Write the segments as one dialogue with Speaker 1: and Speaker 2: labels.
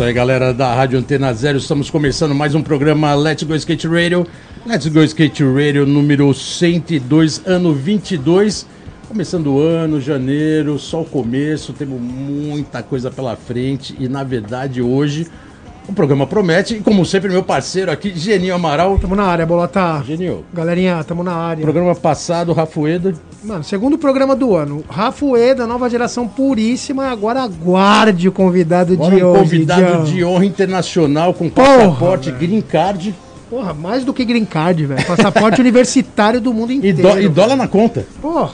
Speaker 1: Isso aí, galera da Rádio Antena Zero. Estamos começando mais um programa Let's Go Skate Radio. Let's Go Skate Radio número 102, ano 22. Começando o ano, janeiro, só o começo, temos muita coisa pela frente e, na verdade, hoje o programa promete. E, como sempre, meu parceiro aqui, Geninho Amaral.
Speaker 2: Tamo na área, Bolota.
Speaker 1: Geninho,
Speaker 2: Galerinha, tamo na área.
Speaker 1: programa passado, Rafueda.
Speaker 2: Mano, segundo programa do ano. Rafueda, nova geração puríssima. Agora aguarde o convidado
Speaker 1: Agora
Speaker 2: de
Speaker 1: um
Speaker 2: hoje.
Speaker 1: convidado
Speaker 2: Dião.
Speaker 1: de honra internacional com
Speaker 2: Porra,
Speaker 1: passaporte green card
Speaker 2: Porra, mais do que green card, velho. Passaporte universitário do mundo
Speaker 1: e,
Speaker 2: inteiro.
Speaker 1: dó- e dólar na conta.
Speaker 2: Porra,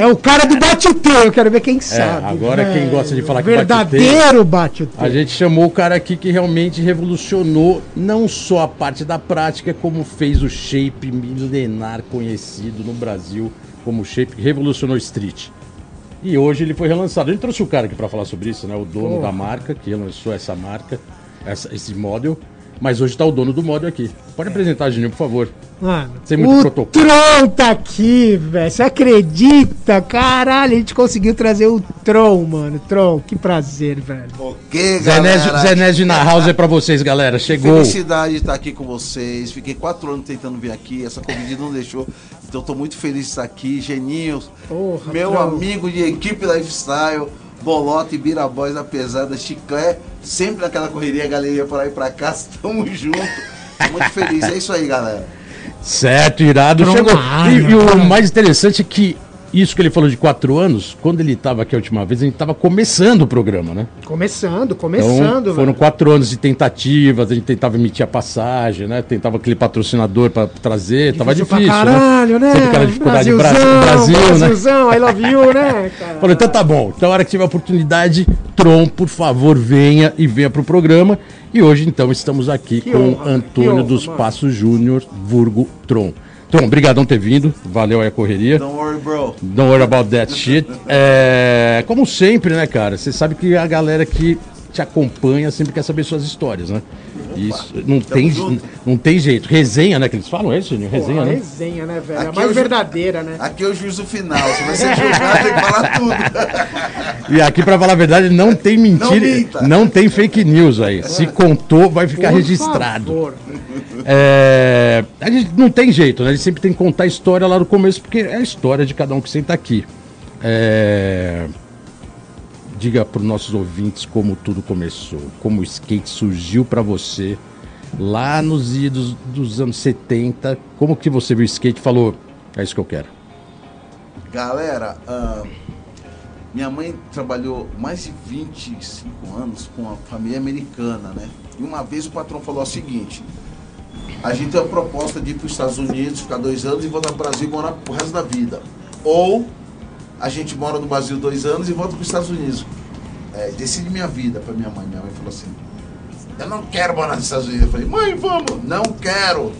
Speaker 2: é o cara do bate-o-tê. Eu quero ver quem sabe.
Speaker 1: agora quem
Speaker 2: velho.
Speaker 1: gosta de falar que
Speaker 2: Verdadeiro bate-o-tê.
Speaker 1: A gente chamou o cara aqui que realmente revolucionou não só a parte da prática, como fez o shape milenar conhecido no Brasil como shape que revolucionou street. E hoje ele foi relançado. A gente trouxe o cara aqui para falar sobre isso, né? O dono
Speaker 2: Porra.
Speaker 1: da marca, que relançou essa marca, essa- esse model. Mas hoje tá o dono do model aqui. Pode apresentar, Juninho, por favor.
Speaker 2: Mano,
Speaker 1: Sem muito
Speaker 2: o
Speaker 1: protocolo.
Speaker 2: Tron tá aqui, velho. Você acredita? Caralho, a gente conseguiu trazer o Tron, mano. Tron, que prazer, velho.
Speaker 3: Ok,
Speaker 1: Zé Nésio,
Speaker 3: galera.
Speaker 1: Zé Nésio na house é pra vocês, galera. Chegou.
Speaker 3: Felicidade de estar aqui com vocês. Fiquei quatro anos tentando vir aqui. Essa Covid não deixou. Então estou muito feliz de estar aqui. Geninho,
Speaker 2: Porra,
Speaker 3: meu
Speaker 2: Tron.
Speaker 3: amigo de equipe Lifestyle, Bolota e Biraboys da Pesada, Chiclé. Sempre naquela correria, galeria por aí pra cá. Estamos juntos. Tô Muito feliz. É isso aí, galera.
Speaker 1: Certo, irado. Chegou. e e o mais interessante é que isso que ele falou de quatro anos, quando ele estava aqui a última vez, a gente estava começando o programa, né?
Speaker 2: Começando,
Speaker 1: Então,
Speaker 2: começando,
Speaker 1: foram
Speaker 2: velho.
Speaker 1: quatro anos de tentativas, a gente tentava emitir a passagem, né? Tentava aquele patrocinador para trazer, tava
Speaker 2: Difícil pra
Speaker 1: difícil,
Speaker 2: caralho, né?
Speaker 1: Sempre aquela dificuldade
Speaker 2: Brasilzão,
Speaker 1: Brasil, Brasil né?
Speaker 2: Brasilzão, I love you, né, cara?
Speaker 1: Falou, então tá bom. Então, a hora que tiver oportunidade, Tron, por favor, venha e venha pro programa. E hoje, então, estamos aqui
Speaker 2: Que
Speaker 1: com
Speaker 2: honra,
Speaker 1: Antônio
Speaker 2: honra,
Speaker 1: dos
Speaker 2: mano.
Speaker 1: Passos Júnior, Vulgo Tron. Tron, obrigadão ter vindo. Valeu aí a correria.
Speaker 3: Don't worry, bro.
Speaker 1: Don't worry about that shit. É, como sempre, né, cara? Você sabe que a galera que te acompanha sempre quer saber suas histórias, né? Isso não tem,
Speaker 3: junto.
Speaker 1: não tem jeito. Resenha, né? Que eles falam, é isso, Juninho? Resenha,
Speaker 2: Porra,
Speaker 1: né?
Speaker 2: resenha, né, velho?
Speaker 3: Aqui
Speaker 2: a mais
Speaker 3: eu ju-
Speaker 2: verdadeira, né?
Speaker 3: Aqui é o juízo final. Se vai ser julgado, tem que falar tudo.
Speaker 1: E aqui, pra falar a verdade, não tem mentira,
Speaker 3: minta.
Speaker 1: não, tem fake news aí. Se contou, vai ficar
Speaker 2: Por
Speaker 1: registrado.
Speaker 2: favor.
Speaker 1: É, a gente não tem jeito, né? A gente sempre tem que contar a história lá no começo, porque é a história de cada um que senta aqui. É, Diga para os nossos ouvintes como tudo começou, como o skate surgiu para você lá nos idos dos anos 70. Como que você viu o skate e falou, é isso que eu quero.
Speaker 3: Galera, ah, minha mãe trabalhou mais de 25 anos com a família americana, né? E uma vez o patrão falou o seguinte: a gente tem uma proposta de ir para os Estados Unidos, ficar dois anos e voltar para o Brasil e morar pro resto da vida. Ou a gente mora no Brasil dois anos e volta para os Estados Unidos. É, decide minha vida para minha mãe. Minha mãe falou assim: Eu não quero morar nos Estados Unidos. Eu falei: Mãe, vamos. Não quero.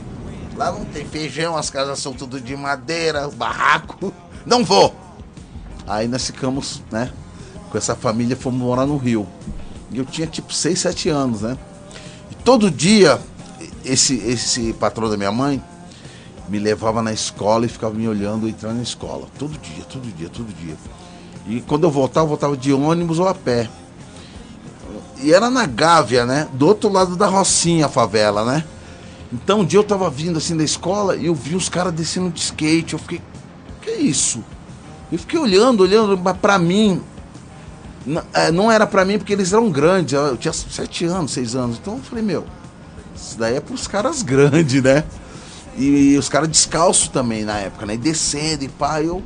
Speaker 3: Lá não tem feijão, as casas são tudo de madeira, barraco. Não vou. Aí nós ficamos, né? Com essa família, fomos morar no Rio. E eu tinha tipo 6, 7 anos, né? E todo dia, esse, esse patrão da minha mãe me levava na escola e ficava me olhando entrar na escola. Todo dia, todo dia, todo dia. E quando eu voltava, eu voltava de ônibus ou a pé. E era na Gávea, né? Do outro lado da Rocinha, a favela, né? Então um dia eu tava vindo assim da escola e eu vi os caras descendo de skate. Eu fiquei, que é isso? Eu fiquei olhando, olhando, mas pra mim. é, Não era pra mim porque eles eram grandes. Eu tinha sete anos, seis anos. Então eu falei, meu, isso daí é pros caras grandes, né? E, os caras descalços também na época, né? E descendo e pá, eu.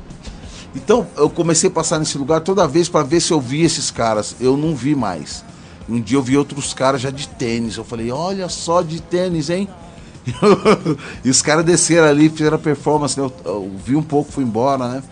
Speaker 3: Então eu comecei a passar nesse lugar toda vez pra ver se eu via esses caras. Eu não vi mais. Um dia eu vi outros caras já de tênis. Eu falei, olha só de tênis, hein? e os caras desceram ali, fizeram a performance, né? Eu, eu vi um pouco, fui embora, né?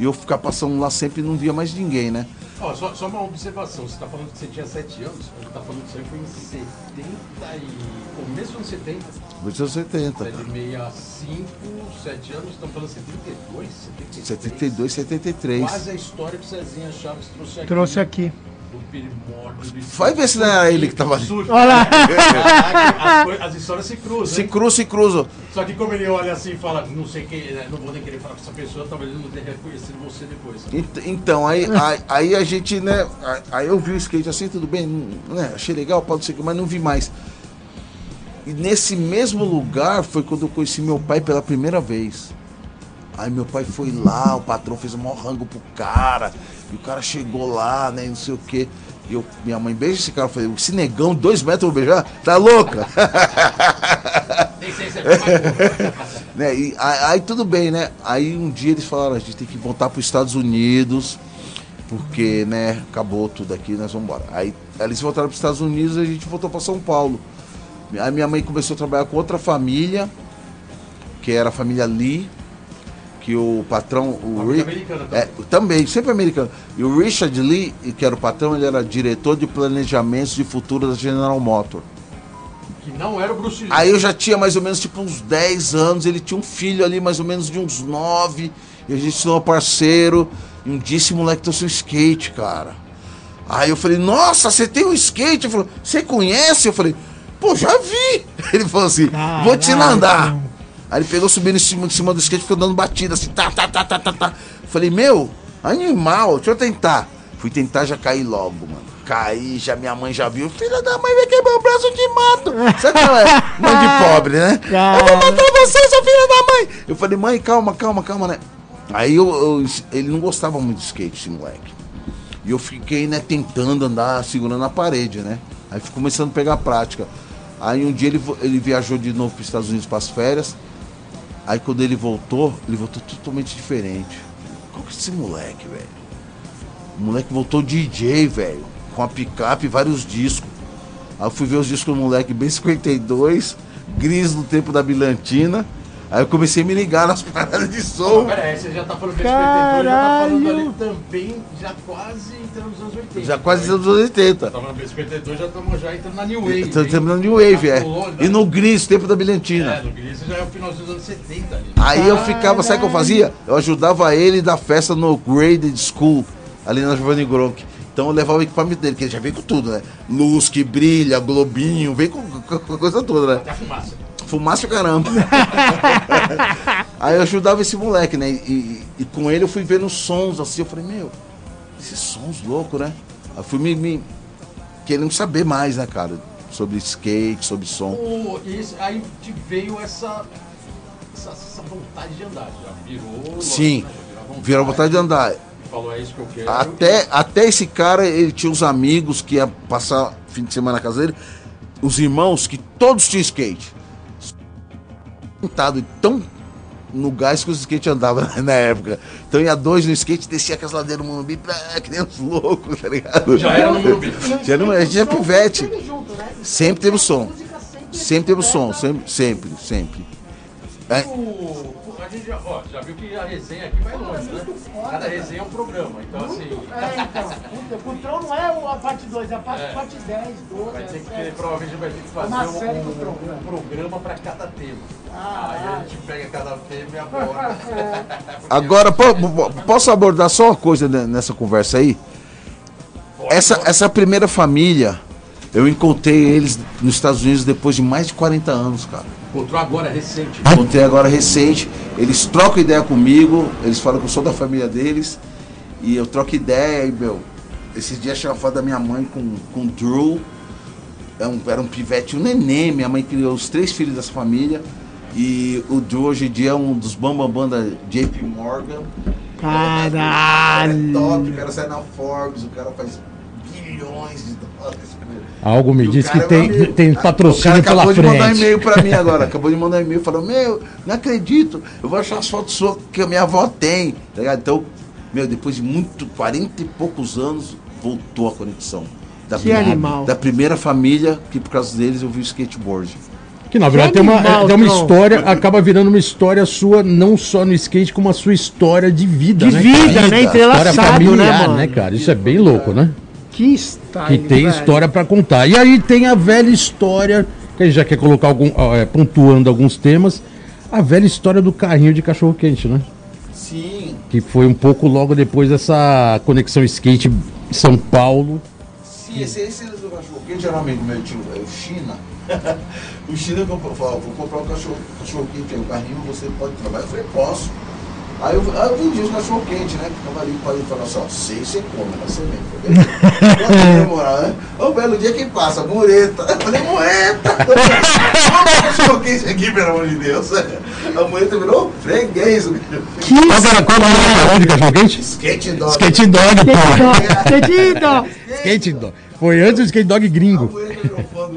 Speaker 3: E eu ficar passando lá sempre e não via mais ninguém, né?
Speaker 1: Ó, só, só uma observação, você está falando que você tinha 7 anos, você está falando que isso aí foi em 70 e... começo dos anos 70,
Speaker 3: Começou em 70.
Speaker 1: é de 65, 7 anos, estamos falando 72, 73.
Speaker 3: 72, 73.
Speaker 1: Quase a história que o Cezinha Chaves trouxe aqui.
Speaker 2: Trouxe aqui.
Speaker 3: Vai ver se não era ele que tava ali.
Speaker 1: Surge.
Speaker 2: Olha lá.
Speaker 1: As, as histórias se cruzam.
Speaker 3: Se
Speaker 1: hein?
Speaker 3: cruza, se cruza.
Speaker 1: Só que como ele olha assim e fala, não sei quem, né, não vou nem querer falar com essa pessoa, talvez ele não tenha reconhecido você depois.
Speaker 3: Ent- Então, aí, aí, aí a gente, né? Aí eu vi o skate assim, tudo bem, não- né? Achei legal, pode ser que, mas não vi mais. E nesse mesmo lugar foi quando eu conheci meu pai pela primeira vez. Aí meu pai foi lá, o patrão fez um maior rango pro cara, e o cara chegou lá, né? Não sei o quê. E eu, minha mãe, beija esse cara. Eu falei, esse negão, dois metros eu vou beijar? Tá louca?
Speaker 1: Nem sei se é mais
Speaker 3: né? E aí, aí tudo bem, né? Aí um dia eles falaram, a gente tem que voltar para os Estados Unidos, porque, né, acabou tudo aqui, nós vamos embora. Aí eles voltaram para os Estados Unidos e a gente voltou para São Paulo. Aí minha mãe começou a trabalhar com outra família, que era a família Lee, que o patrão, o Ri-
Speaker 1: também.
Speaker 3: é, também, sempre americano. E o Richard Lee, que era o patrão, ele era diretor de planejamento de futuro da General Motors.
Speaker 1: Que não era o Bruce Lee.
Speaker 3: Aí eu já tinha mais ou menos tipo uns 10 anos, ele tinha um filho ali mais ou menos de uns 9, e a gente se tornou parceiro, e um dia esse moleque trouxe um skate, cara. Aí eu falei, nossa, você tem um skate? Ele falou, você conhece? Eu falei, pô, já vi. Ele falou assim, vou te ensinar a andar. Aí ele pegou, subiu em cima, em cima do skate, ficou dando batida assim, tá, tá, tá, tá, tá, tá. Falei, meu, animal, deixa eu tentar. Fui tentar, já caí logo, mano. Caí, já minha mãe já viu. Filha da mãe vai quebrar o braço, te mato. Sabe qual é? Mãe de pobre, né? Eu vou matar você, sua filha da mãe. Eu falei, mãe, calma, calma, calma, né? Aí eu, eu- ele não gostava muito de skate, esse moleque. E eu fiquei, né, tentando andar, segurando a parede, né? Aí fui começando a pegar a prática. Aí um dia ele, ele viajou de novo para os Estados Unidos para as férias. Aí quando ele voltou, ele voltou totalmente diferente. Qual que é esse moleque, velho? O moleque voltou DJ, velho. Com a picape e vários discos. Aí eu fui ver os discos do moleque bem 52, gris no tempo da Bilantina. Aí eu comecei a me ligar nas paradas de som.
Speaker 1: Pera aí, você já tá falando B52, já tá falando
Speaker 2: Caralho.
Speaker 1: ali também, já quase entrando nos anos 80.
Speaker 3: Já quase nos anos 80.
Speaker 1: Tá falando B52, já estamos já entrando na New Wave.
Speaker 3: Tô
Speaker 1: hein?
Speaker 3: terminando de Wave, é. E no gris, tempo da
Speaker 1: É,
Speaker 3: Bilantina.
Speaker 1: no Gris já é o finalzinho dos anos 70 ali.
Speaker 3: Aí eu ficava, sabe o que eu fazia? Eu ajudava ele da festa no Graded School, ali na Giovanni Gronk. Então eu levava o equipamento dele, que ele já veio com tudo, né? Luz que brilha, globinho, veio com, com- com a coisa toda, né?
Speaker 1: Até fumaça.
Speaker 3: Fumaça o caramba. Aí eu ajudava esse moleque, né? E, e- e com ele eu fui vendo sons assim, eu falei, meu, esses sons loucos, né? Aí fui me, me querendo saber mais, né, cara? Sobre skate, sobre som.
Speaker 1: O, esse- aí te veio essa, essa, essa vontade de andar. Já virou.
Speaker 3: Sim,
Speaker 1: lógico, né?
Speaker 3: virou vontade de andar.
Speaker 1: E falou, é isso que eu quero.
Speaker 3: Até, até esse cara, ele tinha uns amigos que ia passar fim de semana na casa dele, os irmãos que todos tinham skate. Sentado tão no gás que os skate andavam na época. Então ia dois no skate, descia aquelas ladeiras do Morumbi, plá, que nem uns loucos, tá ligado?
Speaker 1: Já era no Morumbi.
Speaker 3: Já era, a gente era pivete. Sempre teve o som. Sempre teve o som, sempre, sempre, sempre. É,
Speaker 1: O- o- a gente já, ó, já viu que a resenha aqui vai longe, né? Cada resenha é um programa. Então, assim,
Speaker 4: É, então. O Tron não é a parte 2, é a parte,
Speaker 1: É.
Speaker 4: parte 10, 12.
Speaker 1: vai ter que,
Speaker 4: é.
Speaker 1: provavelmente vai ter que fazer
Speaker 4: Uma
Speaker 1: um,
Speaker 4: série
Speaker 1: um- um programa para cada tema.
Speaker 4: Ah,
Speaker 1: Aí a gente pega cada tema e aborda.
Speaker 3: Agora, po- po- posso abordar só uma coisa ne- nessa conversa aí? Essa, essa primeira família, eu encontrei eles nos Estados Unidos depois de mais de 40 anos, cara.
Speaker 1: Encontrou agora recente.
Speaker 3: Encontrei agora recente, eles trocam ideia comigo, eles falam que eu sou da família deles, e eu troco ideia, e meu, esses dias achei uma foto da minha mãe com, com o Drew, é um, era um pivete, um neném, minha mãe criou os três filhos dessa família, e o Drew hoje em dia é um dos bambambam da JP Morgan. O cara é
Speaker 2: Caralho.
Speaker 3: top, o cara sai na Forbes, o cara faz bilhões de dólares.
Speaker 1: Algo me diz que
Speaker 3: é
Speaker 1: tem,
Speaker 3: meu
Speaker 1: tem patrocínio pela
Speaker 3: acabou de mandar um
Speaker 1: frente.
Speaker 3: e-mail pra mim agora. Acabou de mandar um e-mail falou: Meu, não acredito. Eu vou achar as fotos suas que a minha avó tem. Tá ligado? Então, meu, depois de muito, 40 e poucos anos, voltou a conexão. Da
Speaker 2: Que animal.
Speaker 3: Da primeira família, que por causa deles eu vi o skateboard.
Speaker 1: Que na verdade
Speaker 2: Que
Speaker 1: tem uma,
Speaker 2: animal,
Speaker 1: é, tem uma
Speaker 2: Tron.
Speaker 1: história, acaba virando uma história sua, não só no skate, como a sua história de vida,
Speaker 2: De
Speaker 1: né?
Speaker 2: vida,
Speaker 1: cara?
Speaker 2: né?
Speaker 1: História
Speaker 2: Entrelaçado, né,
Speaker 1: familiar,
Speaker 2: mano?
Speaker 1: né, cara? Isso é bem louco, né?
Speaker 2: Que style,
Speaker 1: Que tem
Speaker 2: velho.
Speaker 1: história pra contar. E aí tem a velha história, que a gente já quer colocar algum, é, pontuando alguns temas, a velha história do carrinho de cachorro quente, né?
Speaker 3: Sim,
Speaker 1: Que foi um pouco logo depois dessa conexão skate São Paulo.
Speaker 3: sim, esse, esse do cachorro quente era um amigo meu, tio, é o China. o China comprou, falou, vou comprar um cachorro, cachorro quente o carrinho, você pode trabalhar. Eu falei, posso. Aí eu, aí eu vendi os cachorro quente, né? Ficava ali para ele falar assim, ó, sei você come, mas você vem. Pode demorar, né? Um belo dia quem passa, mureta. Eu falei, mureta! Vamos cachorro quente aqui, pelo amor de Deus. A mureta virou freguês.
Speaker 1: Que qual era o de cachorro quente?
Speaker 3: Skate dog.
Speaker 1: Skate Dog, pô.
Speaker 2: Entendido?
Speaker 1: Skate Dog. Foi antes do Skate Dog
Speaker 3: A
Speaker 1: gringo.
Speaker 3: mureta virou fã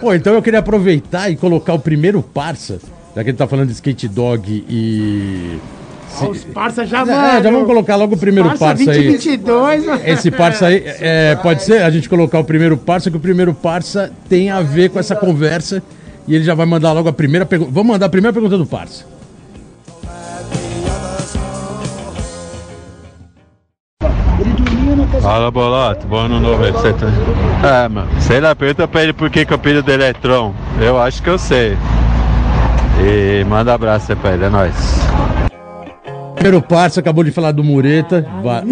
Speaker 1: Pô, então eu queria aproveitar e colocar o primeiro parça, já que ele tá falando de Skate Dog e.
Speaker 2: Ó, Os parça já,
Speaker 1: É,
Speaker 2: mano.
Speaker 1: já vamos colocar logo o primeiro
Speaker 2: Parça
Speaker 1: parça aí.
Speaker 2: 2022, mano.
Speaker 1: Esse parça aí, é, pode ser a gente colocar o primeiro parça, que o primeiro parça tem a ver com essa conversa. E ele já vai mandar logo a primeira pergunta. Vamos mandar a primeira pergunta do parça.
Speaker 5: Fala Boloto, bom ano novo aí pra você também. É, mano, sei lá, pergunta pra ele por que, que o apelido dele é Tron. Eu acho que eu sei. E manda abraço aí pra ele, é nóis.
Speaker 1: Primeiro parça, acabou de falar do Mureta. Va-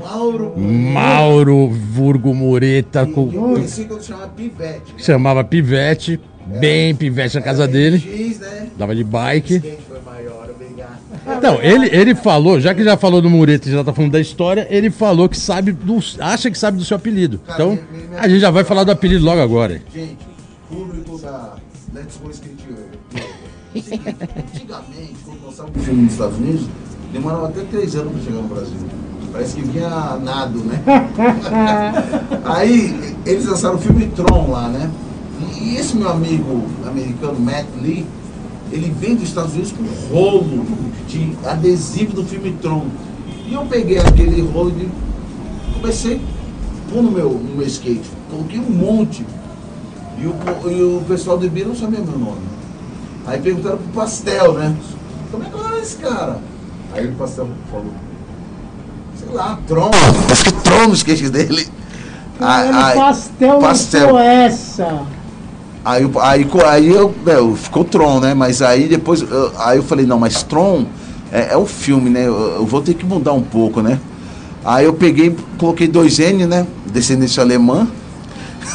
Speaker 3: Mauro,
Speaker 1: Mauro Vurgo Mureta, com-
Speaker 3: eu conheci quando chamava Pivete.
Speaker 1: chamava Pivete, bem Pivete na casa dele.
Speaker 3: X, né?
Speaker 1: Dava de bike.
Speaker 3: Quem foi maior,
Speaker 1: Então, ele, ele falou, já que já falou do Mureta e já tá falando da história, ele falou que sabe do. acha que sabe do seu apelido. Então, a gente já vai falar do apelido logo agora.
Speaker 3: Gente, público da Let's Go Skate Antigamente, quando lançava um filme nos Estados Unidos, demorava até três anos para chegar no Brasil. Parece que vinha nado, né? Aí eles lançaram o filme Tron lá, né? E esse meu amigo americano, Matt Lee, ele vem dos Estados Unidos com um rolo de adesivo do filme Tron. E eu peguei aquele rolo e comecei a pôr no meu, no meu skate. Coloquei um monte. E o, e o pessoal do Ibira não sabia meu nome. Aí perguntaram pro Pastel, né? Como é que era esse cara? Aí o Pastel falou, sei lá, Tron. Acho que Tron no skate dele.
Speaker 2: Caralho,
Speaker 3: Aí-
Speaker 2: pastel,
Speaker 3: pastel.
Speaker 2: lançou essa.
Speaker 3: Aí, eu- aí, aí eu, meu, ficou Tron, né? Mas aí depois, eu- aí eu falei, não, mas Tron é, é o filme, né? Eu, eu vou ter que mudar um pouco, né? Aí eu peguei, coloquei dois N, né? Descendência alemã.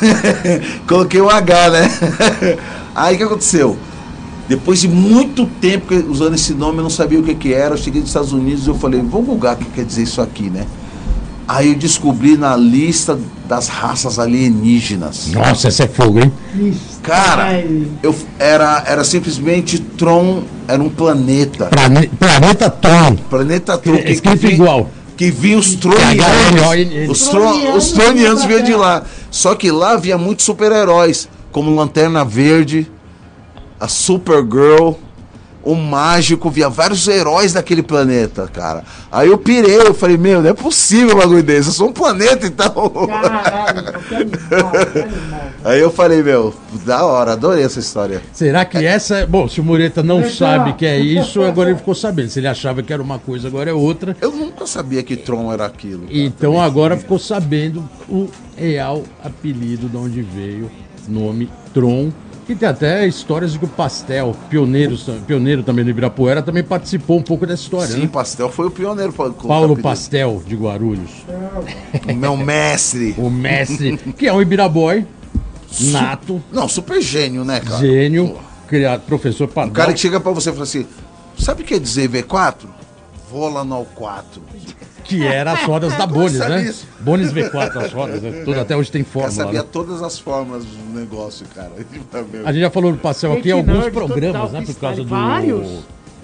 Speaker 3: coloquei um H, né? aí o que aconteceu? Depois de muito tempo usando esse nome, eu não sabia o que, que era. Eu cheguei nos Estados Unidos e eu falei, vou googar o que quer dizer isso aqui, né? Aí eu descobri na lista das raças alienígenas.
Speaker 1: Nossa, essa é fogo, hein?
Speaker 3: Cara, eu era, era simplesmente Tron, era um planeta.
Speaker 1: Plane- Planeta Tron.
Speaker 3: Planeta Tron.
Speaker 1: É escrito igual.
Speaker 3: Que vinha os tronianos. Os, tron, os tronianos vinham de lá. Só que lá havia muitos super-heróis, como Lanterna Verde, a Supergirl, o Mágico, via vários heróis daquele planeta, cara. Aí eu pirei, eu falei, meu, não é possível um bagulho desse, eu sou um planeta então.
Speaker 2: Caralho, que animal, que animal.
Speaker 3: Aí eu falei, meu, da hora, adorei essa história.
Speaker 1: Será que essa. é- Bom, se o Mureta não
Speaker 2: Mureta.
Speaker 1: sabe que é isso, agora ele ficou sabendo. Se ele achava que era uma coisa, agora é outra.
Speaker 3: Eu nunca sabia que Tron era aquilo. cara.
Speaker 1: Então agora ficou sabendo o real apelido de onde veio, nome Tron. E tem até histórias de que o Pastel, pioneiro, pioneiro também do Ibirapuera, também participou um pouco dessa história,
Speaker 3: Sim,
Speaker 1: né?
Speaker 3: Pastel foi o pioneiro
Speaker 1: Paulo. Pastel, de Guarulhos.
Speaker 3: O meu mestre.
Speaker 1: O mestre, que é um Ibiraboy, nato,
Speaker 3: Não, super gênio, né, cara?
Speaker 1: gênio, criado, professor Pardal.
Speaker 3: cara que chega pra você e fala assim: sabe o que quer dizer V4? Vola no 4.
Speaker 1: Que era as rodas da Bones, né?
Speaker 3: isso.
Speaker 1: Bones V4, as rodas, né? Tudo, até hoje tem
Speaker 3: Eu
Speaker 1: fórmula.
Speaker 3: sabia
Speaker 1: né?
Speaker 3: todas as formas do negócio, cara.
Speaker 1: A gente já falou do pastel aqui alguns
Speaker 2: nerd
Speaker 1: programas,
Speaker 2: total,
Speaker 1: né? Por causa do
Speaker 2: vários.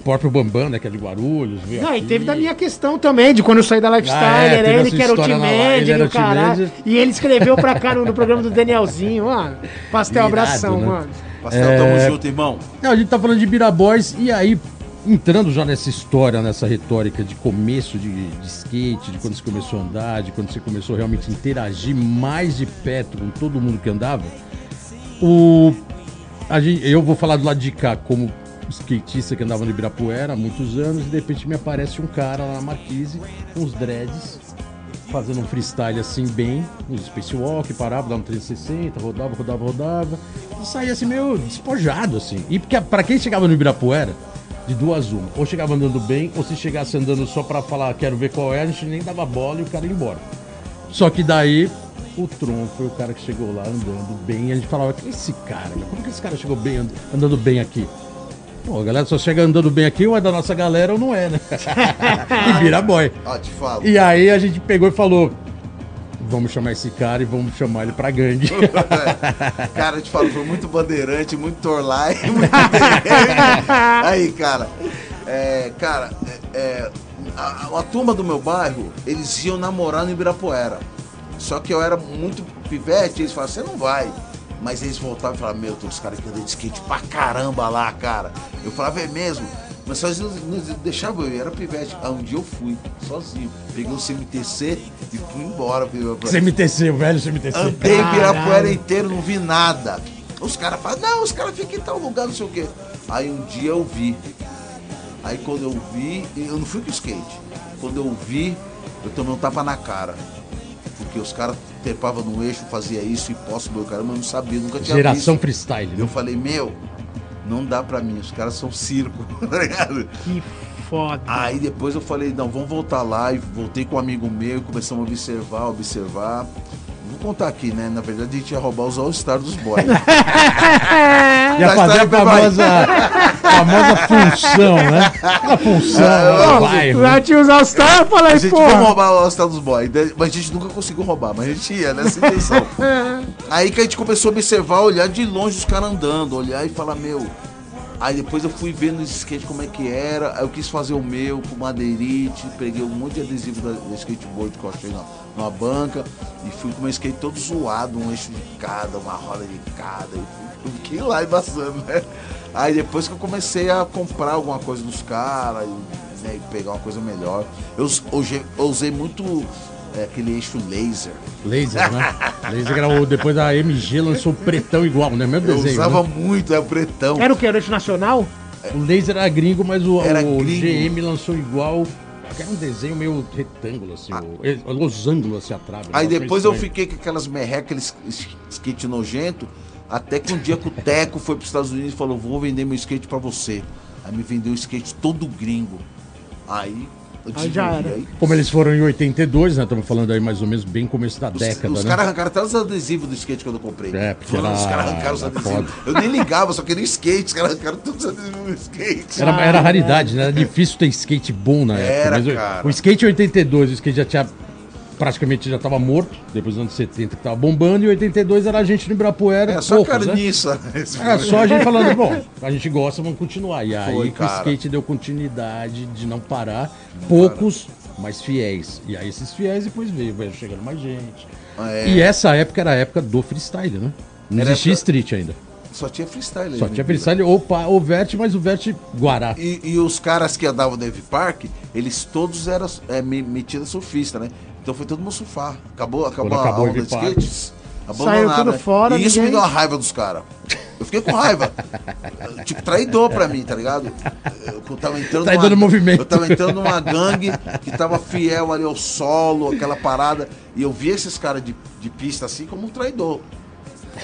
Speaker 1: próprio Bambam, né? Que é de Guarulhos. veio
Speaker 2: Não, e
Speaker 1: aqui.
Speaker 2: teve da minha questão também, de quando eu saí da Lifestyle,
Speaker 1: Ah, é,
Speaker 2: era ele que era o e
Speaker 1: o
Speaker 2: caralho.
Speaker 1: T-Manager.
Speaker 2: E ele escreveu pra cá no, no programa do Danielzinho, mano. Pastel,
Speaker 1: Irado,
Speaker 2: abração,
Speaker 1: né?
Speaker 2: mano.
Speaker 3: Pastel,
Speaker 1: É.
Speaker 3: tamo junto, irmão.
Speaker 1: Não, a gente tá falando de Biraboys e aí entrando já nessa história, nessa retórica de começo de, de skate, de quando você começou a andar, de quando você começou realmente a interagir mais de perto com todo mundo que andava, o, a gente, eu vou falar do lado de cá como skatista que andava no Ibirapuera há muitos anos e de repente me aparece um cara lá na Marquise com os dreads fazendo um freestyle assim bem, um spacewalk, parava, dava um 360, rodava, rodava, rodava e saía assim meio despojado assim. E porque para quem chegava no Ibirapuera, de duas uma, ou chegava andando bem, ou se chegasse andando só para falar quero ver qual é, a gente nem dava bola e o cara ia embora. Só que daí o Tron foi o cara que chegou lá andando bem. E a gente falava, que esse cara? Como que esse cara chegou bem and- andando bem aqui? Pô, a galera só chega andando bem aqui, ou é da nossa galera ou não é, né? e vira boy.
Speaker 3: Ó, te falo.
Speaker 1: E aí a gente pegou e falou: vamos chamar esse cara e vamos chamar ele pra gangue.
Speaker 3: Cara, eu te falo, foi muito bandeirante, muito torlai. muito- Aí, cara. É, cara, é, é, a, a turma do meu bairro, eles iam namorar no Ibirapuera. Só que eu era muito pivete, eles falavam, você não vai. Mas eles voltavam e falavam, meu, tem uns caras que andam de skate pra caramba lá, cara. Eu falava, é mesmo? Mas só eles não, não deixavam eu era pivete. Aí um dia eu fui, sozinho. Peguei o CMTC e fui embora.
Speaker 1: CMTC, o velho CMTC.
Speaker 3: Andei o Ibirapuera inteiro, não vi nada. Os caras falam, não, os caras ficam em tal lugar, não sei o quê. Aí um dia eu vi. Aí quando eu vi, eu não fui com skate. Quando eu vi, eu tomei um tapa na cara. Porque os caras trepavam no eixo, fazia isso e posso, meu caramba, eu não sabia, nunca tinha
Speaker 1: Geração
Speaker 3: visto.
Speaker 1: freestyle. né?
Speaker 3: Eu falei, meu, não dá pra mim, os caras são circo, tá ligado?
Speaker 2: Que foda.
Speaker 3: Aí depois eu falei, não, vamos voltar lá. E voltei com um amigo meu, começamos a observar, observar. Vou contar aqui, né? Na verdade a gente ia roubar os All-Star dos boys.
Speaker 1: Ia
Speaker 3: Tá,
Speaker 1: fazer a
Speaker 3: tá, vai.
Speaker 1: famosa, famosa função, né? Aquela função
Speaker 3: Ah,
Speaker 1: no bairro.
Speaker 2: Lá tinha os All-Star, eu
Speaker 3: A
Speaker 2: falei,
Speaker 3: gente
Speaker 2: porra.
Speaker 3: vamos roubar o All-Star dos boys. Mas a gente nunca conseguiu roubar, mas a gente ia nessa intenção. Aí que a gente começou a observar, olhar de longe os caras andando, olhar e falar, meu. Aí depois eu fui vendo esse skate como é que era. Aí eu quis fazer o meu com madeirite, peguei um monte de adesivo da, da skateboard que eu achei na, numa banca e fui com o meu skate todo zoado, um eixo de cada, uma roda de cada. E fui- fiquei lá embaçando, né? Aí depois que eu comecei a comprar alguma coisa dos caras e, né, e pegar uma coisa melhor. Eu, eu usei muito é, aquele eixo laser.
Speaker 1: Laser, né? Laser era o, depois a MG lançou o pretão igual, né? Mesmo
Speaker 3: Eu
Speaker 1: desenho.
Speaker 3: usava
Speaker 1: né?
Speaker 3: muito, é o pretão.
Speaker 2: Era o que? Era eixo nacional?
Speaker 1: O laser era gringo, mas o,
Speaker 3: Era
Speaker 1: o
Speaker 3: gringo.
Speaker 1: GM lançou igual. Era um desenho meio retângulo, assim, o, losango assim atrás.
Speaker 3: Aí depois eu fiquei com aquelas merrecas, aqueles skate nojento, até que um dia que o Teco foi para os Estados Unidos e falou, vou vender meu skate para você. Aí me vendeu um skate todo gringo. Aí eu
Speaker 2: Aí já era.
Speaker 3: aí
Speaker 1: Como eles foram em 82, né? Estamos falando aí mais ou menos bem começo da
Speaker 3: Os,
Speaker 1: década,
Speaker 3: os
Speaker 1: né?
Speaker 3: caras arrancaram até os adesivos do skate quando eu comprei.
Speaker 1: É, porque
Speaker 3: Os
Speaker 1: era-
Speaker 3: caras arrancaram os
Speaker 1: era
Speaker 3: adesivos.
Speaker 1: foda.
Speaker 3: Eu nem ligava, só queria skate. Os caras arrancaram todos os adesivos do skate.
Speaker 1: Era, era raridade, né? Era difícil ter skate bom na época.
Speaker 3: Era,
Speaker 1: mas o-
Speaker 3: cara.
Speaker 1: O skate 82, o skate já tinha. Praticamente já tava morto, depois dos anos 70 que tava bombando, e 82 era a gente no Ibirapuera.
Speaker 3: É só
Speaker 1: poucos, né?
Speaker 3: carniça. Esse
Speaker 1: Era
Speaker 3: filme.
Speaker 1: só a gente falando, bom, a gente gosta, vamos continuar. E aí
Speaker 3: Foi,
Speaker 1: que o skate deu continuidade de não parar, poucos, mas fiéis. E aí esses fiéis depois veio, veio chegando mais gente.
Speaker 3: É,
Speaker 1: E essa época era a época do freestyle, né? Não
Speaker 3: Era
Speaker 1: existia
Speaker 3: época-
Speaker 1: street ainda.
Speaker 3: Só tinha freestyle.
Speaker 1: Só
Speaker 3: né,
Speaker 1: tinha freestyle ou, ou vert, mas o vert Guará.
Speaker 3: E, e os caras que andavam no Dave Park, eles todos eram é, me- metidos surfista, né? Então foi todo mundo surfar. Acabou, acabou,
Speaker 1: Quando
Speaker 3: a
Speaker 1: acabou
Speaker 3: onda de skates.
Speaker 2: Saiu tudo
Speaker 3: né?
Speaker 2: fora,
Speaker 3: E isso
Speaker 2: ninguém-
Speaker 3: me deu uma raiva dos caras. Eu fiquei com raiva. tipo, traidor pra mim, tá ligado? Eu tava entrando
Speaker 1: Traidor no movimento.
Speaker 3: Eu tava entrando numa gangue que tava fiel ali ao solo, aquela parada. E eu vi esses caras de, de pista assim como um traidor.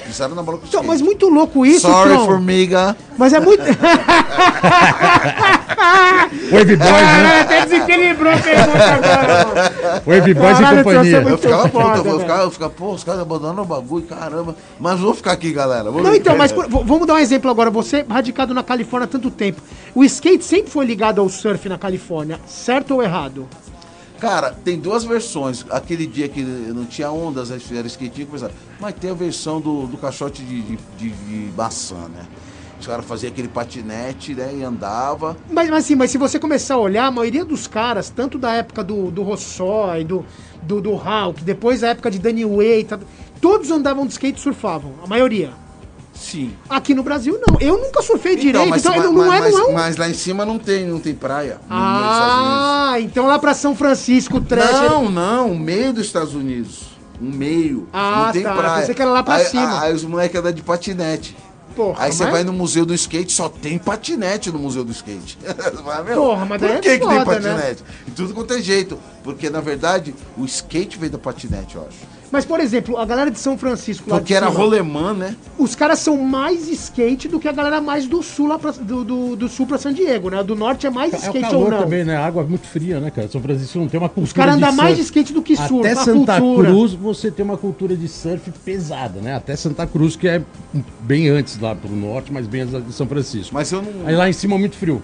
Speaker 3: Pisaram na bola com
Speaker 2: Então,
Speaker 3: skate.
Speaker 2: mas muito louco isso,
Speaker 3: Sorry,
Speaker 2: Tron.
Speaker 3: formiga.
Speaker 2: Mas é muito.
Speaker 1: Wave Boys,
Speaker 2: Caralho,
Speaker 1: né?
Speaker 2: até desequilibrou a pergunta agora, mano.
Speaker 1: Wave Boys e
Speaker 2: Caralho,
Speaker 1: companhia.
Speaker 3: Eu ficava puto, eu
Speaker 2: foda,
Speaker 3: vou
Speaker 2: velho.
Speaker 3: ficar, eu ficava, pô, os caras abandonam o bagulho, caramba. Mas vou ficar aqui, galera. vou
Speaker 2: Não, então, mas por- vamos dar um exemplo agora. Você, radicado na Califórnia há tanto tempo, o skate sempre foi ligado ao surf na Califórnia, certo ou errado?
Speaker 3: Cara, tem duas versões. Aquele dia que não tinha ondas, eles fizeram skatinho, começaram. Mas tem a versão do, do caixote de, de, de- de maçã, né? Os caras faziam aquele patinete, né? E andava.
Speaker 2: Mas, mas assim, mas se você começar a olhar, a maioria dos caras, tanto da época do, do Rossói, do, do, do Hulk, depois da época de Danny Way, todos andavam de skate e surfavam, a maioria.
Speaker 3: Sim.
Speaker 2: Aqui no Brasil, não. Eu nunca surfei direito,
Speaker 3: mas,
Speaker 2: então
Speaker 3: mas,
Speaker 2: não, não é,
Speaker 3: mas-
Speaker 2: não é um...
Speaker 3: mas lá em cima não tem, não tem praia.
Speaker 2: Ah, então lá pra São Francisco, trash...
Speaker 3: Não, não, o meio dos Estados Unidos. Um meio.
Speaker 2: Ah,
Speaker 3: não tem
Speaker 2: tá,
Speaker 3: praia.
Speaker 2: pensei que era lá pra
Speaker 3: aí,
Speaker 2: cima.
Speaker 3: Aí os moleques andam de patinete.
Speaker 2: Porra,
Speaker 3: Aí você
Speaker 2: mas-
Speaker 3: vai no museu do skate, só tem patinete no museu do skate. Você fala, meu,
Speaker 2: Porra, mas
Speaker 3: por
Speaker 2: daí é
Speaker 3: que, que tem
Speaker 2: foda, né?
Speaker 3: patinete? E tudo quanto é jeito. Porque, na verdade, o skate veio da patinete, eu acho.
Speaker 2: Mas, por exemplo, a galera de São Francisco lá
Speaker 3: Porque era
Speaker 2: cima,
Speaker 3: rolemã, né?
Speaker 2: Os caras são mais skate do que a galera mais do sul lá pra, do, do, do sul pra San Diego, né? Do norte é mais
Speaker 1: É
Speaker 2: skate ou
Speaker 1: calor
Speaker 2: não.
Speaker 1: também, né? A água é muito fria, né, cara? São Francisco não tem uma cultura
Speaker 2: Os caras andam mais de skate do que surf.
Speaker 1: Até Santa
Speaker 2: cultura.
Speaker 1: Cruz você tem uma cultura de surf pesada, né? Até Santa Cruz, que é bem antes lá pro norte, mas bem antes de São Francisco.
Speaker 3: Mas eu não.
Speaker 1: Aí lá em cima muito frio.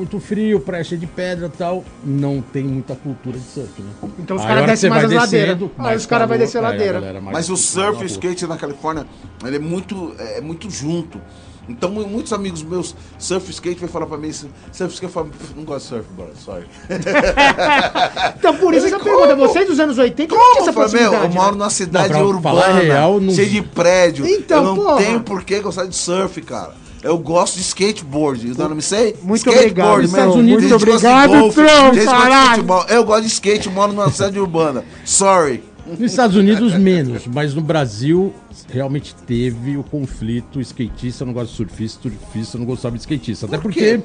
Speaker 1: Muito frio, praia cheia de pedra e tal. Não tem muita cultura de surf, né?
Speaker 2: Então os caras
Speaker 1: que
Speaker 2: descem mais as ladeiras. Aí
Speaker 1: mais
Speaker 2: os caras vão descer a ladeira.
Speaker 3: Mas o surf e skate na Califórnia, ele é muito, é muito junto. Então, mu- muitos amigos meus, surf e skate, vai falar pra mim, surf e skate, eu falo, "Pff, não gosto de surf, bora, sorry.
Speaker 2: Então, por isso essa pergunta.
Speaker 3: como?
Speaker 2: Vocês dos anos 80 não tinha
Speaker 3: Como?
Speaker 2: essa
Speaker 3: falei, meu, eu moro
Speaker 2: né?
Speaker 3: numa cidade
Speaker 1: Não,
Speaker 3: urbana,
Speaker 1: real, não-
Speaker 3: cheia de prédio.
Speaker 2: Então,
Speaker 3: eu não
Speaker 2: porra.
Speaker 3: tenho por que gostar de surf, cara. Eu gosto de skateboard, you know what I'm saying?
Speaker 2: Muito
Speaker 3: skateboard,
Speaker 2: obrigado,
Speaker 3: meu. De
Speaker 2: obrigado,
Speaker 3: golfe,
Speaker 2: Trump, caralho.
Speaker 3: futebol. Eu gosto de skate, moro numa cidade urbana. Sorry.
Speaker 1: Nos Estados Unidos, menos, mas no Brasil realmente teve o conflito skatista não gosta de surfista, surfista não gostava de skatista. Até
Speaker 3: Por
Speaker 1: porque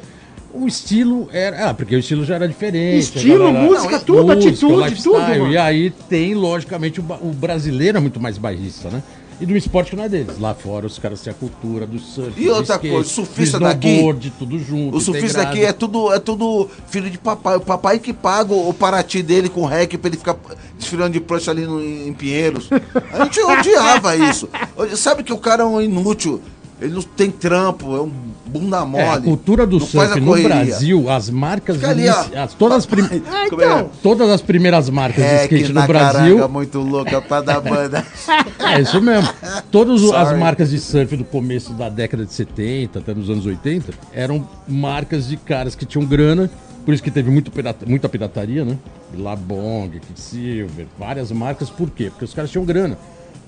Speaker 1: o estilo era. Ah, porque o estilo já era diferente.
Speaker 2: Estilo, música,
Speaker 3: Não,
Speaker 2: tudo,
Speaker 1: música,
Speaker 2: atitude, tudo, mano.
Speaker 1: E aí tem, logicamente, o, o brasileiro é muito mais bairrista, né? E do esporte que não é deles. Lá fora os caras têm a cultura do surf.
Speaker 3: E
Speaker 1: do
Speaker 3: outra
Speaker 1: skate,
Speaker 3: coisa, surfista daqui-
Speaker 1: snowboard, tudo junto.
Speaker 3: O surfista
Speaker 1: integrado.
Speaker 3: aqui é tudo, é tudo filho de papai. O papai que paga o Paraty dele com rec pra ele ficar desfilando de prancha ali no, em Pinheiros. A gente odiava isso. Sabe que o cara é um inútil. Ele não tem trampo, é um bunda mole.
Speaker 1: É, a cultura do surf no. Brasil, as marcas.
Speaker 3: Fica ali, ó.
Speaker 1: as- todas, as prim-
Speaker 2: Ah,
Speaker 3: Como é?
Speaker 2: então.
Speaker 1: todas as primeiras marcas de
Speaker 3: É
Speaker 1: skate no Brasil.
Speaker 3: caranga muito louca pra dar banda.
Speaker 1: É isso mesmo. Todas o- as
Speaker 3: Sorry.
Speaker 1: marcas de surf do começo da década de 70, até nos anos 80, eram marcas de caras que tinham grana. Por isso que teve muito pirata- muita pirataria, né? Labong, Quicksilver, várias marcas. Por quê? Porque os caras tinham grana.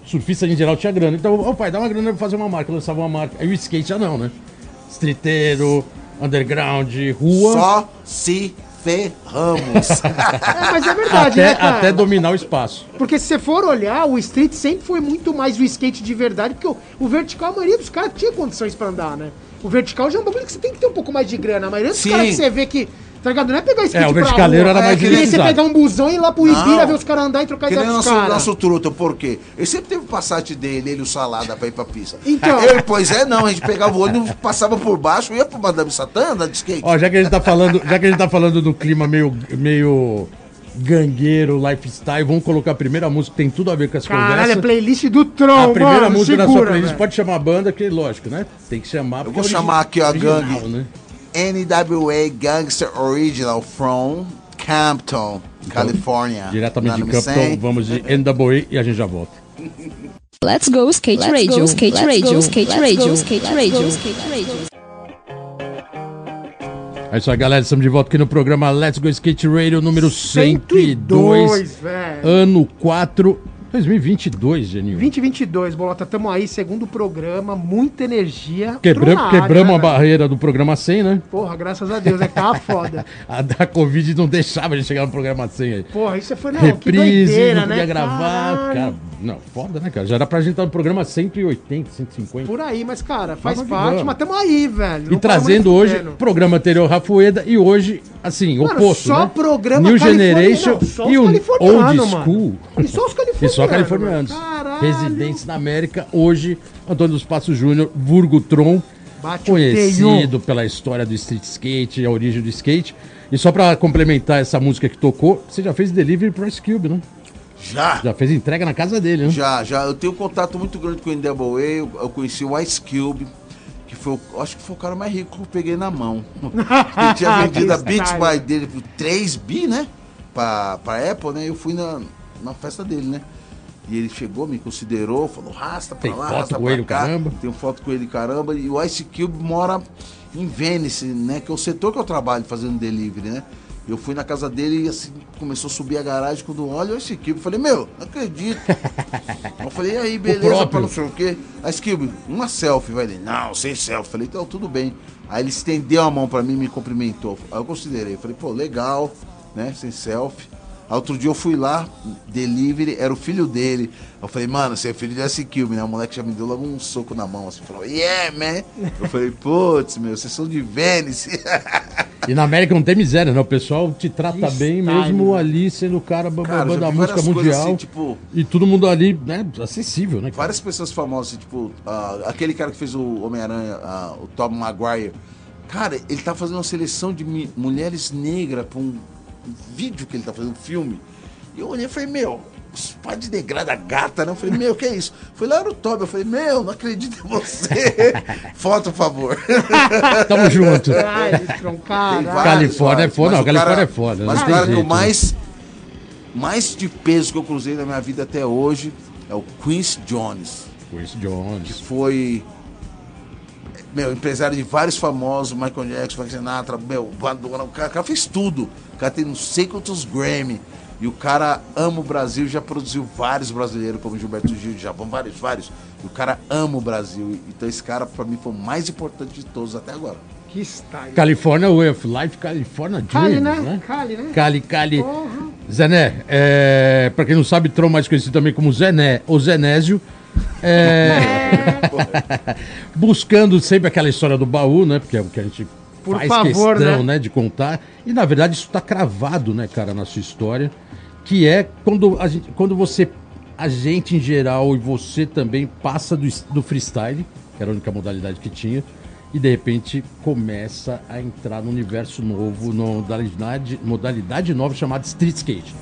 Speaker 1: Surfista em geral tinha grana. Então, ô pai, dá uma grana pra fazer uma marca. Lançava uma marca. Aí o skate já não, né? Streeteiro, underground, rua.
Speaker 3: Só se ferramos.
Speaker 2: É, mas é verdade,
Speaker 1: até,
Speaker 2: né, cara?
Speaker 1: até dominar o espaço.
Speaker 2: Porque se você for olhar, o street sempre foi muito mais o skate de verdade, porque o, o vertical, a maioria dos caras tinha condições pra andar, né? O vertical já é um bagulho que você tem que ter um pouco mais de grana. A maioria dos
Speaker 3: Sim.
Speaker 2: caras que você vê que, tá ligado? Não é pegar skate
Speaker 1: É, o verticaleiro era mais
Speaker 2: é, que nem você pegar um busão e ir lá pro Ibira
Speaker 3: Não.
Speaker 2: ver os caras andar e trocar ideia com os
Speaker 3: nosso,
Speaker 2: caras.
Speaker 3: nosso truta, por quê? Ele sempre teve o Passat dele, ele o Salada pra ir pra pista.
Speaker 2: Então.
Speaker 3: Ele, pois é, não, a gente pegava o ônibus, passava por baixo, ia pro Madame Satã, andar de skate.
Speaker 1: Ó, já que a gente tá falando, já que a gente tá falando do clima meio, meio gangueiro, lifestyle, vamos colocar a primeira música que tem tudo a ver com essa
Speaker 2: Caralho, é
Speaker 1: conversa.
Speaker 2: playlist do Tron,
Speaker 1: A primeira
Speaker 2: mano,
Speaker 1: música da sua
Speaker 2: segura,
Speaker 1: playlist pode chamar a banda, que lógico, né? Tem que chamar. porque
Speaker 3: vou
Speaker 1: é
Speaker 3: chamar aqui, a
Speaker 1: original,
Speaker 3: gangue.
Speaker 1: Né?
Speaker 3: NWA Gangster Original from Campton, California.
Speaker 1: Então, Diretamente de Campton,
Speaker 3: saying?
Speaker 1: vamos de NWA e a gente já volta.
Speaker 6: Let's go skate
Speaker 7: Let's
Speaker 6: radio,
Speaker 7: go,
Speaker 6: skate
Speaker 7: let's
Speaker 6: radio,
Speaker 7: go,
Speaker 6: skate
Speaker 7: let's
Speaker 6: radio,
Speaker 7: go,
Speaker 6: skate
Speaker 7: let's
Speaker 6: radio,
Speaker 7: go,
Speaker 6: skate radio.
Speaker 1: É isso aí, galera. Estamos de volta aqui no programa Let's Go Skate Radio número 102,
Speaker 2: 102, velho.
Speaker 1: ano 4, 2022, Geninho.
Speaker 2: 2022, Bolota, tamo aí, segundo programa, muita energia.
Speaker 1: Quebram,
Speaker 2: Tron na área,
Speaker 1: quebramos
Speaker 2: né,
Speaker 1: a
Speaker 2: velho?
Speaker 1: barreira do programa 100, né?
Speaker 2: Porra, graças a Deus, é que tava foda.
Speaker 1: A da Covid não deixava a gente chegar no programa 100 aí.
Speaker 2: Porra, isso foi, não, que
Speaker 1: Reprise,
Speaker 2: doideira,
Speaker 1: não
Speaker 2: né?
Speaker 1: podia gravar.
Speaker 2: Caralho.
Speaker 1: Cara, não, foda, né, cara? Já era pra gente estar no programa 180, 150.
Speaker 2: Por aí, mas, cara, faz
Speaker 1: que
Speaker 2: parte, mas tamo aí, velho.
Speaker 1: E trazendo hoje,
Speaker 2: fudendo.
Speaker 1: programa anterior Rafueda e hoje, assim,
Speaker 2: Mano,
Speaker 1: oposto,
Speaker 2: só
Speaker 1: né?
Speaker 2: programa
Speaker 1: New Generation
Speaker 2: não, só os
Speaker 1: e o
Speaker 2: californianos,
Speaker 1: Old
Speaker 2: mano.
Speaker 1: School.
Speaker 2: E só os
Speaker 1: E
Speaker 2: californianos.
Speaker 1: Só californianos.
Speaker 2: Caralho.
Speaker 1: Residentes na América. Hoje, Antônio dos Passos Júnior, Vulgo Tron,
Speaker 2: Bate
Speaker 1: conhecido pela história do street skate, a origem do skate. E só pra complementar essa música que tocou, você já fez delivery pro Ice Cube, né?
Speaker 3: Já.
Speaker 1: Já fez entrega na casa dele, né?
Speaker 3: Já, já. Eu tenho um contato muito grande com o NWA. Eu, eu conheci o Ice Cube, que foi, o- acho que foi o cara mais rico que eu peguei na mão. Ele tinha vendido a Beats by dele por 3 bi, né? Pra, pra Apple, né? Eu fui na, na festa dele, né? E ele chegou, me considerou, falou, rasta pra
Speaker 1: Tem
Speaker 3: lá,
Speaker 1: foto
Speaker 3: rasta
Speaker 1: com
Speaker 3: pra
Speaker 1: ele,
Speaker 3: cá.
Speaker 1: caramba.
Speaker 3: Tenho foto com ele, caramba. E o Ice Cube mora em Venice, né? Que é o setor que eu trabalho fazendo delivery, né? Eu fui na casa dele e assim, começou a subir a garagem. Quando olha esse Skip, eu falei, meu, não acredito. eu falei, e aí, beleza, pra não sei o quê. A Skip, uma selfie, vai ele, não, sem selfie. Eu falei, então tudo bem. Aí ele estendeu a mão pra mim e me cumprimentou. Aí eu considerei, eu falei, pô, legal, né, sem selfie. Outro dia eu fui lá, delivery, era o filho dele. Eu falei, mano, você é filho de S. Kilby, né? O moleque já me deu logo um soco na mão, assim, falou, yeah, man. Eu falei, putz, meu, vocês são de Vênice.
Speaker 1: E na América não tem miséria, né? O pessoal te trata
Speaker 2: Que
Speaker 1: bem,
Speaker 2: style,
Speaker 1: mesmo
Speaker 2: né?
Speaker 1: ali sendo o cara
Speaker 3: Cara,
Speaker 1: da
Speaker 3: vi
Speaker 1: música mundial.
Speaker 3: assim, tipo,
Speaker 1: E todo mundo ali, né, acessível, né? cara?
Speaker 3: várias pessoas famosas, assim, tipo, ah, aquele cara que fez o Homem-Aranha, ah, o Tom Maguire. Cara, ele tá fazendo uma seleção de mulheres negras pra um vídeo que ele tá fazendo, um filme. E eu olhei e falei, meu, os pais de degrada gata, né? Eu falei, meu, que é isso? Foi lá no Toby, eu falei, meu, não acredito em você. Foto, por favor.
Speaker 1: Tamo junto.
Speaker 2: Ai,
Speaker 3: vários,
Speaker 1: Califórnia é
Speaker 3: vários.
Speaker 1: foda,
Speaker 3: Mas
Speaker 1: não,
Speaker 3: o
Speaker 1: Califórnia
Speaker 3: cara-
Speaker 1: é foda,
Speaker 3: Mas
Speaker 1: não
Speaker 3: o cara que eu
Speaker 1: jeito.
Speaker 3: mais, mais de peso que eu cruzei na minha vida até hoje é o Quincy Jones.
Speaker 1: Quincy
Speaker 3: que
Speaker 1: Jones.
Speaker 3: foi meu, empresário de vários famosos, Michael Jackson, Frank Sinatra, meu, Madonna, o cara, o cara fez tudo. O cara tem não sei quantos Grammy. E o cara ama o Brasil, já produziu vários brasileiros, como Gilberto Gil de Japão, vários, vários. E o cara ama o Brasil. Então esse cara, pra mim, foi o mais importante de todos até agora.
Speaker 2: Que style.
Speaker 1: California Way of Life, California
Speaker 2: Cali,
Speaker 1: Dreams,
Speaker 2: né?
Speaker 1: né?
Speaker 2: Cali, né?
Speaker 1: Cali, Cali.
Speaker 2: Porra.
Speaker 1: Zené, é, pra quem não sabe, Tron mais conhecido também como Zené ou Zenésio. É, buscando sempre aquela história do baú, né? Porque é o que a gente
Speaker 2: Por
Speaker 1: faz
Speaker 2: favor,
Speaker 1: questão,
Speaker 2: né?
Speaker 1: né? de contar. E na verdade isso tá cravado, né, cara, na sua história. Que é quando, a gente, quando você, a gente em geral e você também passa do, do freestyle, que era a única modalidade que tinha, e de repente começa a entrar no universo novo, numa modalidade, modalidade nova chamada street skate.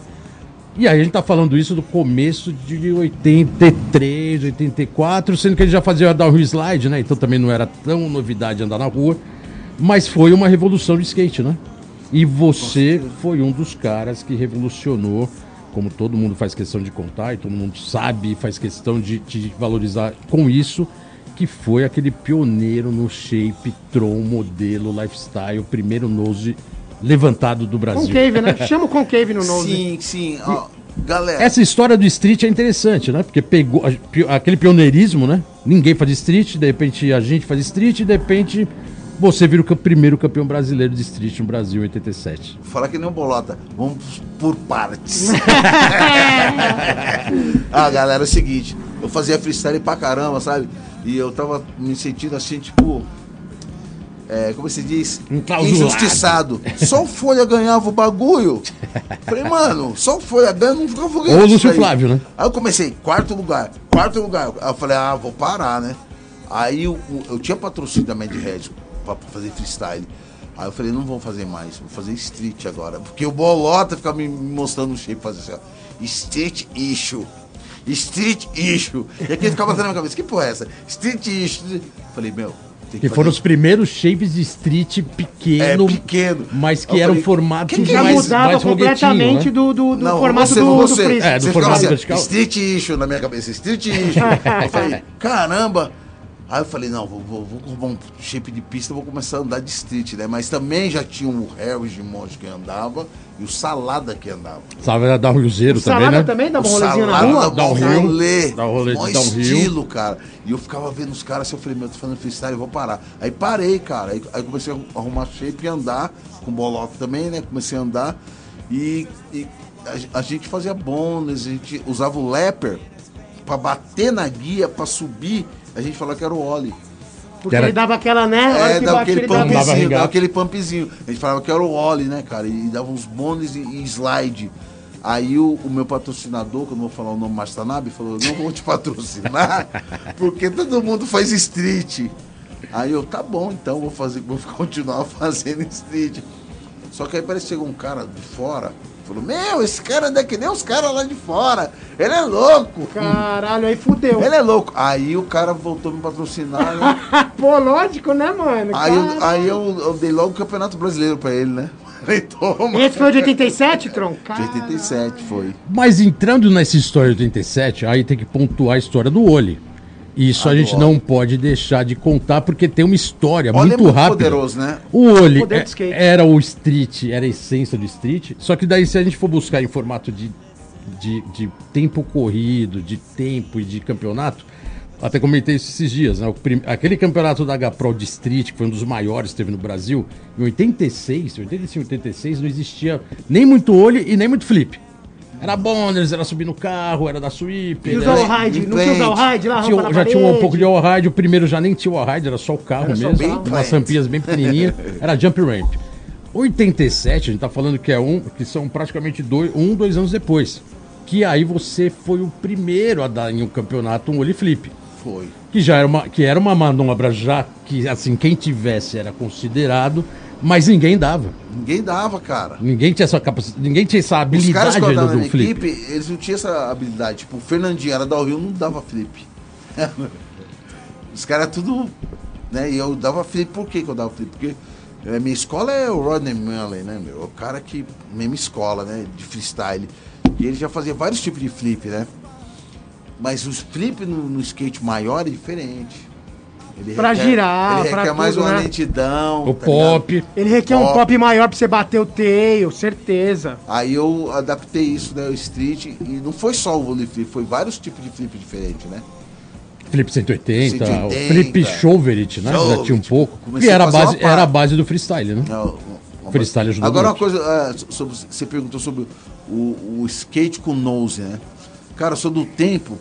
Speaker 1: E aí a gente tá falando isso do começo de 83, 84, sendo que ele já fazia downhill slide, né? Então também não era tão novidade andar na rua. Mas foi uma revolução de skate, né? E você foi um dos caras que revolucionou, como todo mundo faz questão de contar, e todo mundo sabe e faz questão de te valorizar com isso, que foi aquele pioneiro no shape, tron, modelo, lifestyle, primeiro nose levantado do Brasil.
Speaker 2: Concave, né? Chama o Concave no nose.
Speaker 3: Sim, sim. Ó, galera,
Speaker 1: Essa história do street é interessante, né? Porque pegou aquele pioneirismo, né? Ninguém faz street, de repente a gente faz street, de repente você vira o primeiro campeão brasileiro de street no Brasil em 87.
Speaker 3: falar que nem um bolota. Vamos por partes. ah, galera, é o seguinte. Eu fazia freestyle pra caramba, sabe? E eu tava me sentindo assim, tipo. É, como se diz? Injustiçado. Só o Folha ganhava o bagulho. Falei, mano, só o Folha ganha, não fica
Speaker 1: Ou o Lúcio Flávio, né?
Speaker 3: Aí eu comecei, quarto lugar, quarto lugar. Aí eu falei, ah, vou parar, né? Aí eu, eu tinha patrocínio da Mad Red pra fazer freestyle. Aí eu falei, não vou fazer mais, vou fazer street agora. Porque o Bolota ficava me mostrando o shape, fazer assim, ó. Street issue. Street issue. E aqui ficava batendo na minha cabeça, que porra é essa? Street issue. Falei, meu,
Speaker 1: Que
Speaker 3: que
Speaker 1: foram
Speaker 3: fazer
Speaker 1: os primeiros shapes de street
Speaker 3: é,
Speaker 1: pequeno,
Speaker 3: pequeno.
Speaker 1: mas que
Speaker 3: Eu
Speaker 1: eram
Speaker 3: falei,
Speaker 1: formatos
Speaker 3: que que
Speaker 2: Já
Speaker 1: mais,
Speaker 2: mudava
Speaker 1: mais
Speaker 2: completamente
Speaker 1: né?
Speaker 2: do, do, do
Speaker 3: Não,
Speaker 2: formato
Speaker 3: você,
Speaker 2: do, do
Speaker 3: você.
Speaker 2: freeze.
Speaker 1: É, do
Speaker 3: Você
Speaker 1: formato
Speaker 3: assim,
Speaker 1: vertical.
Speaker 3: Street issue na minha cabeça, street issue. eu falei, caramba. Aí eu falei, não, vou, vou, vou arrumar um shape de pista, vou começar a andar de street, né? Mas também já tinha o Harris de Monte que andava e o Salada que andava.
Speaker 1: Era downhillzeiro
Speaker 2: O
Speaker 1: também,
Speaker 2: Salada
Speaker 1: né?
Speaker 2: também dá um rolezinho na
Speaker 3: Salada
Speaker 2: rua?
Speaker 3: dava um rolê,
Speaker 1: Dá um rolê de downhill.
Speaker 3: estilo, cara. E eu ficava vendo os caras assim, eu falei, meu, tô fazendo freestyle, eu vou parar. Aí parei, cara. Aí, aí comecei a arrumar shape e andar, com bolota também, né? Comecei a andar e, e a, a gente fazia bônus, a gente usava o leper pra bater na guia, pra subir. A gente falava que era o Oli.
Speaker 2: Porque
Speaker 1: Era-
Speaker 2: ele dava aquela, né?
Speaker 3: É,
Speaker 2: que
Speaker 3: dava
Speaker 2: batia,
Speaker 3: aquele
Speaker 2: ele dava-
Speaker 1: Dava
Speaker 3: pumpzinho, aquele pumpzinho. A gente falava que era o Oli, né, cara? E dava uns bônus e, e slide. Aí o, o meu patrocinador, que eu não vou falar o nome Mastanabe, falou, não vou te patrocinar, porque todo mundo faz street. Aí eu, tá bom, então vou fazer, vou continuar fazendo street. Só que aí parece que chegou um cara de fora, falou, meu, esse cara não é que nem os caras lá de fora. Ele é louco.
Speaker 2: Caralho, aí fudeu.
Speaker 3: Ele é louco. Aí o cara voltou a me patrocinar, né?
Speaker 2: Pô, lógico, né, mano?
Speaker 3: Aí, eu, aí eu, eu dei logo o Campeonato Brasileiro pra ele, né? Falei, toma.
Speaker 2: Esse foi o de 87, Tron?
Speaker 3: De
Speaker 2: Caralho.
Speaker 3: 87 foi.
Speaker 1: Mas entrando nessa história de 87, aí tem que pontuar a história do Oli. Isso a gente não pode deixar de contar porque tem uma história
Speaker 3: Olha, é
Speaker 1: muito
Speaker 3: muito
Speaker 1: rápida.
Speaker 3: poderoso, né?
Speaker 1: O Oli é- era o street, era a essência do street. Só que daí, se a gente for buscar em formato de, de, de tempo corrido, de tempo e de campeonato, até comentei isso esses dias, né? Prim- aquele campeonato da H-Pro de street, que foi um dos maiores que teve no Brasil, em 86, 85, 86, não existia nem muito olho e nem muito flip. Era bonders, era subir no carro, era da sweep.
Speaker 2: E os
Speaker 1: era-
Speaker 2: all-ride? Não tinha os all-ride lá,
Speaker 1: tinha- já tinha um pouco de all-ride, o primeiro já nem tinha o all-ride, era só o carro
Speaker 2: Era o
Speaker 1: mesmo, umas
Speaker 3: Plant.
Speaker 1: rampinhas bem pequenininhas, era jump ramp. 87, a gente tá falando que é um, que são praticamente dois, um, dois anos depois. Que aí você foi o primeiro a dar em um campeonato um ollie flip.
Speaker 3: Foi.
Speaker 1: Que já era uma, que era uma manobra já que, assim, quem tivesse era considerado, mas ninguém dava.
Speaker 3: Ninguém dava, cara.
Speaker 1: Ninguém tinha essa capacidade, ninguém tinha essa
Speaker 3: Os
Speaker 1: habilidade
Speaker 3: caras que
Speaker 1: do
Speaker 3: na
Speaker 1: flip.
Speaker 3: equipe, eles não tinham essa habilidade. Tipo, o Fernandinho era da Rio, não dava flip. Os caras tudo. Né? E eu dava flip, por que, que eu dava flip? Porque a minha escola é o Rodney Mullen, né, meu? O cara que. Mesma escola, né? De freestyle. E ele já fazia vários tipos de flip, né? Mas os flip no, no skate maior é diferente. Ele
Speaker 2: Pra girar,
Speaker 3: ele
Speaker 2: pra
Speaker 3: requer mais
Speaker 2: tudo,
Speaker 3: uma
Speaker 2: né?
Speaker 3: lentidão.
Speaker 1: O
Speaker 3: tá ligado?
Speaker 1: pop.
Speaker 2: Ele requer um
Speaker 3: Ó.
Speaker 2: pop maior pra você bater o tail, certeza.
Speaker 3: Aí eu adaptei isso, né? O street. E não foi só o volley flip, foi vários tipos de flip diferentes, né?
Speaker 1: Flip 180, o
Speaker 3: 180.
Speaker 1: Flip Shoverit, né? Já tinha um pouco. Que era a, base, era a base do freestyle, né?
Speaker 3: Não, uma-
Speaker 1: Freestyle ajudou
Speaker 3: Agora
Speaker 1: muito.
Speaker 3: uma coisa, é, sobre, você perguntou sobre o, o skate com nose, né? Cara, eu sou do tempo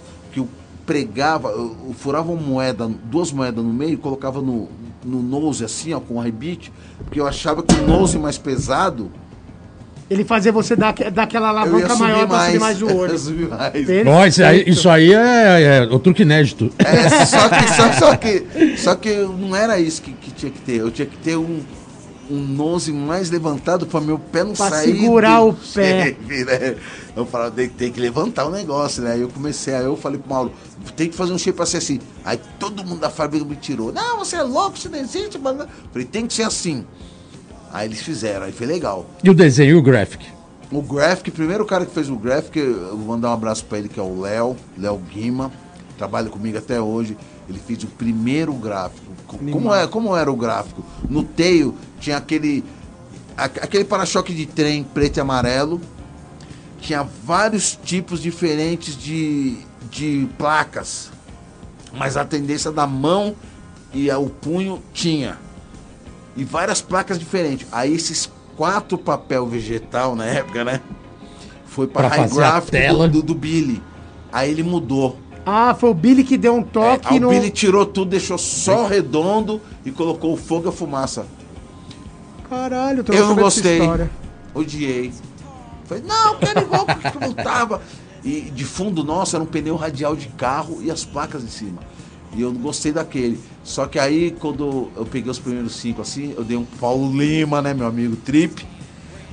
Speaker 3: pregava, eu, eu furava uma moeda, duas moedas no meio, e colocava no, no nose assim, ó, com o rebite, porque eu achava que o nose mais pesado,
Speaker 2: Ele fazia você dar, dar aquela
Speaker 3: eu ia
Speaker 2: alavanca maior pra
Speaker 3: mais.
Speaker 2: subir mais o olho.
Speaker 3: subir mais.
Speaker 1: Ó, isso, aí, isso aí é, é o truque inédito.
Speaker 3: É, só que, só, só que, só que não era isso que, que tinha que ter. Eu tinha que ter um, um nose mais levantado para meu pé não
Speaker 2: Pra
Speaker 3: sair.
Speaker 2: segurar
Speaker 3: do
Speaker 2: o pé.
Speaker 3: né? Eu falava, tem, tem que levantar o negócio, né? Aí eu comecei, aí eu falei pro Mauro, tem que fazer um shape pra ser assim. Aí todo mundo da fábrica me tirou. Não, você é louco, você não existe, mano. Falei, tem que ser assim. Aí eles fizeram, aí foi legal.
Speaker 1: E o desenho e o graphic?
Speaker 3: O Graphic, o primeiro cara que fez o Graphic, eu vou mandar um abraço pra ele, que é o Léo, Léo Guima, trabalha comigo até hoje. Ele fez o primeiro gráfico. Co- Como, é, como era o gráfico? No teio tinha aquele a- aquele para-choque de trem preto e amarelo. Tinha vários tipos diferentes de, de placas. Mas a tendência da mão e o punho tinha e várias placas diferentes. Aí esses quatro papel vegetal na época, né? Foi para High do, do, do Billy. Aí ele mudou.
Speaker 2: Ah, foi o Billy que deu um
Speaker 3: É,
Speaker 2: toque
Speaker 3: aí
Speaker 2: no.
Speaker 3: o Billy tirou tudo, deixou só redondo e colocou o fogo e a fumaça.
Speaker 2: Caralho, tô
Speaker 3: Eu não gostei. Odiei. Falei, não, quero igual que não tava. E de fundo nosso era um pneu radial de carro e as placas em cima. E eu não gostei daquele. Só que aí, quando eu peguei os primeiros cinco assim, eu dei um Paulo Lima, né, meu amigo, trip.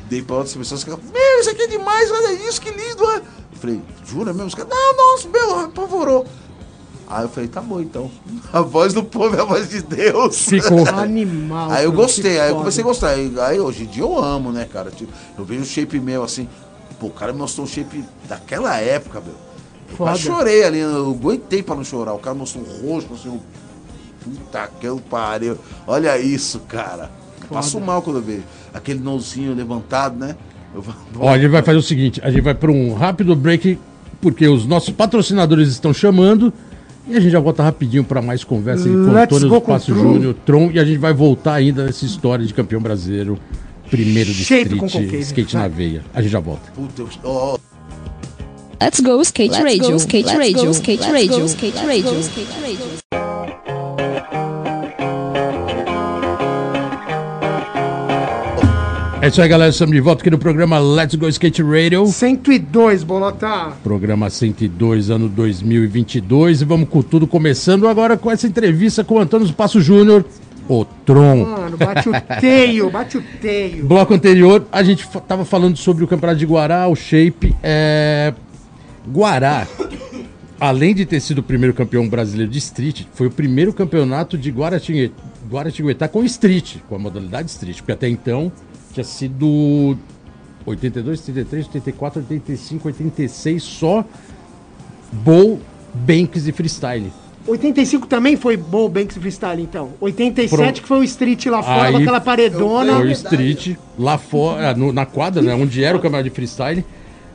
Speaker 3: Dei pra outras pessoas que falaram, meu, isso aqui é demais, olha isso, que lindo, é. Eu falei, jura mesmo? Os caras, não, nossa, meu, apavorou. Aí eu falei, tá bom então. A voz do povo é a voz de Deus.
Speaker 1: Ficou.
Speaker 2: Animal.
Speaker 3: Aí eu gostei, aí eu comecei a gostar. Aí, aí hoje em dia eu amo, né, cara? Tipo, eu vejo o shape meu assim. Pô, o cara me mostrou um shape daquela época, meu. Eu
Speaker 2: Foda.
Speaker 3: quase chorei ali, eu aguentei pra não chorar. O cara mostrou um rosto, assim, um. Puta que eu pariu. Olha isso, cara. Eu Passo mal quando eu vejo. Aquele nozinho levantado, né? Vou-
Speaker 1: Ó, a gente vai fazer o seguinte: a gente vai para um rápido break, porque os nossos patrocinadores estão chamando. E a gente já volta rapidinho para mais conversa aí com o
Speaker 2: Let's
Speaker 1: Antônio Passo
Speaker 2: Tron.
Speaker 1: Júnior, Tron, e a gente vai voltar ainda nessa história de campeão brasileiro, primeiro de street, skate na veia. A gente já volta.
Speaker 3: Puta, ó,
Speaker 6: Let's go skate
Speaker 7: Let's
Speaker 6: radio,
Speaker 7: go,
Speaker 6: skate
Speaker 7: let's
Speaker 6: radio,
Speaker 7: go,
Speaker 6: skate
Speaker 7: let's
Speaker 6: radio,
Speaker 7: go,
Speaker 6: skate
Speaker 7: let's
Speaker 6: radio,
Speaker 7: go,
Speaker 6: skate radio.
Speaker 1: É isso aí, galera. Estamos de volta aqui no programa Let's Go Skate Radio.
Speaker 2: 102, Bolota.
Speaker 1: Programa 102, ano 2022. E vamos com tudo, começando agora com essa entrevista com o Antônio Passo Júnior, o Tron.
Speaker 2: Mano, bate o teio, bate o teio.
Speaker 1: Bloco anterior, a gente tava falando sobre o campeonato de Guará, o Shape. É... Guará, além de ter sido o primeiro campeão brasileiro de street, foi o primeiro campeonato de Guaratingue- Guaratinguetá com street, com a modalidade street, porque até então tinha sido 82, 83, 84, 85, 86 só bowl, banks e freestyle.
Speaker 2: 85 também foi Bowl Banks Freestyle, então. 87
Speaker 1: Pro-
Speaker 2: que foi o Street lá fora,
Speaker 1: Aí-
Speaker 2: com aquela paredona.
Speaker 1: Foi o street, lá fora, no- na quadra, né? Onde era o campeonato de freestyle.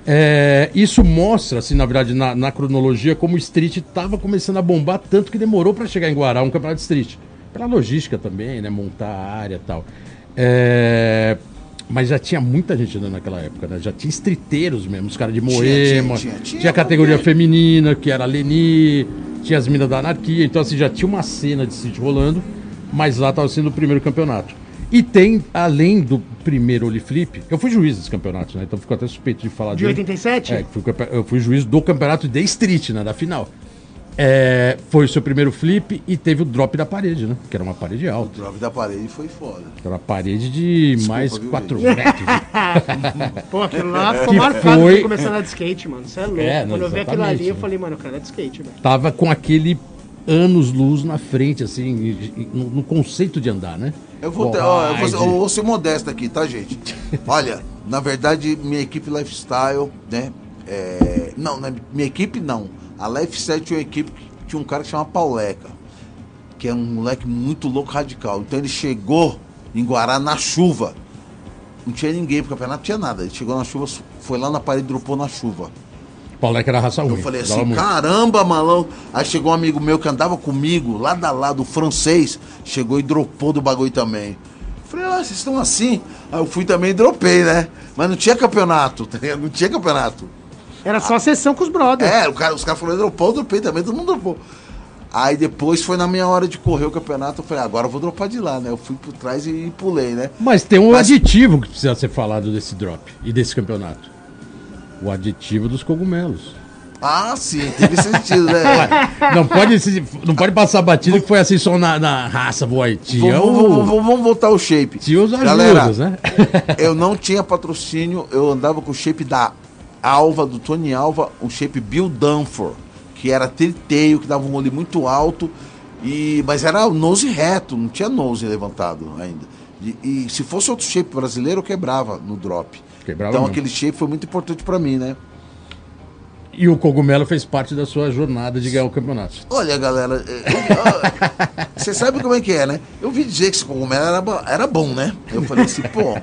Speaker 1: É, isso mostra, assim, na verdade, na, na cronologia, como o street estava começando a bombar, tanto que demorou para chegar em Guará um campeonato de street. Pela logística também, né? Montar a área e tal. É, mas já tinha muita gente andando naquela época, né? Já tinha streeteiros mesmo, os caras de Moema.
Speaker 3: tinha,
Speaker 1: Tinha,
Speaker 3: tinha, tinha,
Speaker 1: categoria
Speaker 3: porque-
Speaker 1: feminina, que era a Leni, tinha as minas da anarquia. Então, assim, já tinha uma cena de street rolando, mas lá estava sendo o primeiro campeonato. E tem, além do primeiro Oliflip, eu fui juiz desse campeonato, né? Então fico até suspeito de falar
Speaker 2: De
Speaker 1: dele.
Speaker 2: 87?
Speaker 1: É, fui eu fui juiz do campeonato de street, né? Da final. É, foi o seu primeiro flip e teve o drop da parede, né? Que era uma parede
Speaker 3: O
Speaker 1: alta.
Speaker 3: drop da parede foi foda.
Speaker 1: Era uma parede de mais
Speaker 3: viu,
Speaker 1: 4
Speaker 3: gente?
Speaker 1: metros.
Speaker 2: Pô, aquilo lá ficou
Speaker 1: Que
Speaker 2: marcado
Speaker 1: foi-
Speaker 2: foi... começar a andar de skate, mano. Você é louco.
Speaker 1: É, não,
Speaker 2: Quando eu vi aquilo ali, eu
Speaker 1: né?
Speaker 2: falei, mano, eu quero andar de skate, velho.
Speaker 1: Tava com aquele anos-luz na frente, assim, no, no conceito de andar, né?
Speaker 3: Eu vou, ter, ó, eu, vou, eu vou ser modesto aqui, tá, gente? Olha, na verdade, minha equipe lifestyle, né? é, não, né, minha equipe não. A lifestyle tinha uma equipe que tinha um cara que chama Pauleca, que é um moleque muito louco radical. Então ele chegou em Guará na chuva. Não tinha ninguém pro campeonato, não tinha nada. Ele chegou na chuva, foi lá na parede e dropou na chuva.
Speaker 1: É que era raça ruim.
Speaker 3: Eu falei assim, caramba, malão. Aí chegou um amigo meu que andava comigo, lá da lado, francês, chegou e dropou do bagulho também. Falei, ah, vocês estão assim? Aí eu fui também e dropei, né? Mas não tinha campeonato? Não tinha campeonato.
Speaker 2: Era só a sessão com os brothers.
Speaker 3: É, o cara, os caras falaram, dropou, eu dropei também, todo mundo dropou. Aí depois foi na minha hora de correr o campeonato, eu falei, ah, agora eu vou dropar de lá, né? Eu fui por trás e, e pulei, né?
Speaker 1: Mas tem um
Speaker 3: Mas-
Speaker 1: aditivo que precisa ser falado desse drop e desse campeonato. O aditivo dos cogumelos.
Speaker 3: Ah, sim, teve sentido, né?
Speaker 1: Não pode, não pode passar batido que foi assim só na, na raça, boy. Tinha
Speaker 3: Vamos, vamos, vamos voltar ao shape.
Speaker 1: tinha os
Speaker 3: Galera,
Speaker 1: ajudas, né?
Speaker 3: eu não tinha patrocínio, eu andava com o shape da Alva, do Tony Alva, um shape Bill Dunford, que era triteio, que dava um olho muito alto, e mas era nose reto, não tinha nose levantado ainda. E, e se fosse outro shape brasileiro, eu quebrava no drop.
Speaker 1: Quebrava
Speaker 3: então aquele shape foi muito importante pra mim, né?
Speaker 1: E o cogumelo fez parte da sua jornada de ganhar o campeonato.
Speaker 3: Olha, galera, é, você sabe como é que é, né? Eu vi dizer que esse cogumelo era, bo- era bom, né? Eu falei assim, pô.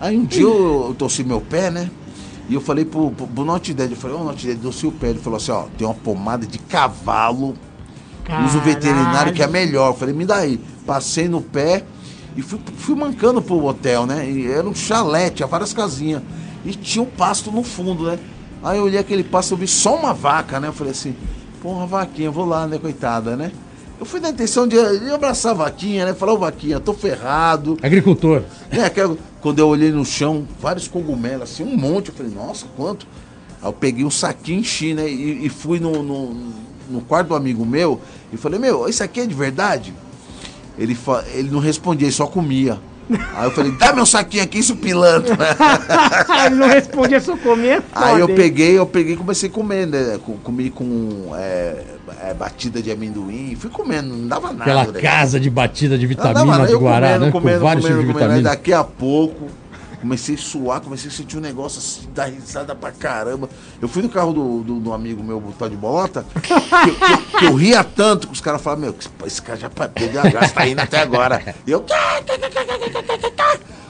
Speaker 3: Aí um dia eu, eu torci meu pé, né? E eu falei pro, pro, pro Not Dead, eu falei, ô Not Dead, torci o pé. Ele falou assim, ó, tem uma pomada de cavalo, uso veterinário que é melhor. Eu falei, me dá aí. Passei no pé e fui, fui mancando pro hotel, né? E era um chalé, tinha várias casinhas. E tinha um pasto no fundo, né? Aí eu olhei aquele pasto, eu vi só uma vaca, né? Eu falei assim, porra, vaquinha, vou lá, né, coitada, né? Eu fui na intenção de, de abraçar a vaquinha, né? Falar, ô vaquinha, tô ferrado.
Speaker 1: Agricultor.
Speaker 3: Aquela- quando eu olhei no chão, vários cogumelos, assim, um monte. Eu falei, nossa, quanto? Aí eu peguei um saquinho, enchi, né? E, e fui no, no, no quarto do amigo meu e falei, meu, isso aqui é de verdade? Ele, fa- ele não respondia, ele só comia. Aí eu falei, dá meu saquinho aqui, isso pilantra.
Speaker 2: Ele não respondia, só comia.
Speaker 3: Aí eu
Speaker 2: foda, hein?
Speaker 3: peguei, eu peguei e comecei a comer, né? Co- Comi com é, é, batida de amendoim, fui comendo, não dava nada.
Speaker 1: Aquela
Speaker 3: né?
Speaker 1: casa de batida de
Speaker 3: Não
Speaker 1: vitamina
Speaker 3: dava
Speaker 1: de
Speaker 3: eu
Speaker 1: Guará,
Speaker 3: comendo,
Speaker 1: né?
Speaker 3: comendo,
Speaker 1: Com vários
Speaker 3: comendo,
Speaker 1: tipos de
Speaker 3: comendo. Aí
Speaker 1: vitamina.
Speaker 3: daqui a pouco, comecei a suar, comecei a sentir um negócio assim, dar risada pra caramba. Eu fui no carro do, do, do amigo meu, botar de bolota, que, eu- que eu- ria tanto que os caras falaram, meu, esse cara já perdeu a graça, tá indo até agora. E eu...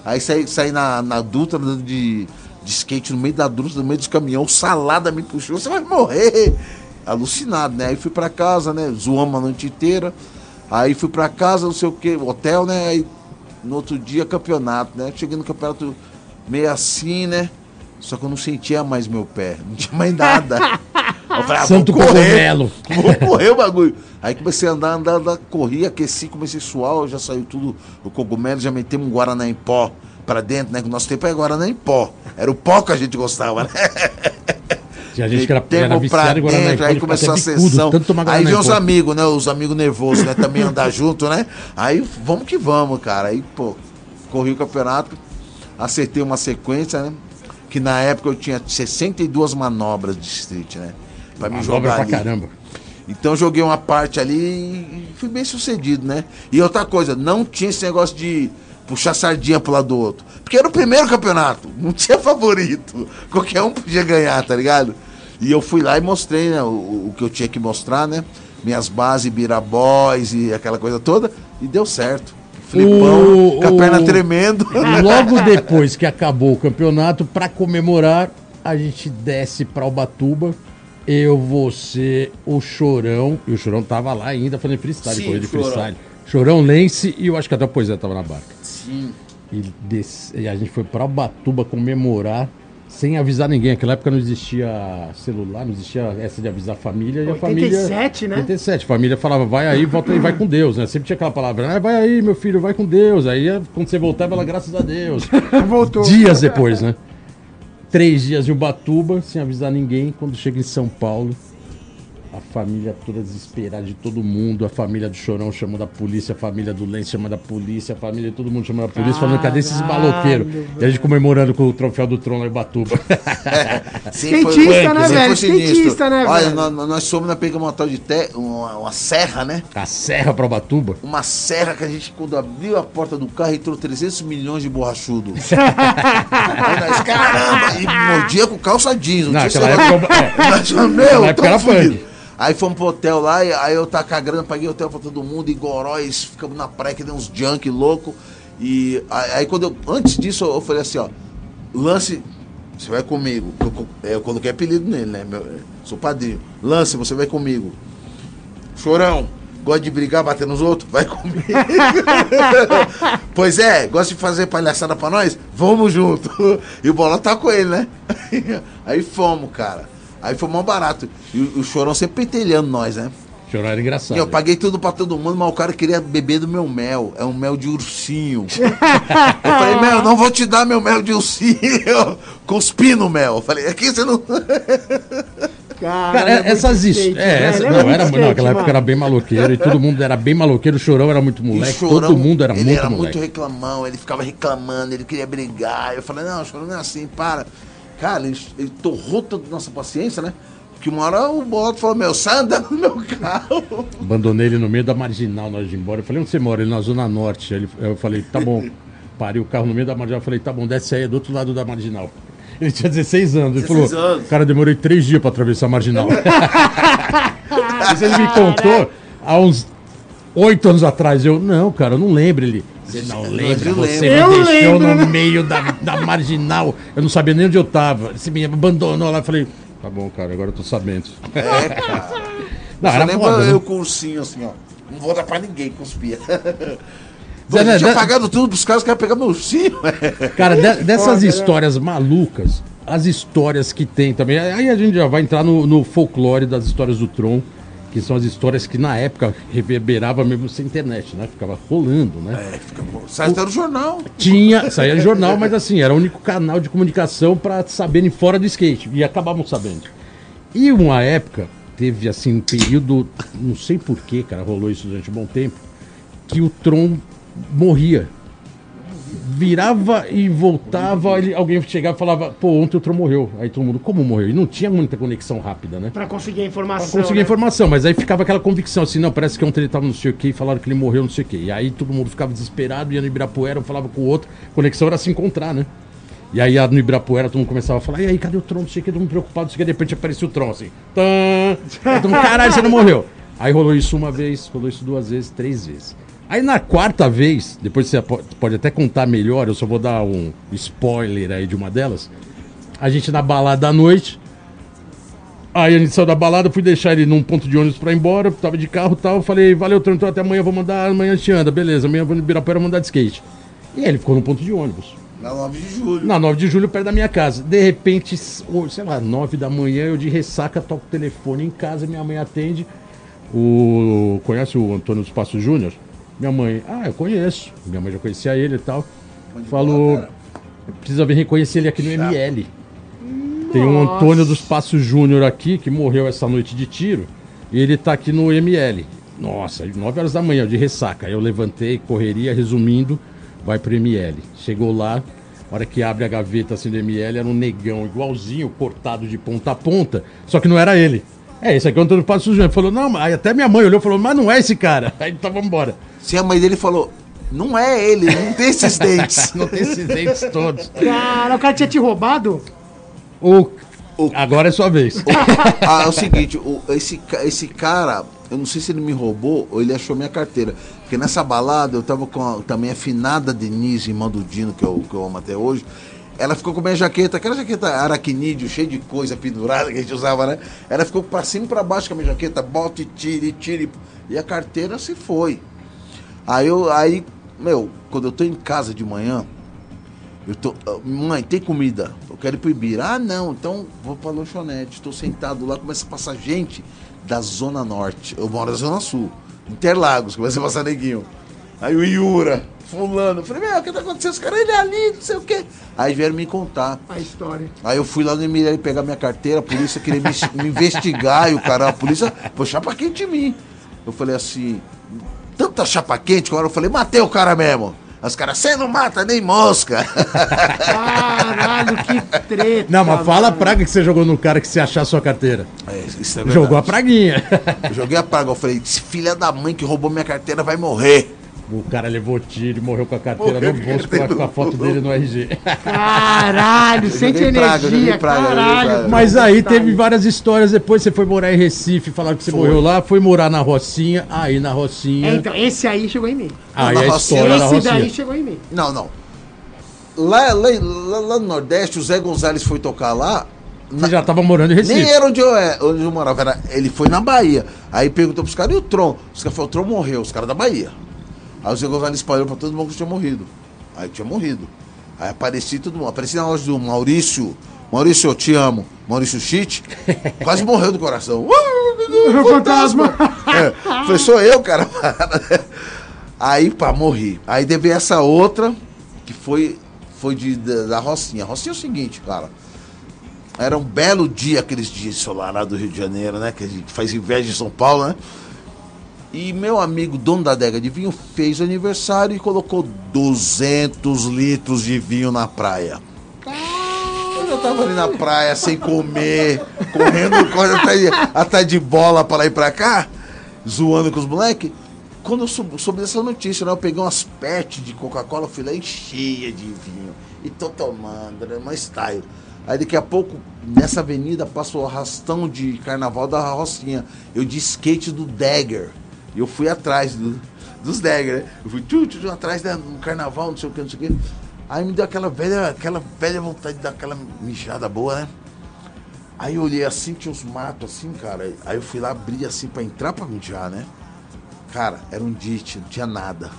Speaker 3: Aí saí, saí na, na Dutra andando de, de skate no meio da Dutra, no meio dos caminhões, salada me puxou, você vai morrer. Alucinado, né? Aí fui pra casa, né? Zoamos a noite inteira. Aí fui pra casa, não sei o que, hotel, né? Aí no outro dia, campeonato, né? Cheguei no campeonato meio assim, né? Só que eu não sentia mais meu pé, não tinha mais nada. Eu falei, ah,
Speaker 1: Santo
Speaker 3: vou correr,
Speaker 1: cogumelo.
Speaker 3: vou correr o bagulho. Aí comecei a andar, andar, andar, corri, aqueci, comecei a suar, já saiu tudo, o cogumelo, já metemos um Guaraná em pó pra dentro, né? Que o nosso tempo é Guaraná em pó. Era o pó que a gente gostava, né?
Speaker 1: Tinha gente que era, era viciado Guaraná
Speaker 3: dentro, aí começou a sessão. Aí
Speaker 1: Guaraná
Speaker 3: veio
Speaker 1: em
Speaker 3: os amigos, né? Os amigos nervosos, né? Também andar junto, né? Aí vamos que vamos, cara. Aí, pô, corri o campeonato, acertei uma sequência, né? Que na época eu tinha 62 manobras de street, né? Pra me
Speaker 1: Manobra
Speaker 3: jogar
Speaker 1: pra
Speaker 3: ali.
Speaker 1: caramba.
Speaker 3: Então joguei uma parte ali e fui bem sucedido, né? E outra coisa, não tinha esse negócio de puxar sardinha pro lado do outro. Porque era o primeiro campeonato, não tinha favorito. Qualquer um podia ganhar, tá ligado? E eu fui lá e mostrei, né, o, o que eu tinha que mostrar, né? minhas bases, Birabóis e aquela coisa toda, e deu certo. Flipão,
Speaker 1: O-
Speaker 3: com a perna
Speaker 1: o-
Speaker 3: tremendo.
Speaker 1: Logo depois que acabou o campeonato, pra comemorar, a gente desce pra Ubatuba. Eu, você, o Chorão. E o Chorão tava lá ainda fazendo freestyle,
Speaker 3: Sim,
Speaker 1: corrida de
Speaker 3: Chorão.
Speaker 1: freestyle. Chorão, Lence e eu acho que até o Poisé tava na barca.
Speaker 3: Sim.
Speaker 1: E, desce- e a gente foi pra Ubatuba comemorar sem avisar ninguém. Naquela época não existia celular, não existia essa de avisar a família. E a família.
Speaker 2: 87, né?
Speaker 1: 87. A família falava, vai aí, volta aí, vai com Deus, né? Sempre tinha aquela palavra, ah, vai aí, meu filho, vai com Deus. Aí quando você voltava, ela, graças a Deus.
Speaker 2: Voltou.
Speaker 1: Dias depois, né? Três dias em Ubatuba, sem avisar ninguém. Quando chega em São Paulo, a família toda desesperada de todo mundo. A família do Chorão chamando a polícia, a família do Lenço chamando a polícia, a família de todo mundo chamando a polícia, falando, cadê esses
Speaker 2: Caralho,
Speaker 1: maloqueiros? E a gente comemorando com o troféu do trono lá em Ubatuba.
Speaker 3: Sim,
Speaker 2: Skatista, né, velho? Skatista, né,
Speaker 3: Olha,
Speaker 2: velho?
Speaker 3: nós, nós fomos na pegamos uma tal de te, uma, uma serra, né?
Speaker 1: a serra pra Ubatuba.
Speaker 3: Uma serra que a gente, quando abriu a porta do carro, entrou 300 milhões de borrachudo. Nós, caramba! E mordia com calça jeans. Não,
Speaker 1: Não,
Speaker 3: tinha
Speaker 1: aquela época, é,
Speaker 3: meu,
Speaker 1: era punk.
Speaker 3: Aí fomos pro hotel lá, e aí eu tava com a grana, paguei hotel pra todo mundo, em Goróis, ficamos na praia, que deu uns junk louco. E aí, quando eu, antes disso, eu falei assim, ó, Lance, você vai comigo. Eu, eu coloquei apelido nele, né? Meu, sou padrinho. Lance, você vai comigo. Chorão, gosta de brigar, bater nos outros? Vai comigo. pois é, gosta de fazer palhaçada pra nós? Vamos junto. E o Bola tá com ele, né? Aí fomos, cara. Aí foi mó barato. E o, o Chorão sempre pentelhando nós, né?
Speaker 1: Chorão era engraçado.
Speaker 3: E eu paguei tudo pra todo mundo, mas o cara queria beber do meu mel. É um mel de ursinho. eu falei, Mel, não vou te dar meu mel de ursinho. Cuspi no mel. Eu falei, aqui você não.
Speaker 2: Cara,
Speaker 1: Cara,
Speaker 2: é muito
Speaker 1: essas
Speaker 2: skate,
Speaker 1: é,
Speaker 2: velho,
Speaker 1: essa,
Speaker 2: é
Speaker 1: não, era, não,
Speaker 2: skate,
Speaker 1: aquela época
Speaker 2: mano.
Speaker 1: era bem maloqueiro e todo mundo era bem maloqueiro, o Chorão era muito moleque,
Speaker 3: Chorão,
Speaker 1: todo mundo era
Speaker 3: ele
Speaker 1: muito
Speaker 3: era
Speaker 1: moleque.
Speaker 3: muito reclamão, ele ficava reclamando, ele queria brigar. Eu falei, não, o Chorão não é assim, para. Cara, ele, ele torrou toda a nossa paciência, né? Porque uma hora o Boto falou, meu, sai andando no meu carro.
Speaker 1: Abandonei ele no meio da marginal na hora de ir embora. Eu falei, onde você mora? Ele na Zona Norte. Ele, eu falei, tá bom. Parei o carro no meio da marginal. Eu falei, tá bom, desce aí, é do outro lado da marginal. Ele tinha 16 anos. Ele
Speaker 3: 16
Speaker 1: falou,
Speaker 3: anos.
Speaker 1: cara, demorei três dias pra atravessar a marginal. Isso ele me contou há uns oito anos atrás. Eu, não, cara, eu não lembro. Ele, você não lembra?
Speaker 3: eu
Speaker 1: Você
Speaker 3: lembro.
Speaker 1: me
Speaker 2: Eu
Speaker 1: deixou
Speaker 2: lembro, né?
Speaker 1: no meio da, da marginal. Eu não sabia nem onde eu tava. Você me abandonou lá. Eu falei, tá bom, cara, agora eu tô sabendo.
Speaker 3: É, cara.
Speaker 1: Não,
Speaker 3: Só
Speaker 1: era
Speaker 3: lembro
Speaker 1: foda, né?
Speaker 3: eu com o ursinho assim, ó. Não vou dar pra ninguém, cuspia. Pô,
Speaker 1: Zé,
Speaker 3: eu tinha pagado tudo pros caras, os caras pegaram meu ursinho.
Speaker 1: Cara, de- dessas
Speaker 2: Foda, né?
Speaker 1: histórias malucas, as histórias que tem também. Aí a gente já vai entrar no, no folclore das histórias do Tron, que são as histórias que na época reverberava mesmo sem internet, né? Ficava rolando, né?
Speaker 3: É, fica. Sai até no jornal.
Speaker 1: Tinha, saía no jornal, mas assim, era o único canal de comunicação para saberem fora do skate. E acabavam sabendo. E uma época, teve assim, um período, não sei porquê, cara, rolou isso durante um bom tempo, que o Tron morria. Virava e voltava, ele- alguém chegava e falava, pô, ontem o Tron morreu. Aí todo mundo, como morreu? E não tinha muita conexão rápida, né?
Speaker 2: Pra conseguir a informação.
Speaker 1: Pra conseguir
Speaker 2: né?
Speaker 1: informação, mas aí ficava aquela convicção assim, não, parece que ontem ele tava não sei o que, e falaram que ele morreu não sei o que. E aí todo mundo ficava desesperado, ia no Ibirapuera, um falava com o outro, conexão era se encontrar, né? E aí no Ibirapuera todo mundo começava a falar, e aí, cadê o Tron? Não sei o que, todo mundo preocupado, não sei o que, de repente aparecia o Tron assim. Tã! Mundo, caralho, você não morreu. Aí rolou isso uma vez, rolou isso duas vezes, três vezes. Aí na quarta vez, depois você po- pode até contar melhor, eu só vou dar um spoiler aí de uma delas. A gente na balada à noite, Aí a gente saiu da balada, fui deixar ele num ponto de ônibus pra ir embora, tava de carro e tal. Falei, valeu, Tron, então até amanhã vou mandar, amanhã a gente anda, beleza, amanhã vou no Ibirapuera mandar de skate. E aí ele ficou no ponto de ônibus.
Speaker 3: Na 9 de julho.
Speaker 1: Na 9 de julho, perto da minha casa. De repente, sei lá, 9 da manhã, eu de ressaca toco o telefone em casa, minha mãe atende. O. Conhece o Antônio dos Passos Júnior? Minha mãe, ah, eu conheço. Minha mãe já conhecia ele e tal. Falou, precisa vir reconhecer ele aqui no ML. Tem um. Antônio dos Passos Júnior aqui, que morreu essa noite de tiro, e ele tá aqui no ML. Nossa, 9 horas da manhã, de ressaca. Aí eu levantei, correria, resumindo, vai pro ML. Chegou lá, a hora que abre a gaveta assim do ML, era um negão igualzinho, cortado de ponta a ponta, só que não era ele. É, esse aqui é o Antônio Passos Júnior. Falou, não, mas- aí até minha mãe olhou e falou, mas não é esse cara. Aí então vamos embora.
Speaker 3: Se a mãe dele falou, não é ele, não tem esses dentes.
Speaker 1: Não tem esses dentes todos.
Speaker 2: Cara, o cara tinha te roubado?
Speaker 1: O... Agora é sua vez.
Speaker 3: ah, é o seguinte, o- esse, esse cara, eu não sei se ele me roubou ou ele achou minha carteira. Porque nessa balada eu tava com a, também a finada Denise, irmã do Dino, que eu, que eu amo até hoje. Ela ficou com minha jaqueta, aquela jaqueta aracnídeo, cheia de coisa pendurada que a gente usava, né? Ela ficou pra cima e pra baixo com a minha jaqueta, bota e tire. E a carteira se foi. Aí eu, aí, meu, quando eu tô em casa de manhã, eu tô. ah, Mãe, tem comida? Eu quero ir pro Ibira. Ah, não, então vou pra lanchonete. Estou sentado lá, começa a passar gente da Zona Norte. Eu moro na Zona Sul. Interlagos, começa a passar neguinho. Aí o Iura, fulano. Eu falei, meu, o que tá acontecendo? Os caras, ele é ali, não sei o quê. Aí vieram me contar.
Speaker 2: A história.
Speaker 3: Aí eu fui lá no Emirelli pegar minha carteira, a polícia queria me, me investigar e o cara, a polícia, pô, chapa quente em mim. Eu falei assim, tanta chapa quente, que uma hora eu falei, matei o cara mesmo. Aí Os caras, você não mata nem mosca.
Speaker 2: Caralho, que treta.
Speaker 1: Não, mas fala a praga que você jogou no cara que você achar a sua carteira.
Speaker 3: É, isso é
Speaker 1: Jogou a praguinha.
Speaker 3: Eu joguei a praga, eu falei, esse filha da mãe que roubou minha carteira vai morrer.
Speaker 1: O cara levou tiro e morreu com a carteira
Speaker 3: Morreu
Speaker 1: no
Speaker 3: com a
Speaker 1: bolso com a,
Speaker 3: carteira
Speaker 1: com a
Speaker 3: no
Speaker 1: foto dele no RG.
Speaker 2: Caralho, sente energia,
Speaker 3: praga,
Speaker 2: caralho.
Speaker 1: Mas aí teve várias histórias. Depois você foi morar em Recife, falaram que você
Speaker 3: Foi.
Speaker 1: morreu lá, foi morar na Rocinha. Aí na Rocinha.
Speaker 2: É, então, esse aí chegou em mim.
Speaker 1: aí
Speaker 3: na
Speaker 1: a
Speaker 3: Rocinha.
Speaker 1: história da
Speaker 2: esse
Speaker 1: Rocinha.
Speaker 2: daí chegou em mim.
Speaker 3: Não, não. Lá, lá, lá, lá no Nordeste, o Zé Gonzalez foi tocar lá.
Speaker 1: Você já tava morando em Recife.
Speaker 3: Nem era onde eu, é, onde eu morava, era, ele foi na Bahia. Aí perguntou pros caras, e o Tron? Os caras falaram, o Tron morreu, os caras da Bahia. Aí o Zé Gonzalez espalhou pra todo mundo que tinha morrido. Aí tinha morrido. Aí apareci todo mundo. Apareci na loja do Maurício. Maurício, eu te amo. Maurício Chit. Quase morreu do coração.
Speaker 2: O fantasma.
Speaker 3: É, falei, sou eu, cara. Aí, pá, morri. Aí teve essa outra, que foi, foi de, da, da Rocinha. A Rocinha é o seguinte, cara. Era um belo dia, aqueles dias ensolarados do Rio de Janeiro, né? Que a gente faz inveja em São Paulo, né? E meu amigo, dono da adega de vinho, fez aniversário e colocou 200 litros de vinho na praia. Eu tava ali na praia sem comer, correndo, atrás, de, atrás de bola pra lá e pra cá, zoando com os moleques. Quando eu soube, dessa notícia, né, eu peguei umas pets de Coca-Cola, fui lá e cheia de vinho. E tô tomando, né, uma style. Aí daqui a pouco, nessa avenida, passou o arrastão de carnaval da Rocinha. Eu de skate do Dagger. E eu fui atrás do- dos Dagger, né? Eu fui tchu, tchu, tchu, atrás né, no carnaval, não sei o que, não sei o que. Aí me deu aquela velha, aquela velha vontade de dar aquela mijada boa, né? Aí eu olhei assim, tinha uns matos assim, cara. Aí eu fui lá abrir assim pra entrar pra mijar, né? Cara, era um dit, não tinha nada.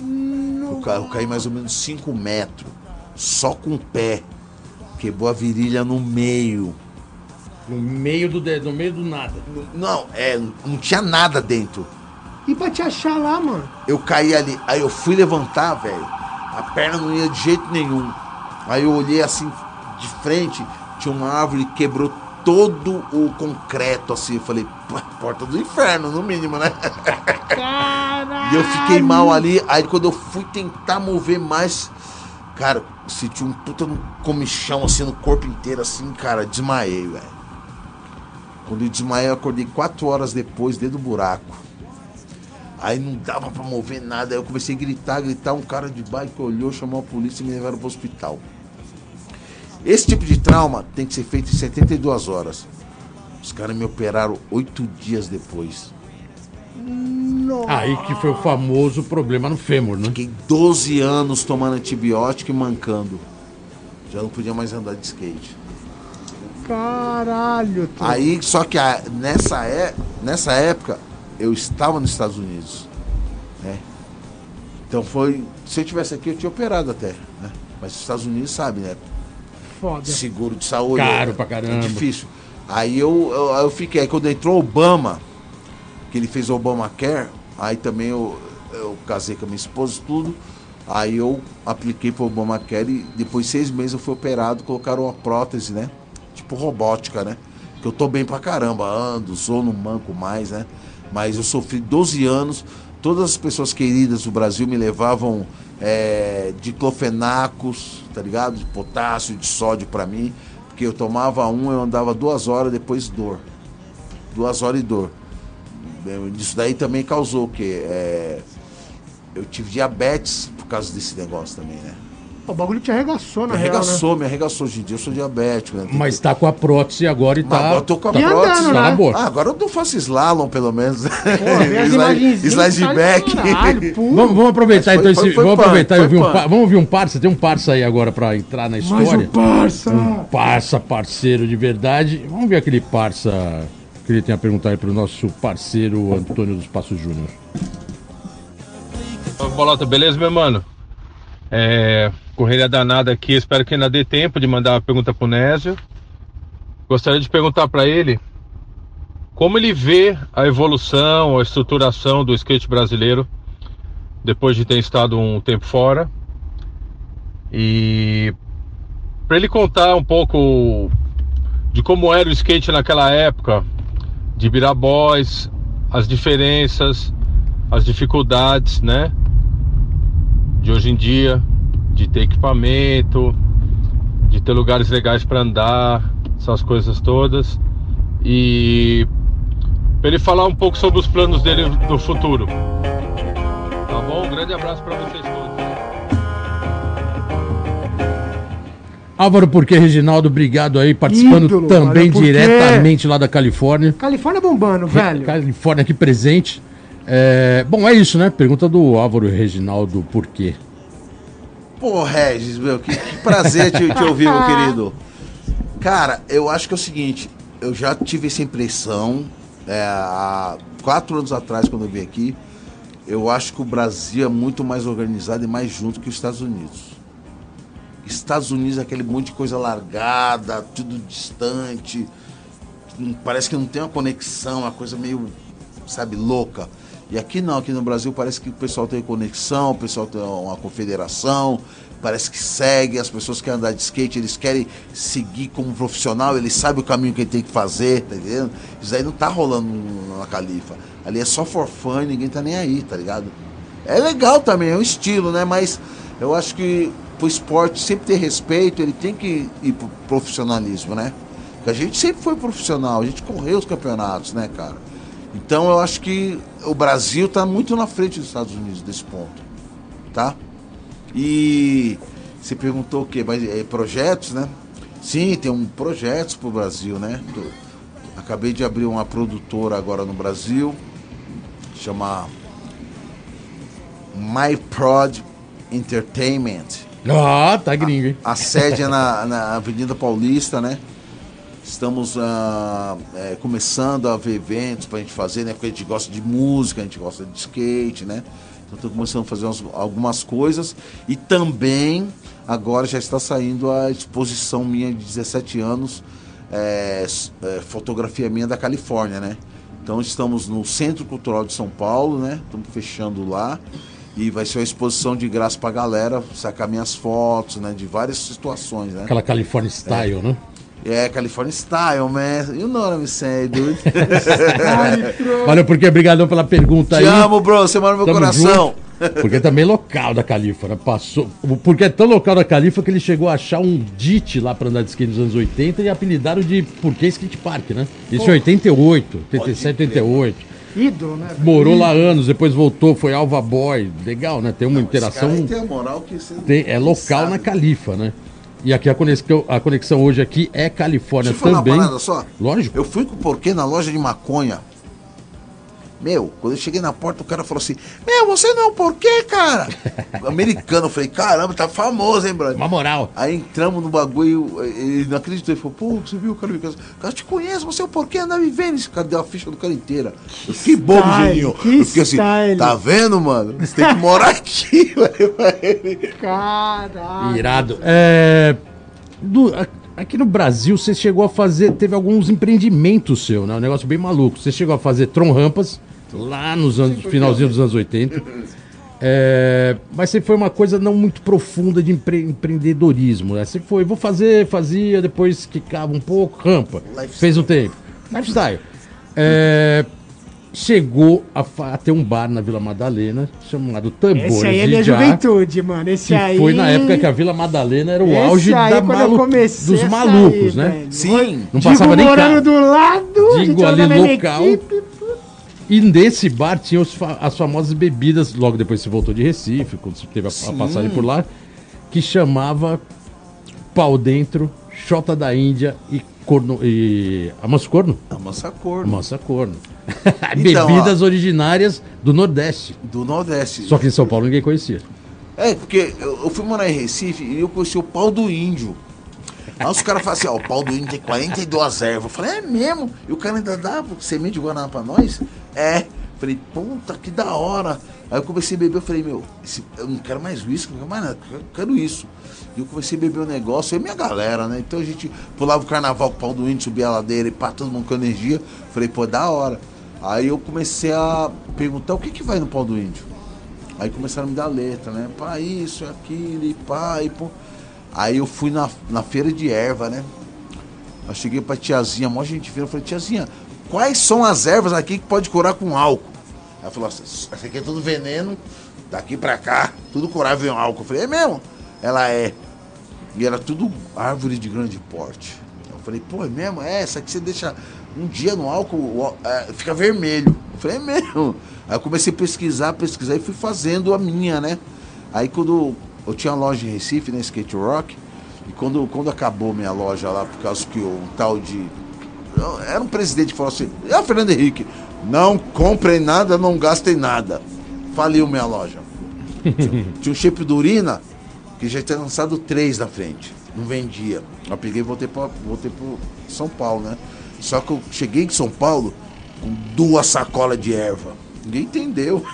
Speaker 3: Eu, ca- eu caí mais ou menos 5 metros, só com o pé. Quebrou a virilha no meio.
Speaker 1: No meio do, de- no meio do nada.
Speaker 3: Não, é, não tinha nada dentro.
Speaker 2: E pra te achar lá, mano?
Speaker 3: Eu caí ali, aí eu fui levantar, velho. A perna não ia de jeito nenhum. Aí eu olhei assim de frente, tinha uma árvore que quebrou todo o concreto assim. Eu falei, "Pô, porta do inferno, no mínimo, né?
Speaker 2: Caralho.
Speaker 3: E eu fiquei mal ali. Aí quando eu fui tentar mover mais, cara, senti um puta no comichão assim no corpo inteiro, assim, cara, desmaiei, velho. Quando eu desmaiei, eu acordei quatro horas depois, dentro do buraco. Aí não dava pra mover nada. Aí eu comecei a gritar, gritar. Um cara de bike olhou, chamou a polícia e me levaram pro hospital. Esse tipo de trauma tem que ser feito em 72 horas. Os caras me operaram oito dias depois.
Speaker 1: Aí que foi o famoso problema no fêmur, né?
Speaker 3: Fiquei 12 anos tomando antibiótico e mancando. Já não podia mais andar de skate.
Speaker 2: Caralho. tu-
Speaker 3: Aí, só que a- nessa, é, nessa época, eu estava nos Estados Unidos. Né? Então foi. Se eu tivesse aqui, eu tinha operado até. Né? Mas os Estados Unidos sabe, né?
Speaker 2: Foda.
Speaker 3: Seguro de saúde.
Speaker 1: Caro
Speaker 3: é,
Speaker 1: pra caramba.
Speaker 3: É difícil. Aí eu, eu, eu fiquei. Aí quando entrou Obama, que ele fez Obamacare, aí também eu, eu casei com a minha esposa e tudo. Aí eu apliquei pro Obamacare e depois de seis meses eu fui operado, colocaram uma prótese, né? Tipo robótica, né? Que eu tô bem pra caramba, ando, sou, não manco mais, né? Mas eu sofri 12 anos, todas as pessoas queridas do Brasil me levavam é, diclofenacos, tá ligado? De potássio, de sódio pra mim. Porque eu tomava um, eu andava duas horas, depois dor. Duas horas e dor. Isso daí também causou o quê? É, eu tive diabetes por causa desse negócio também, né?
Speaker 2: O bagulho te arregaçou, na
Speaker 3: Me
Speaker 2: real, né?
Speaker 3: arregaçou, me arregaçou. Hoje em dia eu sou diabético, né?
Speaker 1: Mas
Speaker 3: que-
Speaker 1: tá com a prótese agora e
Speaker 3: Mas
Speaker 1: tá.
Speaker 3: agora eu tô com a
Speaker 1: tá,
Speaker 2: E
Speaker 3: prótese.
Speaker 2: andando,
Speaker 1: tá na
Speaker 2: né?
Speaker 1: boa.
Speaker 3: Ah, agora eu não faço slalom, pelo menos.
Speaker 2: as
Speaker 3: slide,
Speaker 2: tá
Speaker 3: back.
Speaker 2: caralho, pô.
Speaker 1: Vamos, vamos aproveitar
Speaker 3: Mas foi-
Speaker 1: então
Speaker 3: foi-
Speaker 1: esse,
Speaker 3: foi
Speaker 1: vamos aproveitar e ouvir um par, vamos ouvir um parça, tem um parça aí agora pra entrar na
Speaker 2: Mais
Speaker 1: história.
Speaker 2: um parça.
Speaker 1: Um parça parceiro de verdade. Vamos ver aquele parça que ele tem a perguntar aí pro nosso parceiro Antônio dos Passos Júnior.
Speaker 7: Ô, Bolota, beleza, meu mano? É, correria danada aqui, espero que ainda dê tempo de mandar uma pergunta pro Nésio. Gostaria de perguntar para ele como ele vê a evolução, a estruturação do skate brasileiro depois de ter estado um tempo fora. E para ele contar um pouco de como era o skate naquela época, de Boys, as diferenças, as dificuldades, né? De hoje em dia, de ter equipamento, de ter lugares legais para andar, essas coisas todas. E para ele falar um pouco sobre os planos dele no futuro. Tá bom? Um grande abraço para vocês todos.
Speaker 1: Álvaro Porquê Reginaldo, obrigado aí, participando
Speaker 2: Ídolo,
Speaker 1: também diretamente lá da Califórnia.
Speaker 2: Califórnia bombando, velho.
Speaker 1: Califórnia aqui presente. É, bom, é isso, né? Pergunta do Álvaro Reginaldo por quê?
Speaker 3: Pô, Regis, meu, que, que prazer te, te ouvir, meu querido. Cara, eu acho que é o seguinte, eu já tive essa impressão é, há quatro anos atrás, quando eu vim aqui. Eu acho que o Brasil é muito mais organizado e mais junto que os Estados Unidos. Estados Unidos é aquele monte de coisa largada, tudo distante. Parece que não tem uma conexão, uma coisa meio, sabe, louca. E aqui não, aqui no Brasil parece que o pessoal tem conexão, o pessoal tem uma confederação, parece que segue, as pessoas querem andar de skate, eles querem seguir como profissional, eles sabem o caminho que ele tem que fazer, tá entendendo? Isso aí não tá rolando na Califa. Ali é só for fun, ninguém tá nem aí, tá ligado? É legal também, é um estilo, né? Mas eu acho que pro esporte sempre ter respeito, ele tem que ir pro profissionalismo, né? Porque a gente sempre foi profissional, a gente correu os campeonatos, né, cara? Então eu acho que o Brasil tá muito na frente dos Estados Unidos desse ponto, tá? E você perguntou o quê? Mas, é, projetos, né? Sim, tem um projetos pro Brasil, né? Tô- acabei de abrir uma produtora agora no Brasil, chama My Prod Entertainment.
Speaker 1: Ah, tá gringo, hein?
Speaker 3: A sede é na, na Avenida Paulista, né? Estamos ah, é, começando a ver eventos pra gente fazer, né? Porque a gente gosta de música, a gente gosta de skate, né? Então estou começando a fazer umas- algumas coisas. E também, agora já está saindo a exposição minha de 17 anos, é, é, fotografia minha da Califórnia, né? Então estamos no Centro Cultural de São Paulo, né? Estamos fechando lá. E vai ser uma exposição de graça pra galera, sacar minhas fotos, né? De várias situações, né?
Speaker 1: Aquela California Style, né?
Speaker 3: É, California Style, man. You know what I'm saying, dude.
Speaker 1: Valeu, porque obrigadão pela pergunta
Speaker 3: Te
Speaker 1: aí.
Speaker 3: amo, bro. Você mora no meu
Speaker 1: Tamo
Speaker 3: coração.
Speaker 1: junto. Porque também é local da Califa, né? Passou. Porque é tão local da Califa que ele chegou a achar um DIT lá pra andar de skate nos anos 80 e apelidaram de Porquê Skate Park, né? Isso em 88, 87, 88.
Speaker 2: Ídolo, né?
Speaker 1: Morou lá anos, depois voltou, foi Alva Boy. Legal, né? Tem uma
Speaker 3: Esse
Speaker 1: interação.
Speaker 3: cara aí tem a moral que você
Speaker 1: tem- é local
Speaker 3: sabe.
Speaker 1: na Califa, né? E aqui a conexão, a conexão hoje aqui é Califórnia
Speaker 3: Deixa eu falar
Speaker 1: também.
Speaker 3: uma parada só.
Speaker 1: Lógico.
Speaker 3: Eu fui com o porquê na loja de maconha. Meu, quando eu cheguei na porta, o cara falou assim: Meu, você não é o porquê, cara? Americano. Eu falei: Caramba, tá famoso, hein, brother?
Speaker 1: Uma moral.
Speaker 3: Aí entramos no bagulho, ele não acreditou, ele falou, pô, você viu o cara me casa? O cara te conhece, você é o porquê andar me vendo? Esse cara deu a ficha do cara inteira. Eu fiquei bobo, Geninho.
Speaker 2: que
Speaker 3: fiquei assim, tá vendo, mano? Você tem que morar aqui, velho.
Speaker 2: Caralho.
Speaker 1: Irado. É, do- aqui no Brasil, você chegou a fazer. Teve alguns empreendimentos seu, né? Um negócio bem maluco. Você chegou a fazer Tron Rampas lá nos anos, finalzinho dos anos 80. É, mas sempre foi uma coisa não muito profunda de empre- empreendedorismo. Né? Você foi, vou fazer, fazia, depois quicava um pouco, rampa.
Speaker 3: Lifestyle.
Speaker 1: Fez um tempo. Lifestyle. É, chegou a, a ter um bar na Vila Madalena chamado Tambores
Speaker 2: Esse aí é minha
Speaker 1: Jar.
Speaker 2: juventude, mano. Esse aí.
Speaker 1: foi na época que a Vila Madalena era o
Speaker 2: Esse
Speaker 1: auge
Speaker 2: aí,
Speaker 1: malu- dos malucos,
Speaker 2: sair,
Speaker 1: né?
Speaker 2: velho.
Speaker 3: Sim.
Speaker 1: Não
Speaker 2: Digo
Speaker 1: passava nem
Speaker 2: morando
Speaker 1: carro.
Speaker 2: do lado, a gente
Speaker 1: Digo ali local.
Speaker 2: equipe.
Speaker 1: E nesse bar tinha fa- as famosas bebidas, logo depois você voltou de Recife, quando você teve a, a passagem por lá. que chamava pau dentro, chota da Índia e corno e amanso corno?
Speaker 3: Amassa corno.
Speaker 1: Amansa corno.
Speaker 3: Então,
Speaker 1: Bebidas originárias do Nordeste.
Speaker 3: Do Nordeste.
Speaker 1: Só que em São Paulo ninguém conhecia.
Speaker 3: É, porque eu, eu fui morar em Recife e eu conheci o pau do índio. Aí os caras falam assim, ó, o pau do índio tem 42 ervas. Eu falei, é mesmo? E o cara ainda dá semente de Guaraná pra nós? É. Falei, puta, que da hora. Aí eu comecei a beber, eu falei, meu, esse- eu não quero mais uísque, não quero mais nada, eu quero isso. E eu comecei a beber o negócio, eu e minha galera, né? Então a gente pulava o carnaval com o pau do índio, subia a ladeira e pá, todo mundo com energia. Falei, pô, da hora. Aí eu comecei a perguntar o que que vai no pau do índio. Aí começaram a me dar letra, né? Pá, isso, aquilo, e pá, e pô. Aí eu fui na, na feira de erva, né? Eu cheguei pra tiazinha, mó gente fina, eu falei, tiazinha, quais são as ervas aqui que pode curar com álcool? Ela falou isso aqui é tudo veneno, daqui pra cá, tudo curável em álcool. Eu falei, é mesmo? Ela é. E era tudo árvore de grande porte. Eu falei, pô, é mesmo? É, essa aqui você deixa um dia no álcool, é, fica vermelho. Eu falei, é mesmo? Aí eu comecei a pesquisar, pesquisar e fui fazendo a minha, né? Aí quando eu tinha uma loja em Recife, né, Skate Rock, e quando, quando acabou minha loja lá, por causa que um tal de. Era um presidente que falou assim, é o Fernando Henrique, não comprem nada, não gastem nada. Faliu minha loja. Tinha, um shape do urina que já tinha lançado três na frente. Não vendia. Eu peguei e voltei para voltei pro São Paulo, né? Só que eu cheguei em São Paulo com duas sacolas de erva. Ninguém entendeu.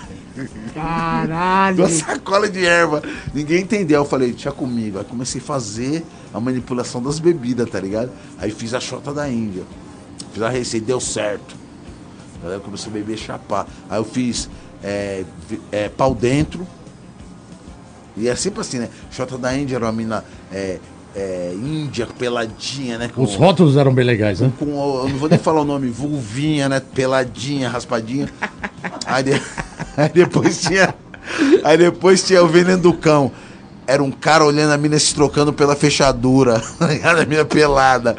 Speaker 2: Caralho.
Speaker 3: Duas sacolas de erva. Ninguém entendeu. Eu falei, deixa comigo. Aí comecei a fazer a manipulação das bebidas, tá ligado? Aí fiz a chota da Índia. Fiz a receita, deu certo. Aí eu comecei a beber chapar. Aí eu fiz é, é, pau dentro. E é sempre assim, né? Chota da Índia era uma mina é, é, índia, peladinha, né? Com,
Speaker 1: Os rótulos eram bem legais, né?
Speaker 3: com, o- eu não vou nem falar o nome, vulvinha, né? Peladinha, raspadinha. Aí, de- aí depois tinha. Aí depois tinha o veneno do cão. Era um cara olhando a mina se trocando pela fechadura. tá? A mina pelada.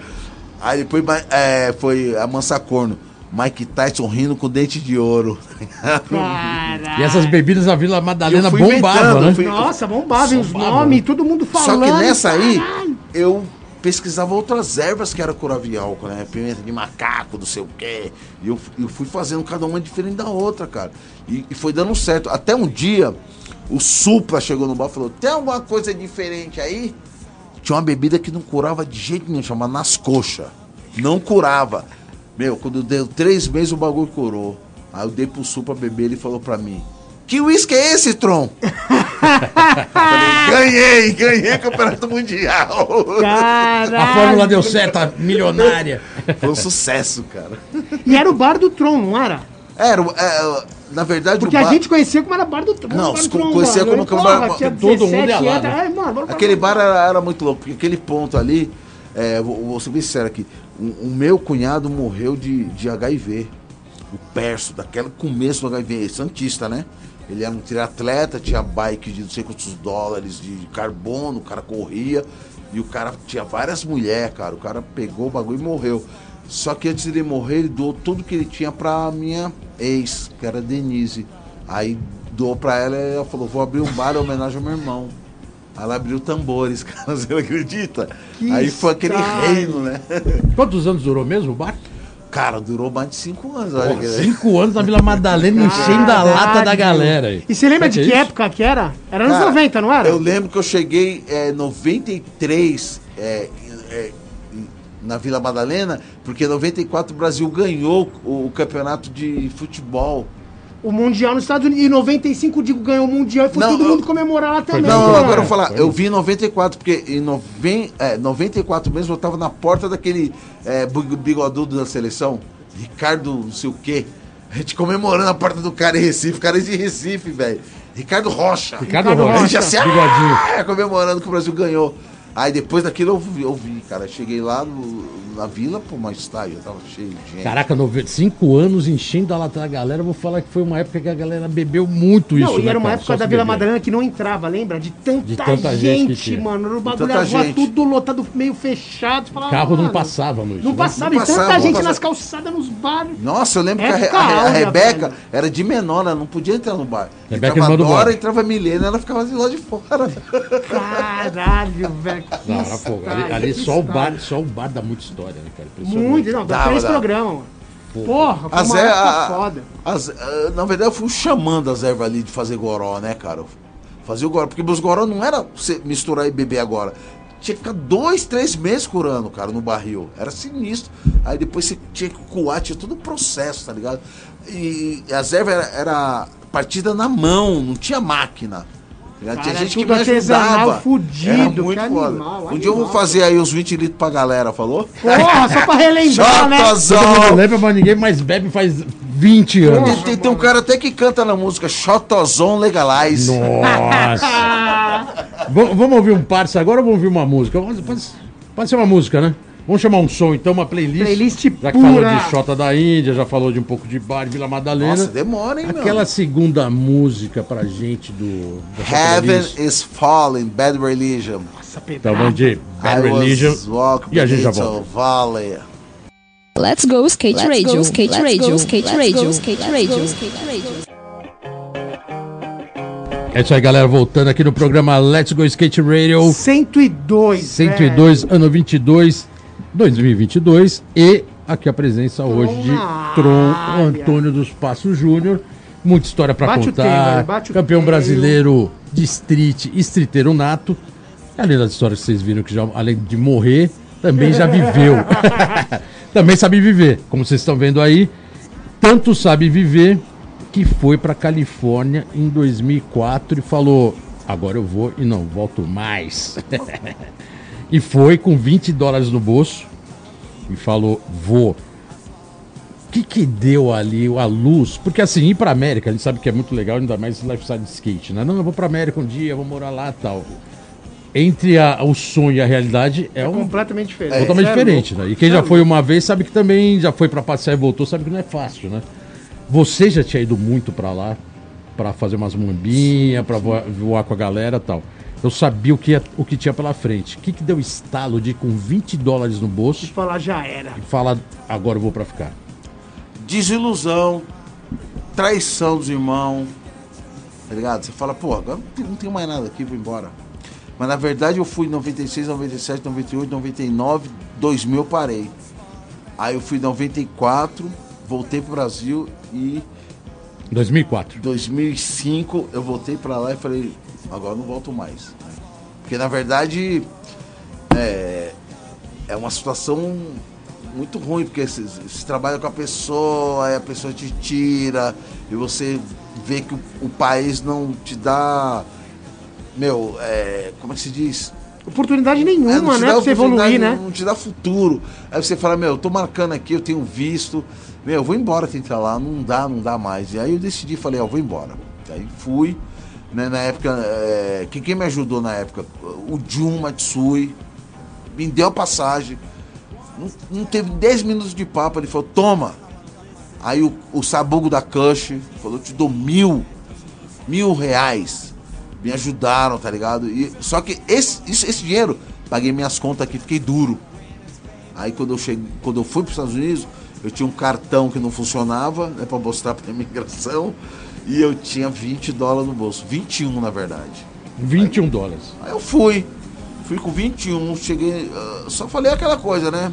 Speaker 3: Aí depois é, foi a Mansacorno. Mike Tyson rindo com dente de ouro. tá
Speaker 2: Caralho.
Speaker 1: E essas bebidas na Vila Madalena bombavam, né?
Speaker 3: fui-
Speaker 2: Nossa, bombava, os nomes, todo mundo
Speaker 3: Só
Speaker 2: falando.
Speaker 3: que nessa aí. Eu pesquisava outras ervas que era em álcool, né? Pimenta de macaco, não sei o quê. E eu, eu fui fazendo cada uma diferente da outra, cara. E, e foi dando certo. Até um dia, o Supla chegou no bar e falou: tem alguma coisa diferente aí? Tinha uma bebida que não curava de jeito nenhum, chamada nas coxas. Não curava. Meu, quando deu três meses o bagulho curou. Aí eu dei pro Supla beber, ele falou pra mim: Que uísque é esse, Tron? Falei, ganhei, ganhei o campeonato mundial.
Speaker 2: Caralho.
Speaker 1: A fórmula deu certo, a milionária.
Speaker 3: Foi um sucesso, cara.
Speaker 2: E era o bar do Tron, não era?
Speaker 3: Era, é, na verdade,
Speaker 2: Porque
Speaker 3: o
Speaker 2: a
Speaker 3: bar-
Speaker 2: gente conhecia como era bar do Tron.
Speaker 3: Não,
Speaker 2: bar do Tron,
Speaker 3: conhecia
Speaker 2: mano.
Speaker 3: como que o
Speaker 2: Porra,
Speaker 3: bar-
Speaker 2: tinha
Speaker 1: todo mundo ia
Speaker 2: 17
Speaker 1: lá, né?
Speaker 2: é, mano,
Speaker 3: aquele bar era, era muito louco, porque aquele ponto ali, é, vou, vou ser bem sincero aqui, o, o meu cunhado morreu de, de HIV. O Perso, daquele começo do HIV, Santista, né? Ele era um triatleta, tinha bike de não sei quantos dólares de carbono, o cara corria e o cara tinha várias mulheres, cara. O cara pegou o bagulho e morreu. Só que antes dele morrer, ele doou tudo que ele tinha pra minha ex, que era Denise. Aí doou pra ela e ela falou: vou abrir um bar em homenagem ao meu irmão. Aí ela abriu tambores, cara, você não acredita?
Speaker 2: Que
Speaker 3: Aí foi aquele
Speaker 2: style.
Speaker 3: reino, né?
Speaker 1: Quantos anos durou mesmo o bar?
Speaker 3: Cara, durou mais de cinco anos, olha
Speaker 1: Porra,
Speaker 3: que-
Speaker 1: cinco anos na Vila Madalena enchendo a lata da galera aí.
Speaker 2: E você lembra de
Speaker 1: Sabe
Speaker 2: que
Speaker 1: é isso?
Speaker 2: época que era? Era anos
Speaker 3: Cara,
Speaker 2: 90, não era?
Speaker 3: Eu lembro que eu cheguei em 93 é, é, na Vila Madalena, porque em 94 o Brasil ganhou o, o campeonato de futebol.
Speaker 2: O Mundial nos Estados Unidos. E em 95 o Digo ganhou o Mundial e foi
Speaker 3: Não,
Speaker 2: todo
Speaker 3: eu-
Speaker 2: mundo comemorar lá também.
Speaker 3: Não, agora eu vou falar, eu vi em 94, porque em noven, é, 94 mesmo eu tava na porta daquele é, bigodudo da seleção, Ricardo não sei o quê. A gente comemorando a porta do cara em Recife, cara é de Recife, velho. Ricardo Rocha.
Speaker 1: Ricardo
Speaker 2: Ricardo
Speaker 1: Rocha,
Speaker 3: A gente assim,
Speaker 1: bigodinho.
Speaker 3: ah, comemorando que o Brasil ganhou. Aí depois daquilo eu vi, eu vi, cara. Cheguei lá no- na vila, pô, mas tá, eu tava cheio de gente.
Speaker 1: Caraca, nove- cinco anos enchendo a lata da galera. eu Vou falar que foi uma época que a galera bebeu muito isso.
Speaker 2: Não, e
Speaker 1: né,
Speaker 2: era uma
Speaker 1: cara?
Speaker 2: época
Speaker 1: Só
Speaker 2: da Vila. Madalena que não entrava, lembra? De tanta,
Speaker 1: De tanta gente
Speaker 2: gente, mano. O bagulho
Speaker 3: tanta
Speaker 2: a rua
Speaker 3: gente.
Speaker 2: tudo lotado, meio fechado. Falava,
Speaker 1: Carro não passava noite.
Speaker 2: Não
Speaker 1: né?
Speaker 2: passava,
Speaker 3: Não
Speaker 2: e tanta
Speaker 3: passava, não
Speaker 2: gente
Speaker 3: passava.
Speaker 2: nas calçadas, nos bares.
Speaker 3: Nossa, eu lembro que a,
Speaker 2: Época
Speaker 3: a a Rebeca
Speaker 2: velho.
Speaker 3: era de menor, ela não podia entrar no bar.
Speaker 1: Rebeca,
Speaker 3: entrava
Speaker 1: irmã do
Speaker 3: Dora, entrava Milena, ela ficava de lá de fora.
Speaker 2: Caralho, velho.
Speaker 1: Não, era fogo. Ali,
Speaker 2: história,
Speaker 1: ali só, o bar, só o bar dá muita história, né, cara?
Speaker 2: Muito, não, dá
Speaker 3: Dava,
Speaker 2: três programas, mano. Porra, foi
Speaker 3: A
Speaker 2: uma
Speaker 3: Zé,
Speaker 2: época
Speaker 3: a-
Speaker 2: foda.
Speaker 3: as- ah, na verdade, eu fui chamando as ervas ali de fazer goró, né, cara? Fazer o goró, porque meus goró não era você misturar e beber agora. Tinha que ficar dois, três meses curando, cara, no barril. Era sinistro. Aí depois você tinha que coar, tinha todo o processo, tá ligado? E as ervas era, era partida na mão, não tinha máquina. Ligado? tinha
Speaker 2: Cara,
Speaker 3: gente que me ajudava.
Speaker 2: fudido,
Speaker 3: Era muito
Speaker 2: que
Speaker 3: foda.
Speaker 2: animal,
Speaker 3: um dia eu vou
Speaker 2: animal.
Speaker 3: fazer aí uns 20 litros pra galera, falou?
Speaker 2: Porra, só pra relembrar, né?
Speaker 3: Chotozão!
Speaker 1: lembra, mas ninguém mais bebe faz 20 anos.
Speaker 3: Tem, tem- tem um cara até que canta na música Chotozão Legalize.
Speaker 1: Nossa! Vamos ouvir um parça agora ou vamos ouvir uma música? Pode- pode ser uma música, né? Vamos chamar um som, então, uma playlist.
Speaker 2: Playlist
Speaker 1: Já que falou de Xota da Índia, já falou de um pouco de bar, Vila Madalena.
Speaker 3: Nossa, demora, hein, meu?
Speaker 1: Aquela segunda música pra gente do.
Speaker 3: Heaven is Falling, Bad Religion.
Speaker 2: Nossa,
Speaker 1: Então vamos de Bad
Speaker 3: I
Speaker 1: Religion. E a gente já volta.
Speaker 3: Valley.
Speaker 6: Let's go skate
Speaker 8: Let's
Speaker 6: radio,
Speaker 8: go,
Speaker 6: skate
Speaker 8: let's
Speaker 6: radio,
Speaker 8: go,
Speaker 6: skate
Speaker 8: let's
Speaker 6: radio,
Speaker 8: go,
Speaker 6: skate
Speaker 8: let's
Speaker 6: radio,
Speaker 8: go,
Speaker 6: skate radio.
Speaker 1: É isso aí, galera. Voltando aqui no programa Let's Go Skate Radio
Speaker 2: 102.
Speaker 1: 102, ano 22, 2022. E aqui a presença hoje de Tron. Antônio dos Passos Júnior. Muita história
Speaker 2: o
Speaker 1: contar.
Speaker 2: tema, bate o
Speaker 1: Campeão brasileiro de street, streeteiro nato. Além das histórias que vocês viram que já, além de morrer, também já viveu. também sabe viver, como vocês estão vendo aí. Tanto sabe viver que foi pra Califórnia em 2004 e falou: agora eu vou e não volto mais. e foi com 20 dólares no bolso e falou: vou. O que que deu ali a luz? Porque assim, ir pra América, a gente sabe que é muito legal, ainda mais lifestyle de skate, né? Não, eu vou pra América um dia, vou morar lá e tal. Entre a- o sonho e a realidade é,
Speaker 2: É
Speaker 1: um
Speaker 2: completamente diferente.
Speaker 1: totalmente
Speaker 2: Cê é
Speaker 1: diferente, né? E quem já
Speaker 2: é
Speaker 1: foi uma vez sabe que também já foi pra passear e voltou, sabe que não é fácil, né? Você já tinha ido muito pra lá pra fazer umas mambinhas, pra voar, voar com a galera e tal. Eu sabia o que, ia- o que tinha pela frente. O que, que deu estalo de ir com 20 dólares no bolso
Speaker 2: De falar já era.
Speaker 1: e falar agora eu vou pra ficar?
Speaker 3: Desilusão, traição dos irmãos. Tá ligado? Você fala, pô, agora não tem, mais nada aqui, vou embora. Mas na verdade eu fui em 96, 97, 98, 99, 2000 eu parei. Aí eu fui em 94, voltei pro Brasil e
Speaker 1: 2004.
Speaker 3: 2005 eu voltei pra lá e falei, agora não volto mais. Porque na verdade é, é uma situação muito ruim, porque você, você trabalha com a pessoa, aí a pessoa te tira, e você vê que o, o país não te dá. Meu, é, como é que se diz?
Speaker 2: Oportunidade
Speaker 3: É,
Speaker 2: nenhuma,
Speaker 3: te
Speaker 2: né? Pra você evoluir, né?
Speaker 3: Não te dá futuro. Aí você fala, meu, eu tô marcando aqui, eu tenho visto. Meu, eu vou embora tentar lá, não dá, não dá mais. E aí eu decidi, falei, ó, vou embora. Aí fui, né, na época, é, que quem me ajudou na época? O Jun Matsui, me deu a passagem. Não, não teve 10 minutos de papo, ele falou, toma. Aí o, o Sabugo da Cush falou, te dou mil, mil reais. Me ajudaram, tá ligado? E, só que esse, isso- esse dinheiro, paguei minhas contas aqui, fiquei duro. Aí quando eu cheguei, quando eu fui para os Estados Unidos, eu tinha um cartão que não funcionava, né, para mostrar para imigração, e eu tinha 20 dólares no bolso, 21 na verdade.
Speaker 1: 21 dólares.
Speaker 3: Aí eu fui, fui com 21, cheguei, ah, só falei aquela coisa, né?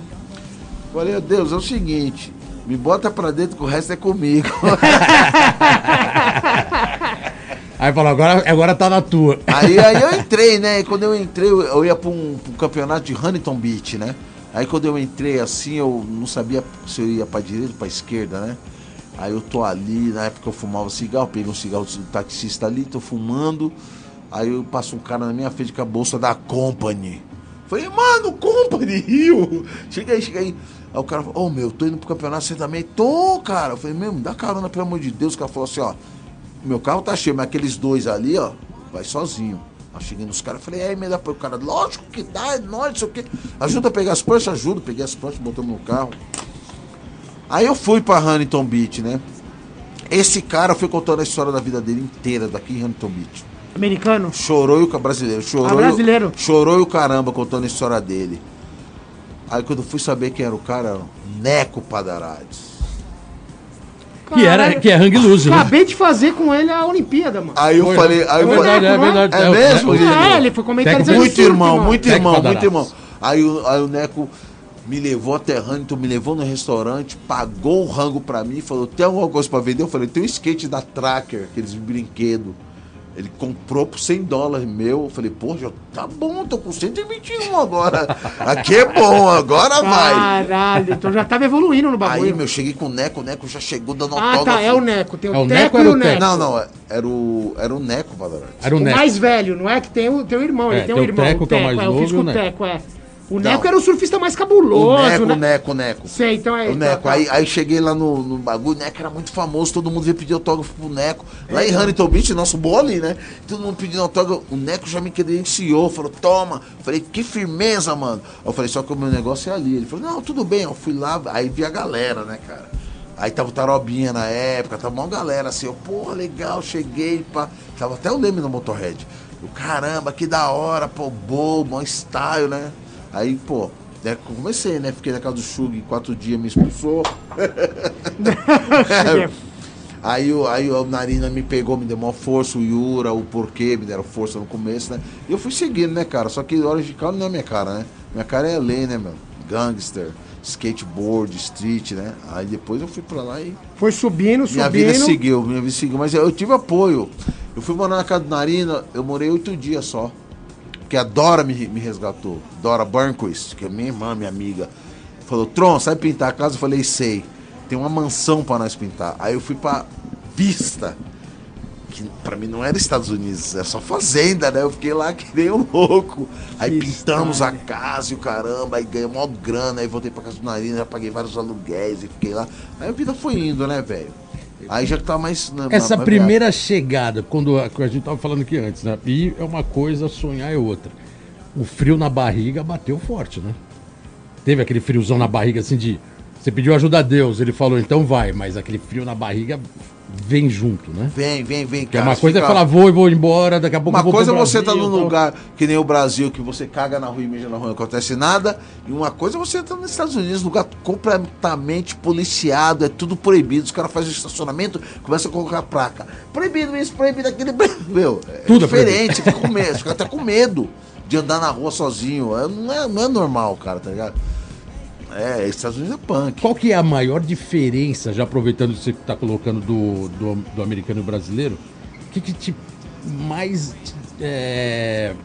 Speaker 3: Falei, Deus, é o seguinte, me bota pra dentro que o resto é comigo.
Speaker 1: Aí falou, agora, agora tá na tua.
Speaker 3: Aí, aí eu entrei, né? E quando eu entrei, eu, eu ia pra um, pra um campeonato de Huntington Beach, né? Aí quando eu entrei assim, eu não sabia se eu ia pra direita ou pra esquerda, né? Aí eu tô ali, na época eu fumava cigarro, peguei um cigarro do taxista ali, tô fumando. Aí eu passo um cara na minha frente com a bolsa da Company. Falei, mano, Company, Rio. Chega aí, chega aí. Aí o cara falou, ô meu, tô indo pro campeonato, você também? Tô, cara. Eu falei, mesmo, dá carona, pelo amor de Deus. O cara falou assim, ó, meu carro tá cheio, mas aqueles dois ali, ó, vai sozinho. Aí cheguei nos caras, falei, aí, me dá pro cara, lógico que dá, é nóis, não sei o quê. Ajuda a pegar as pranchas, ajuda, peguei as pranchas, botamos no carro. Aí eu fui pra Huntington Beach, né? Esse cara foi contando a história da vida dele inteira daqui em Huntington Beach.
Speaker 2: Americano.
Speaker 3: Chorou e o brasileiro, chorou.
Speaker 2: Ah, brasileiro.
Speaker 3: E, o- chorou e o caramba contando a história dele. Aí quando eu fui saber quem era o cara, era o Neco Padarades.
Speaker 1: Que, era, que é hang loose, né?
Speaker 2: Acabei de fazer com ele a Olimpíada, mano.
Speaker 3: Aí eu
Speaker 1: Foi.
Speaker 3: falei, aí
Speaker 1: É
Speaker 3: eu
Speaker 1: verdade,
Speaker 3: falei,
Speaker 1: é verdade.
Speaker 3: É
Speaker 1: o-
Speaker 3: mesmo?
Speaker 2: É, ele foi comentarista
Speaker 3: muito
Speaker 2: surf,
Speaker 3: irmão, muito irmão, muito irmão. Aí, o- aí o Neco me levou até Huntington, me levou no restaurante, pagou o rango pra mim, falou, tem alguma coisa pra vender? Eu falei, tem um skate da Tracker, aqueles brinquedos. Ele comprou por 100 dólares meu. Eu falei, pô, já tá bom, tô com 121 agora. Aqui é bom, agora vai.
Speaker 2: Caralho, então já tava evoluindo no
Speaker 3: Aí,
Speaker 2: bagulho.
Speaker 3: meu, cheguei com o Neco, o Neco já chegou dando
Speaker 2: ah,
Speaker 3: autógrafo.
Speaker 2: tá, é o Neco. Tem o,
Speaker 1: É o
Speaker 2: Teco
Speaker 1: Neco
Speaker 2: e
Speaker 1: era
Speaker 2: o
Speaker 1: o
Speaker 2: Neco.
Speaker 1: Teco?
Speaker 3: Não, não, era o, era o Neco Valorante.
Speaker 1: Era o
Speaker 2: O
Speaker 1: Neco.
Speaker 2: mais velho, não é que tem o, tem o irmão,
Speaker 1: É,
Speaker 2: ele tem um
Speaker 1: tem o
Speaker 2: irmão.
Speaker 1: Teco, que é o mais
Speaker 2: eu
Speaker 1: novo,
Speaker 2: fiz
Speaker 1: e
Speaker 2: com
Speaker 1: o
Speaker 2: o
Speaker 1: Neco.
Speaker 2: Teco, é. O
Speaker 3: Não.
Speaker 2: Neco era o surfista mais
Speaker 3: O
Speaker 2: cabuloso,
Speaker 3: Neco,
Speaker 2: né?
Speaker 3: o Neco, o Neco.
Speaker 2: Sei, então é
Speaker 3: O
Speaker 2: tá,
Speaker 3: Neco,
Speaker 2: tá.
Speaker 3: aí, aí cheguei lá no, no bagulho, o Neco era muito famoso, todo mundo veio pedir autógrafo pro Neco. Lá em Huntington Beach, nosso bole, né? Todo mundo pedindo autógrafo. O Neco já me credenciou, falou, toma. Falei, que firmeza, mano. Eu falei, só que o meu negócio é ali. Ele falou, não, tudo bem. Eu fui lá, aí vi a galera, né, cara? Aí tava o Tarobinha na época, tava uma galera assim, eu, porra, legal, cheguei, pá. Tava até o Leme no Motorhead. Eu, caramba, que da hora, pô, bom, bom style, né? Aí, pô, né, comecei, né? Fiquei na casa do Shug quatro dias, me expulsou. Aí, o- aí o Narina me pegou, me deu uma força, o Yura, o porquê, me deram força no começo, né? E eu fui seguindo, né, cara? Só que hora de calma não é minha cara, né? Minha cara é lei, né, meu? Gangster, skateboard, street, né? Aí depois eu fui pra lá e
Speaker 2: Foi subindo,
Speaker 3: minha
Speaker 2: subindo.
Speaker 3: vida seguiu, minha vida seguiu. Mas eu, eu tive apoio. Eu fui morar na casa do Narina, eu morei oito dias só. Porque a Dora me, me resgatou. Dora Burnquist, que é minha irmã, minha amiga. Falou, Tron, sabe pintar a casa? Eu falei, sei. Tem uma mansão pra nós pintar. Aí eu fui pra Vista. Que pra mim não era Estados Unidos, era só fazenda, né? Eu fiquei lá que nem um louco. Aí pintamos a casa e o caramba, aí ganhei mó grana, aí voltei pra casa do Narina, já paguei vários aluguéis e fiquei lá. Aí a vida foi indo, né, velho? Aí já tá mais. na-
Speaker 1: Essa
Speaker 3: na-
Speaker 1: primeira chegada, quando a, gente tava falando aqui antes, né? E é uma coisa, sonhar é outra. O frio na barriga bateu forte, né? Teve aquele friozão na barriga assim de. Você pediu ajuda a Deus, ele falou, então vai, mas aquele frio na barriga vem junto, né?
Speaker 3: Vem, vem, vem,
Speaker 1: é
Speaker 3: cara.
Speaker 1: uma coisa é
Speaker 3: fica-
Speaker 1: falar, vou e vou embora, daqui a pouco
Speaker 3: Uma
Speaker 1: eu vou
Speaker 3: coisa é você estar
Speaker 1: Brasil,
Speaker 3: num lugar que nem o Brasil, que você caga na rua e mija na rua, não acontece nada. E uma coisa é você estar nos Estados Unidos, lugar completamente policiado, é tudo proibido. Os caras fazem estacionamento, começam a colocar placa. Proibido isso, proibido aquilo. Meu, é
Speaker 1: Tudo é
Speaker 3: diferente, você fica com medo, fica até com medo de andar na rua sozinho. É, não, é, não é normal, cara, tá ligado? É, Estados Unidos é punk.
Speaker 1: Qual que é a maior diferença, já aproveitando que você está colocando do, do, do americano e brasileiro, o que, que te mais é,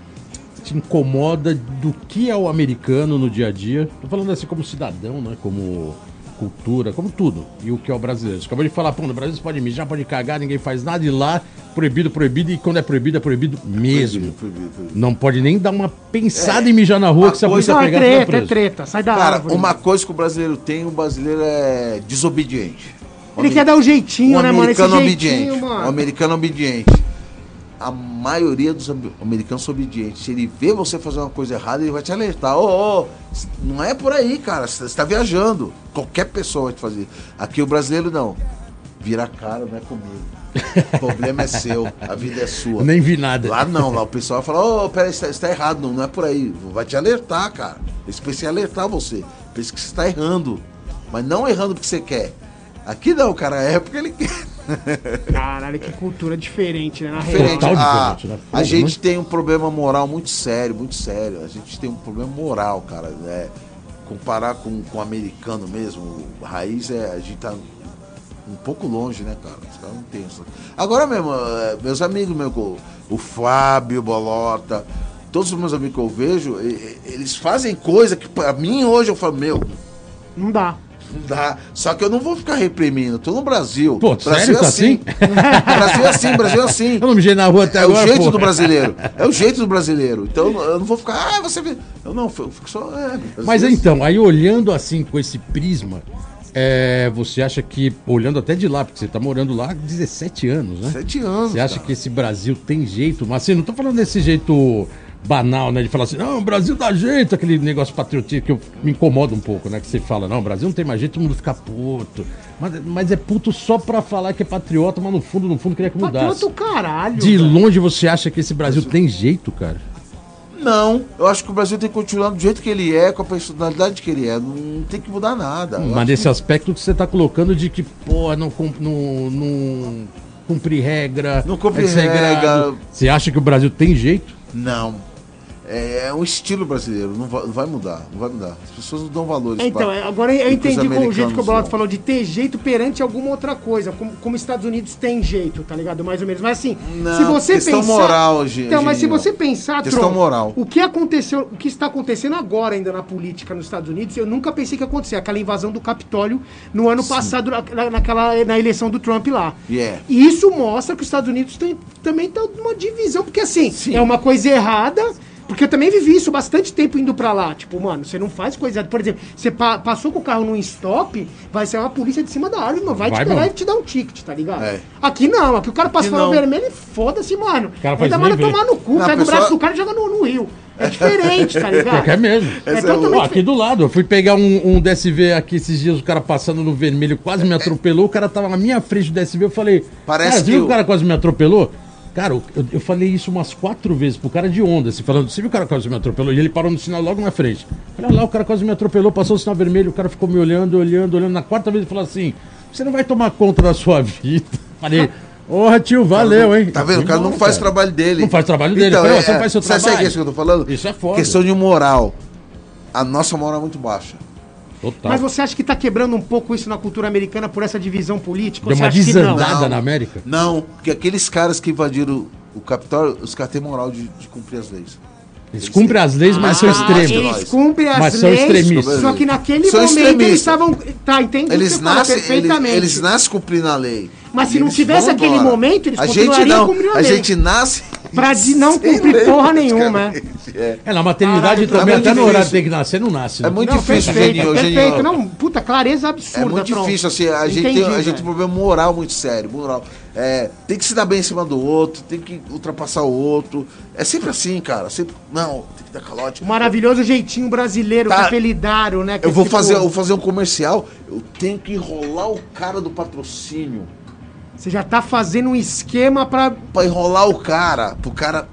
Speaker 1: te incomoda do que é o americano no dia a dia? Tô falando assim como cidadão, né? Como cultura, como tudo. E o que é o brasileiro. Você acabou de falar, pô, no Brasil você pode mijar, pode cagar, ninguém faz nada, e lá, proibido, proibido, e quando é proibido, é proibido mesmo.
Speaker 3: Proibido, proibido, proibido.
Speaker 1: Não pode nem dar uma pensada em mijar na rua,
Speaker 3: Uma
Speaker 1: que se a polícia
Speaker 2: é
Speaker 1: pegar, vai
Speaker 2: treta, é treta. Sai da
Speaker 3: Cara,
Speaker 2: árvore.
Speaker 3: uma coisa que o brasileiro tem, o brasileiro é desobediente.
Speaker 2: Ele quer dar o jeitinho,
Speaker 3: um
Speaker 2: né, mano? Esse
Speaker 3: americano
Speaker 2: jeitinho,
Speaker 3: obediente.
Speaker 2: mano.
Speaker 3: Um americano obediente. A maioria dos am- americanos são obedientes. Se ele vê você fazer uma coisa errada, ele vai te alertar. Ô, ô, não é por aí, cara. Você está viajando. Qualquer pessoa vai te fazer. Aqui o brasileiro não. Vira a cara, não é comigo. O problema é seu, a vida é sua.
Speaker 1: Nem vi nada.
Speaker 3: Lá não, lá o pessoal vai falar, ô, peraí, isso está errado, não, não é por aí. Vai te alertar, cara. Eles pensam em alertar você. Pensa que você está errando. Mas não errando porque você quer. Aqui não, cara, é porque ele quer.
Speaker 2: Caralho, que cultura diferente, né? Na
Speaker 3: Diferente.
Speaker 1: Total
Speaker 3: A,
Speaker 1: diferente, né?
Speaker 3: a
Speaker 1: Fogo,
Speaker 3: gente tem um problema moral muito sério, muito sério. A gente tem um problema moral, cara. né? Comparar com, com o americano mesmo, o raiz é. A gente tá um pouco longe, né, cara? Os caras não tem isso. Agora mesmo, eh, meus amigos, meu, o- o Fábio Bolota, todos os meus amigos que eu vejo, eles fazem coisa que pra mim hoje eu falo, meu,
Speaker 2: Não dá.
Speaker 3: Não dá. Só que eu não vou ficar reprimindo. Eu tô no Brasil.
Speaker 1: Pô,
Speaker 3: Brasil
Speaker 1: sério?
Speaker 3: é
Speaker 1: Tá
Speaker 3: assim. Brasil é assim, Brasil é assim.
Speaker 1: Eu não mijei na rua até
Speaker 3: É
Speaker 1: agora,
Speaker 3: o jeito
Speaker 1: pô.
Speaker 3: do brasileiro. É o jeito do brasileiro. Então eu não vou ficar, ah, você vê. Eu não, eu fico só. É,
Speaker 1: Mas então, aí olhando assim com esse prisma, é, você acha que, olhando até de lá, porque você tá morando lá há 17 anos, né?
Speaker 3: Sete anos.
Speaker 1: Você acha
Speaker 3: cara.
Speaker 1: que esse Brasil tem jeito? Mas assim, não tô falando desse jeito banal, né? De falar assim, não, o Brasil dá jeito, aquele negócio patriotismo que eu, me incomoda um pouco, né? Que você fala, não, o Brasil não tem mais jeito, todo mundo fica puto. Mas, mas é puto só pra falar que é patriota, mas no fundo, no fundo, queria que mudasse.
Speaker 2: Patriota o caralho.
Speaker 1: De
Speaker 2: velho.
Speaker 1: longe você acha que esse Brasil tem jeito, cara?
Speaker 3: Não, eu acho que o Brasil tem que continuar do jeito que ele é, com a personalidade que ele é. Não tem que mudar nada. Eu
Speaker 1: Mas nesse aspecto que você tá colocando de que, pô, não, não, não cumprir regra.
Speaker 3: Não cumpre
Speaker 1: é
Speaker 3: regra.
Speaker 1: Você acha que o Brasil tem jeito?
Speaker 3: que- Não. É, é um estilo brasileiro, não vai, não vai mudar, não vai mudar. As pessoas não dão valores
Speaker 2: É, Então,
Speaker 3: pra-
Speaker 2: é, agora eu entendi com o jeito que o Bolato falou de ter jeito perante alguma outra coisa, como, como Estados Unidos tem jeito, tá ligado? Mais ou menos. Mas assim,
Speaker 3: Não,
Speaker 2: se você
Speaker 3: questão
Speaker 2: pensar.
Speaker 3: moral, Ge-
Speaker 2: Então, mas se você pensar,
Speaker 3: Questão
Speaker 2: Tron,
Speaker 3: moral.
Speaker 2: o que aconteceu, o que está acontecendo agora ainda na política nos Estados Unidos, eu nunca pensei que ia acontecer. Aquela invasão do Capitólio no ano passado, na, naquela, na eleição do Trump lá.
Speaker 3: Yeah.
Speaker 2: E isso mostra que os Estados Unidos tem, também tá numa divisão, porque assim,
Speaker 3: Sim.
Speaker 2: é uma coisa errada. Porque eu também vivi isso bastante tempo indo pra lá. Tipo, mano, você não faz coisa. Por exemplo, você pa- passou com o carro num stop, vai ser uma polícia de cima da árvore, mano. Vai,
Speaker 1: Vai
Speaker 2: te pegar
Speaker 1: mesmo.
Speaker 2: e te dar um ticket, tá ligado?
Speaker 3: É.
Speaker 2: Aqui não, aqui o cara passa farol
Speaker 3: não.
Speaker 2: vermelho e foda-se, mano.
Speaker 1: cara faz
Speaker 2: Ainda manda tomar no cu,
Speaker 3: Não,
Speaker 2: pega o
Speaker 3: pessoa-
Speaker 2: braço do cara e joga no, no rio. É diferente, tá ligado?
Speaker 1: É mesmo.
Speaker 2: É
Speaker 3: é
Speaker 2: totalmente
Speaker 1: Ó, aqui do lado, eu fui pegar um, um DSV aqui esses dias, o cara passando no vermelho quase me atropelou, o cara tava na minha frente do DSV, eu falei,
Speaker 3: Parece
Speaker 1: cara, você
Speaker 3: que
Speaker 1: viu que
Speaker 3: o-
Speaker 1: o cara quase me atropelou? Cara, eu, eu falei isso umas quatro vezes pro cara de onda, assim, falando, você viu o cara quase me atropelou? E ele parou no sinal logo na frente. Falei, olha lá, o cara quase me atropelou, passou o sinal vermelho, o cara ficou me olhando, olhando, olhando. Na quarta vez ele falou assim, você não vai tomar conta da sua vida. Falei, porra, tio, valeu, hein?
Speaker 3: Tá vendo? O cara não faz o trabalho dele.
Speaker 1: Não faz o trabalho dele. Falei, ó, você não faz seu
Speaker 3: sabe-
Speaker 1: trabalho.
Speaker 3: Sabe isso que eu tô falando?
Speaker 1: Isso é foda.
Speaker 3: Questão de moral. A nossa moral é muito baixa.
Speaker 1: Total.
Speaker 2: Mas você acha que tá quebrando um pouco isso na cultura americana por essa divisão política?
Speaker 1: Deu uma
Speaker 2: você acha que não?
Speaker 1: desandada
Speaker 3: Não.
Speaker 1: na América?
Speaker 3: Não, porque aqueles caras que invadiram o Capitólio, os caras têm moral de, de cumprir as leis.
Speaker 1: Eles cumprem as leis, mas são
Speaker 3: Ah,
Speaker 1: extremos.
Speaker 2: Eles cumprem as
Speaker 1: Mas são
Speaker 2: leis,
Speaker 1: extremistas.
Speaker 2: só que naquele
Speaker 3: São
Speaker 2: momento eles estavam... Tá, que
Speaker 3: Eles nascem, eles,
Speaker 2: perfeitamente.
Speaker 3: eles nascem cumprindo a lei.
Speaker 2: Mas se não tivesse aquele
Speaker 3: embora.
Speaker 2: momento, eles
Speaker 3: a gente
Speaker 2: continuariam
Speaker 3: não,
Speaker 2: cumprindo a
Speaker 3: a gente nasce
Speaker 2: Pra de não cumprir
Speaker 3: lei,
Speaker 2: porra nenhuma,
Speaker 3: praticamente. É.
Speaker 1: É, na maternidade
Speaker 2: Caralho,
Speaker 1: também,
Speaker 3: é
Speaker 1: até no horário tem que nascer, não nasce.
Speaker 3: É
Speaker 1: né?
Speaker 3: muito
Speaker 2: Não,
Speaker 3: difícil,
Speaker 2: perfeito, perfeito. Não, puta, clareza absurda,
Speaker 3: É muito
Speaker 2: Tron.
Speaker 3: difícil, assim, a gente,
Speaker 2: Entendi,
Speaker 3: tem, a gente tem um problema moral muito sério, moral. É, tem que se dar bem em cima do outro, tem que ultrapassar o outro. É sempre assim, cara. Sempre, não, tem que dar calote.
Speaker 2: O maravilhoso jeitinho brasileiro
Speaker 3: Tá.
Speaker 2: que apelidaram, né? que
Speaker 3: Eu vou
Speaker 2: esse
Speaker 3: fazer, eu vou fazer um comercial, eu tenho que enrolar o cara do patrocínio.
Speaker 2: Você já tá fazendo um esquema pra...
Speaker 3: Pra enrolar o cara, pro cara.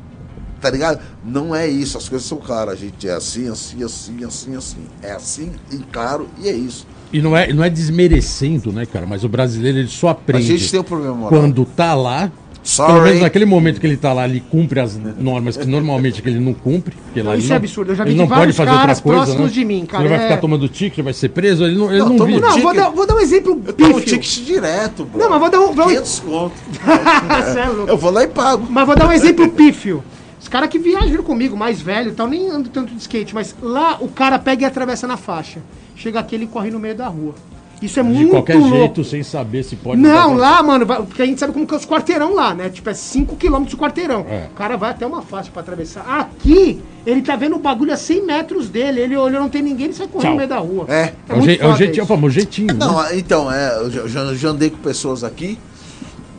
Speaker 3: Tá ligado? Não é isso, as coisas são claras. A gente é assim, assim, assim, assim, assim. É assim e claro, e é isso.
Speaker 1: E não é, não é desmerecendo, né, cara? Mas o brasileiro ele só
Speaker 3: A
Speaker 1: aprende
Speaker 3: gente tem um problema moral.
Speaker 1: quando tá lá.
Speaker 3: Sorry.
Speaker 1: Pelo menos naquele momento que ele tá lá, ele cumpre as normas que normalmente que ele não cumpre. Porque lá
Speaker 2: Isso
Speaker 1: ele
Speaker 2: é
Speaker 1: não-
Speaker 2: absurdo, eu já vi
Speaker 1: ele não pode fazer outra coisa,
Speaker 2: próximos
Speaker 1: né?
Speaker 2: de mim, cara,
Speaker 1: Ele vai
Speaker 2: é.
Speaker 1: ficar tomando ticket, vai ser preso, ele não, ele
Speaker 3: Não,
Speaker 1: não,
Speaker 3: um
Speaker 2: Não, vou dar, vou dar um exemplo
Speaker 3: Eu tomo
Speaker 2: pífio.
Speaker 3: ticket direto, bro.
Speaker 2: Não, mas vou dar um- vou-
Speaker 3: 500 conto.
Speaker 2: Você é louco.
Speaker 3: Eu vou lá e pago.
Speaker 2: Mas vou dar um exemplo pífio. Os caras que viajam comigo, mais velho e tal, nem ando tanto de skate, mas lá o cara pega e atravessa na faixa. Chega aqui, ele corre no meio da rua. Isso é
Speaker 1: De
Speaker 2: muito
Speaker 1: qualquer
Speaker 2: louco.
Speaker 1: jeito, sem saber se pode.
Speaker 2: Não, lá, mano, vai- porque a gente sabe como que é os quarteirão lá, né? Tipo, é 5km o quarteirão.
Speaker 1: É.
Speaker 2: O cara vai até uma faixa pra atravessar. Aqui, ele tá vendo o bagulho a 100 metros dele. Ele olhou, não tem ninguém, ele sai correndo
Speaker 1: Tchau.
Speaker 2: no meio da rua.
Speaker 3: É.
Speaker 1: É o, je- é o jeitinho, é o jeitinho. né?
Speaker 3: Não, então, é, eu já- já, já andei com pessoas aqui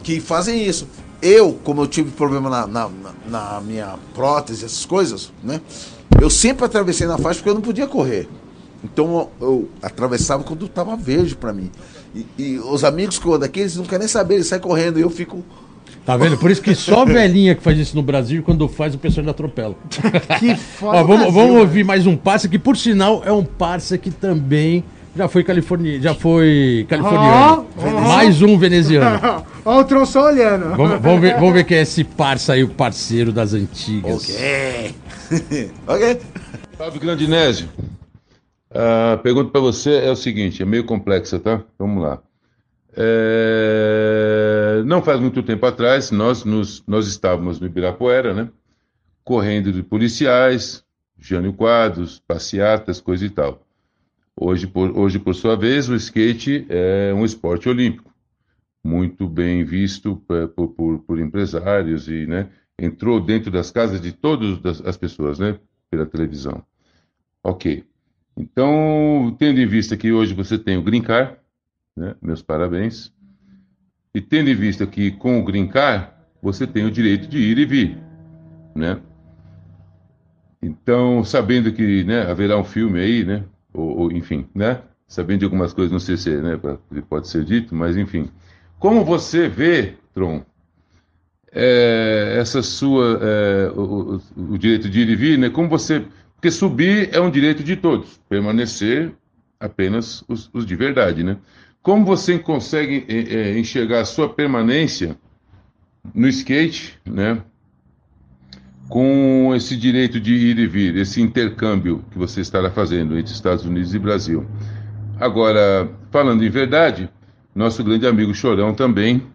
Speaker 3: que fazem isso. Eu, como eu tive problema na, na, na- na minha prótese, essas coisas, né? Eu sempre atravessei na faixa porque eu não podia correr. Então eu, eu atravessava quando tava verde pra mim. E, e os amigos que eu ando aqui, eles não querem nem saber, eles saem correndo e eu fico.
Speaker 1: Tá vendo? Por isso que só velhinha que faz isso no Brasil, quando faz, o pessoal ainda atropela.
Speaker 2: Que foda.
Speaker 1: Ó, vamos,
Speaker 2: Brasil,
Speaker 1: vamos
Speaker 2: velho.
Speaker 1: ouvir mais um parça que, por sinal, é um parça que também já foi californi... já foi californiano.
Speaker 2: Ó.
Speaker 1: mais um veneziano.
Speaker 2: Ó, o Tron só olhando.
Speaker 1: Vamos, vamos ver, vamos ver quem é esse parça aí, o parceiro das antigas.
Speaker 3: Ok. ok.
Speaker 8: Salve, Grandinésio. A pergunta para você é o seguinte, é meio complexa, tá? Vamos lá. É, Não faz muito tempo atrás, nós, nos... nós estávamos no Ibirapuera, né? Correndo de policiais, Jânio Quadros, passeatas, coisa e tal. Hoje por... Hoje, por sua vez, o skate é um esporte olímpico, muito bem visto por, por, por empresários e, né? Entrou dentro das casas de todas as pessoas, né? Pela televisão. Ok. Então, tendo em vista que hoje você tem o Green Card, né? Meus parabéns. E tendo em vista que com o Green Card, você tem o direito de ir e vir, né? Então, sabendo que né, haverá um filme aí, né? Ou, ou, enfim, né? Sabendo de algumas coisas, não sei se né, pode ser dito, mas enfim. Como você vê, Tron, é, essa sua é, o, o, o, direito de ir e vir, né? Como você, porque subir é um direito de todos, permanecer apenas os, os de verdade, né? Como você consegue é, é enxergar a sua permanência no skate, né? Com esse direito de ir e vir, esse intercâmbio que você estará fazendo entre Estados Unidos e Brasil. Agora, falando em verdade, nosso grande amigo Chorão também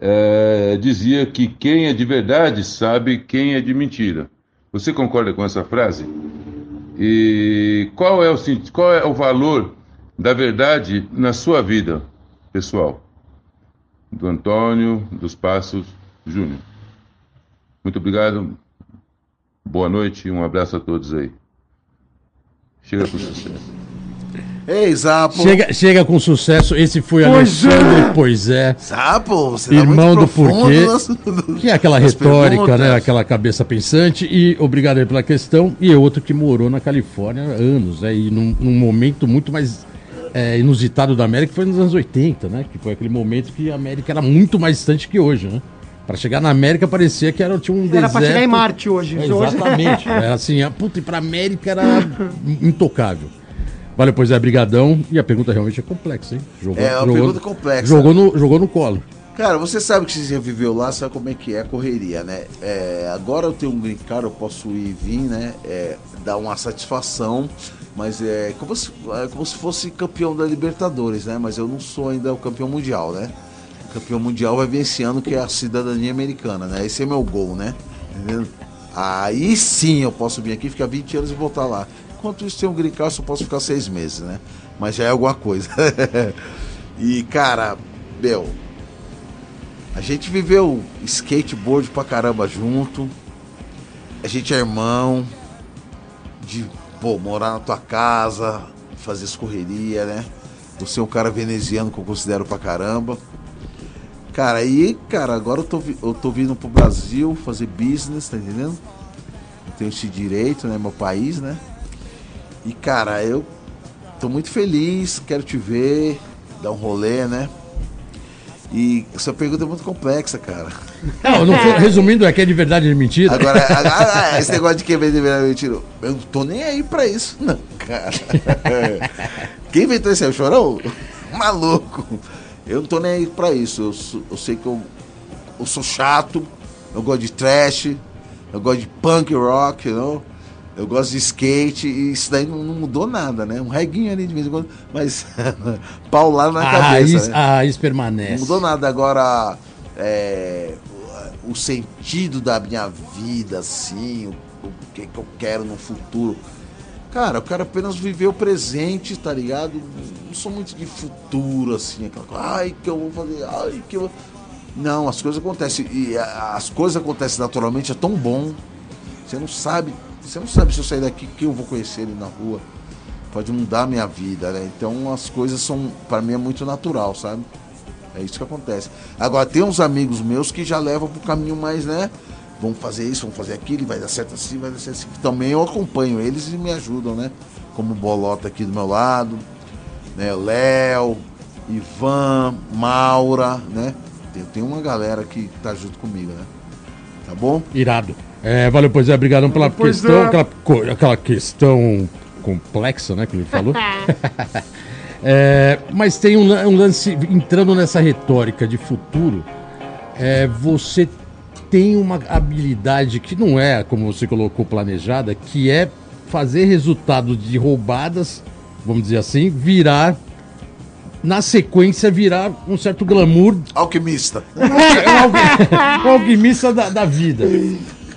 Speaker 8: é, dizia que quem é de verdade sabe quem é de mentira. Você concorda com essa frase? E qual é o, qual é o valor da verdade na sua vida pessoal? Do Antônio dos Passos Júnior. Muito obrigado. Boa noite e um abraço a todos aí. Chega com sucesso.
Speaker 3: Ei, Zapo.
Speaker 1: Chega, chega com sucesso. Esse foi
Speaker 2: Pois
Speaker 1: Alexandre
Speaker 2: é.
Speaker 1: Pois é.
Speaker 3: Zapo, você tá
Speaker 1: Irmão
Speaker 3: muito
Speaker 1: do porquê.
Speaker 3: nas-
Speaker 1: Que é aquela retórica,
Speaker 3: perguntas.
Speaker 1: né? Aquela cabeça pensante. E obrigado aí pela questão. E outro que morou na Califórnia há anos, né? E num, num momento muito mais é, inusitado da América foi nos anos 80, né? Que foi aquele momento que a América era muito mais distante que hoje, né? Para chegar na América parecia que era, tinha um
Speaker 2: Era pra
Speaker 1: deserto.
Speaker 2: chegar em Marte hoje.
Speaker 1: É,
Speaker 2: Hoje-
Speaker 1: exatamente. Era assim, a puta, e pra América era intocável. Valeu, pois é, brigadão. E a pergunta realmente é complexa, hein? Jogou,
Speaker 3: É, uma pergunta complexa.
Speaker 1: Jogou no, jogou no colo.
Speaker 3: Cara, você sabe que você já viveu lá, sabe como é que é a correria, né? É, agora eu tenho um green card, eu posso ir e vir, né? É, dá uma satisfação, mas é como, se, é como se fosse campeão da Libertadores, né? Mas eu não sou ainda o campeão mundial, né? O campeão mundial vai vir esse ano, que é a cidadania americana, né? Esse é meu gol, né? Entendeu? Aí sim eu posso vir aqui, ficar 20 anos e voltar lá. Enquanto isso tem um green card, eu só posso ficar seis meses, né? Mas já é alguma coisa. e, cara, meu, a gente viveu skateboard pra caramba junto. A gente é irmão. De, pô, morar na tua casa, fazer escorreria, né? Você é um cara veneziano que eu considero pra caramba. Cara, aí, cara, agora eu tô, eu tô vindo pro Brasil fazer business, tá entendendo? Eu tenho esse direito, né? Meu país, né? E, cara, eu tô muito feliz, quero te ver, dar um rolê, né? E essa pergunta é muito complexa, cara.
Speaker 1: Não, não foi- resumindo, é que é de verdade e de mentira.
Speaker 3: Agora, a- a- esse negócio de quem vem de verdade mentira, eu não tô nem aí pra isso, não, cara. Quem inventou esse aí? O chorão? Maluco. Eu não tô nem aí pra isso. Eu, sou- eu sei que eu, eu sou chato, eu gosto de trash, eu gosto de punk rock, you know? Eu gosto de skate, e isso daí não, não mudou nada, né? Um reguinho ali de vez em quando, mas paulado na
Speaker 1: a,
Speaker 3: cabeça.
Speaker 1: raiz,
Speaker 3: né?
Speaker 1: a raiz
Speaker 3: Não
Speaker 1: permanece.
Speaker 3: mudou nada. Agora, é, o, sentido da minha vida, assim, o, o que, que eu quero no futuro. Cara, eu quero apenas viver o presente, tá ligado? Não sou muito de futuro, assim, aquela coisa, ai, que eu vou fazer, ai, que eu. Não, as coisas acontecem. E as coisas acontecem naturalmente, é tão bom. Você não sabe. Você não sabe se eu sair daqui, quem eu vou conhecer ali na rua. Pode mudar a minha vida, né? Então as coisas são, para mim, é muito natural, sabe? É isso que acontece. Agora, tem uns amigos meus que já levam pro caminho mais, né? Vamos fazer isso, vamos fazer aquilo, vai dar certo assim, vai dar certo assim. Também eu acompanho eles e me ajudam, né? Como Bolota aqui do meu lado, né? Léo, Ivan, Maura, né? Tem, tem uma galera que tá junto comigo, né? Tá bom?
Speaker 1: Irado. É, valeu, pois é, obrigadão pela
Speaker 2: Pois
Speaker 1: questão,
Speaker 2: é.
Speaker 1: aquela, aquela questão complexa, né, que ele falou. É, mas tem um, um lance, entrando nessa retórica de futuro, é, você tem uma habilidade que não é, como você colocou, planejada, que é fazer resultado de roubadas, vamos dizer assim, virar, na sequência, virar um certo glamour
Speaker 3: Alquimista.
Speaker 1: é um alquimista da, da vida.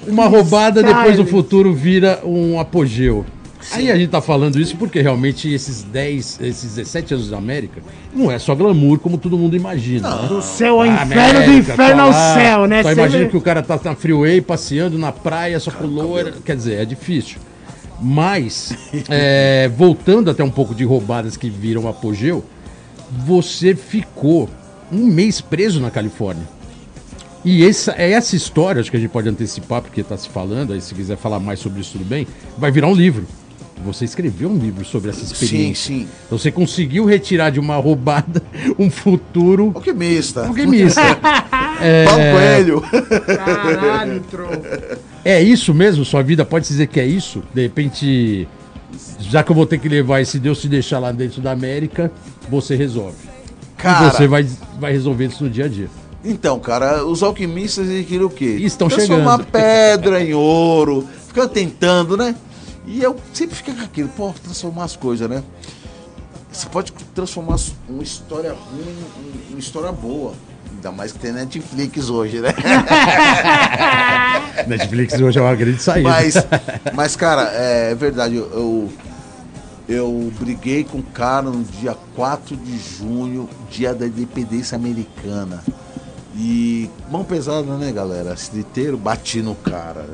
Speaker 1: Uma roubada, depois o futuro vira um apogeu. Aí a gente tá falando isso porque realmente esses 10, esses 17 anos da América não é só glamour como todo mundo imagina. né?
Speaker 2: Do céu ao inferno, do
Speaker 1: América,
Speaker 2: inferno
Speaker 1: tá
Speaker 2: ao céu, né?
Speaker 1: Só imagina
Speaker 2: vê-
Speaker 1: que o cara tá na freeway passeando na praia, só com loira. Quer dizer, é difícil. Mas, é, voltando até um pouco de roubadas que viram apogeu, você ficou um mês preso na Califórnia. E essa, é essa história, acho que a gente pode antecipar, porque está se falando, aí se quiser falar mais sobre isso, tudo bem, vai virar um livro. Você escreveu um livro sobre essa experiência.
Speaker 3: Sim, sim.
Speaker 1: Então você conseguiu retirar de uma roubada um futuro
Speaker 3: Alquimista.
Speaker 1: alquimista. É,
Speaker 3: Paulo Coelho.
Speaker 2: Caralho, Tron.
Speaker 1: é isso mesmo? Sua vida pode dizer que é isso? De repente, já que eu vou ter que levar esse Deus se deixar lá dentro da América, você resolve.
Speaker 3: Cara,
Speaker 1: E você vai, vai resolver isso no dia a dia.
Speaker 3: Então, cara, os alquimistas queriam o quê?
Speaker 1: Estão
Speaker 3: Transformar
Speaker 1: chegando.
Speaker 3: pedra em ouro, ficando tentando, né? E eu sempre fico com aquilo, pô, transformar as coisas, né? Você pode transformar uma história ruim em uma história boa. Ainda mais que tem Netflix hoje, né?
Speaker 1: Netflix hoje é uma grande saída.
Speaker 3: Mas, mas cara, é, verdade, eu, eu, eu briguei com o cara no dia 4 de junho, dia da independência americana. E mão pesada, né, galera? Aciditeiro, bati no cara.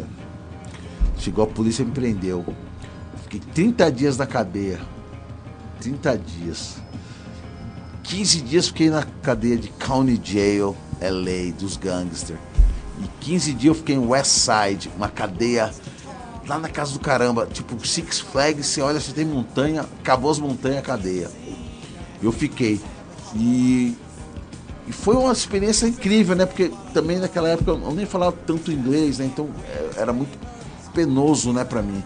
Speaker 3: Chegou a polícia e me prendeu. Fiquei 30 dias na cadeia. 30 dias. 15 dias fiquei na cadeia de County Jail, LA, dos gangsters. E 15 dias eu fiquei em West Side, uma cadeia lá na casa do caramba. Tipo, Six Flags, você olha, você tem montanha, acabou as montanhas, cadeia. Eu fiquei. E, e foi uma experiência incrível, né? Porque também naquela época eu nem falava tanto inglês, né? Então é, era muito penoso, né, pra mim.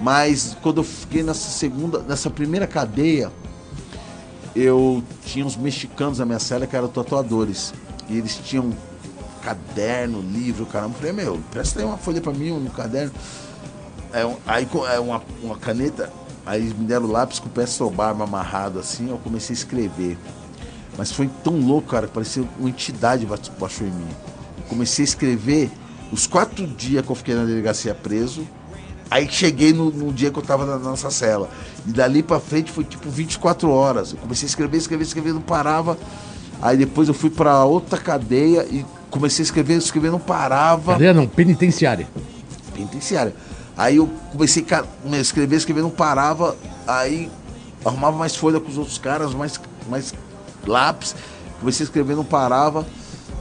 Speaker 3: Mas quando eu fiquei nessa segunda, nessa primeira cadeia, eu tinha uns mexicanos na minha cela que eram tatuadores. E eles tinham caderno, livro, caramba. Eu falei, meu, presta aí uma folha pra mim, um caderno. É, um- aí é uma, uma caneta, aí me deram lápis com o peço barba amarrado assim, eu comecei a escrever. Mas foi tão louco, cara, parecia uma entidade baixou em mim. Eu comecei a escrever os quatro dias que eu fiquei na delegacia preso. Aí cheguei no, no dia que eu tava na nossa cela. E dali pra frente foi tipo 24 horas. Eu comecei a escrever, escrever, escrever, não parava. Aí depois eu fui pra outra cadeia e comecei a escrever, escrever, não parava.
Speaker 1: Cadeia não, penitenciária.
Speaker 3: Penitenciária. Aí eu comecei a escrever, escrever, não parava. Aí arrumava mais folha com os outros caras, mais, mais lápis. Comecei a escrever, não parava.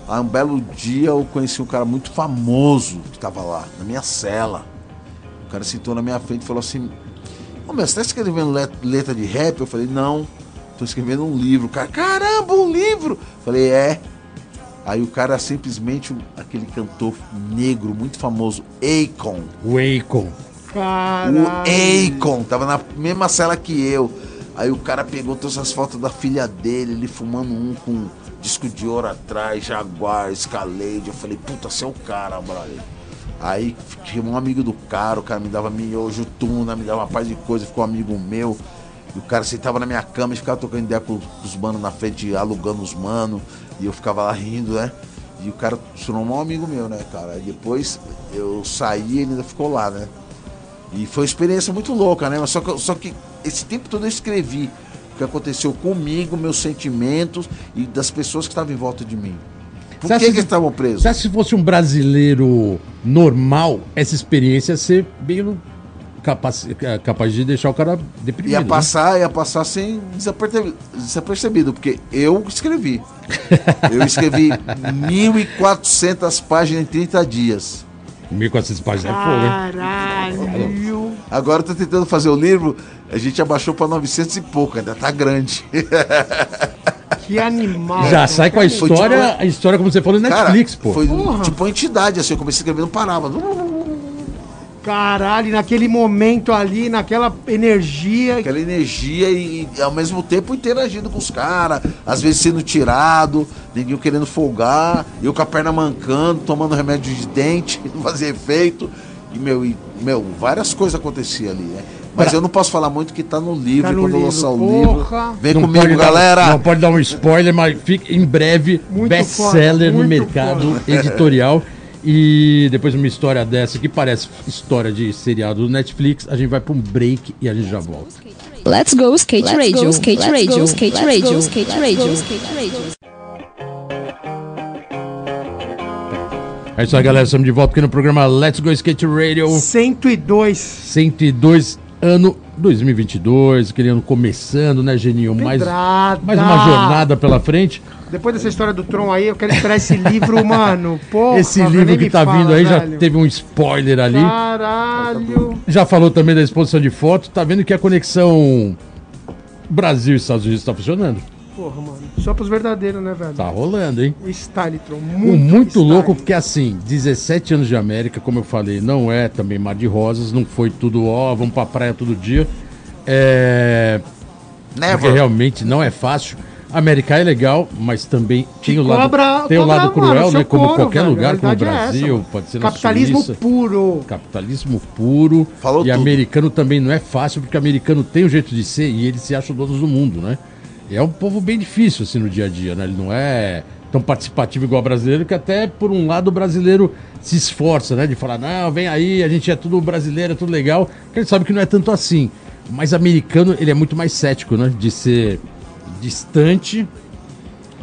Speaker 3: Aí um belo dia eu conheci um cara muito famoso que tava lá, na minha cela. O cara sentou na minha frente e falou assim: Ô meu, você tá escrevendo let- letra de rap? Eu falei, não, tô escrevendo um livro. O cara, caramba, um livro! Eu falei, é. Aí o cara simplesmente, aquele cantor negro muito famoso, Akon.
Speaker 1: O Akon.
Speaker 2: Caralho.
Speaker 3: O Akon, tava na mesma cela que eu. Aí o cara pegou todas as fotos da filha dele, ele fumando um com disco de ouro atrás, Jaguar, Escalade. Eu falei, puta, você é o cara, brother. Aí fiquei um amigo do cara, o cara me dava miojo, tuna, me dava uma paz de coisa, ficou amigo meu. E o cara sentava na minha cama e ficava trocando ideia com, com os manos na frente, alugando os manos. E eu ficava lá rindo, né? E o cara se tornou um amigo meu, né, cara? Aí depois eu saí e ele ainda ficou lá, né? E foi uma experiência muito louca, né? Mas só que, só que esse tempo todo eu escrevi o que aconteceu comigo, meus sentimentos e das pessoas que estavam em volta de mim. Por que,
Speaker 1: acha
Speaker 3: que estavam presos?
Speaker 1: Que se fosse um brasileiro normal, essa experiência ia ser meio capaz, capaz de deixar o cara deprimido?
Speaker 3: Ia
Speaker 1: né?
Speaker 3: passar, ia passar sem desapercebido, desapercebido, porque eu escrevi. Eu escrevi 1.400 páginas em 30 dias.
Speaker 1: 1.400 páginas é fogo, hein?
Speaker 2: Caralho.
Speaker 3: Agora eu tô tentando fazer o livro, a gente abaixou para 900 e pouco, ainda tá grande.
Speaker 2: Que animal.
Speaker 1: Já sai com a
Speaker 3: Foi
Speaker 1: história,
Speaker 3: tipo-
Speaker 1: a história como você falou no
Speaker 3: Cara,
Speaker 1: Netflix, pô.
Speaker 3: foi
Speaker 2: Porra.
Speaker 3: tipo uma entidade, assim, eu comecei a escrever, não parava.
Speaker 2: Caralho, naquele momento ali, naquela energia.
Speaker 3: Aquela energia e, e, ao mesmo tempo interagindo com os caras, às vezes sendo tirado, ninguém querendo folgar, eu com a perna mancando, tomando remédio de dente, não fazia efeito. E, meu, e, meu, várias coisas aconteciam ali, né? Mas eu não posso falar muito que tá no livro,
Speaker 2: Tá no
Speaker 3: quando eu
Speaker 2: livro,
Speaker 3: lançar o
Speaker 2: porra.
Speaker 3: livro. Vem
Speaker 1: Não
Speaker 3: comigo,
Speaker 1: pode dar-
Speaker 3: galera!
Speaker 1: não pode dar um spoiler, mas fica em breve
Speaker 2: Muito
Speaker 1: best-seller no mercado editorial. E depois de uma história dessa que parece história de seriado do Netflix, a gente vai para um break e a gente já volta.
Speaker 6: Let's go skate radio, skate radio, skate radio, skate radio, skate radio.
Speaker 1: É isso aí, galera. Estamos de volta aqui no programa Let's Go Skate Radio
Speaker 2: 102.
Speaker 1: 102. Ano 2022, aquele ano começando, né, Geninho? Mais,
Speaker 2: Pedrada.
Speaker 1: mais uma jornada pela frente.
Speaker 2: Depois dessa história do Tron aí, eu quero esperar esse livro, mano. Porra,
Speaker 1: Esse livro que tá
Speaker 2: fala,
Speaker 1: vindo aí já
Speaker 2: velho.
Speaker 1: teve um spoiler ali.
Speaker 2: Caralho.
Speaker 1: Já falou também da exposição de fotos. Tá vendo que a conexão Brasil e Estados Unidos tá funcionando?
Speaker 2: Porra, mano. Só pros verdadeiros, né, velho?
Speaker 1: Tá rolando, hein?
Speaker 2: O style, Tron.
Speaker 1: Muito,
Speaker 2: Muito,
Speaker 1: muito
Speaker 2: style.
Speaker 1: louco, porque assim, 17 anos de América, como eu falei, não é também mar de rosas, não foi tudo, ó, vamos pra praia todo dia. É. Porque
Speaker 3: Never.
Speaker 1: realmente não é fácil. América é legal, mas também tem o lado,
Speaker 2: Cobra-
Speaker 1: tem o
Speaker 2: cobra,
Speaker 1: lado
Speaker 2: mano,
Speaker 1: cruel,
Speaker 2: seu
Speaker 1: né? Como
Speaker 2: couro,
Speaker 1: qualquer
Speaker 2: velho.
Speaker 1: lugar, como o
Speaker 2: é essa,
Speaker 1: Brasil,
Speaker 2: mano.
Speaker 1: pode ser na
Speaker 2: Capitalismo
Speaker 1: Suíça.
Speaker 2: puro.
Speaker 1: Capitalismo puro.
Speaker 3: Falou
Speaker 1: e
Speaker 3: tudo.
Speaker 1: americano também não é fácil, porque americano tem um jeito de ser e eles se acham donos do mundo, né? É um povo bem difícil, assim, no dia a dia, né? Ele não é tão participativo igual o brasileiro, que até, por um lado, o brasileiro se esforça, né? De falar, não, vem aí, a gente é tudo brasileiro, é tudo legal. Porque ele sabe que não é tanto assim. Mas americano, ele é muito mais cético, né? De ser distante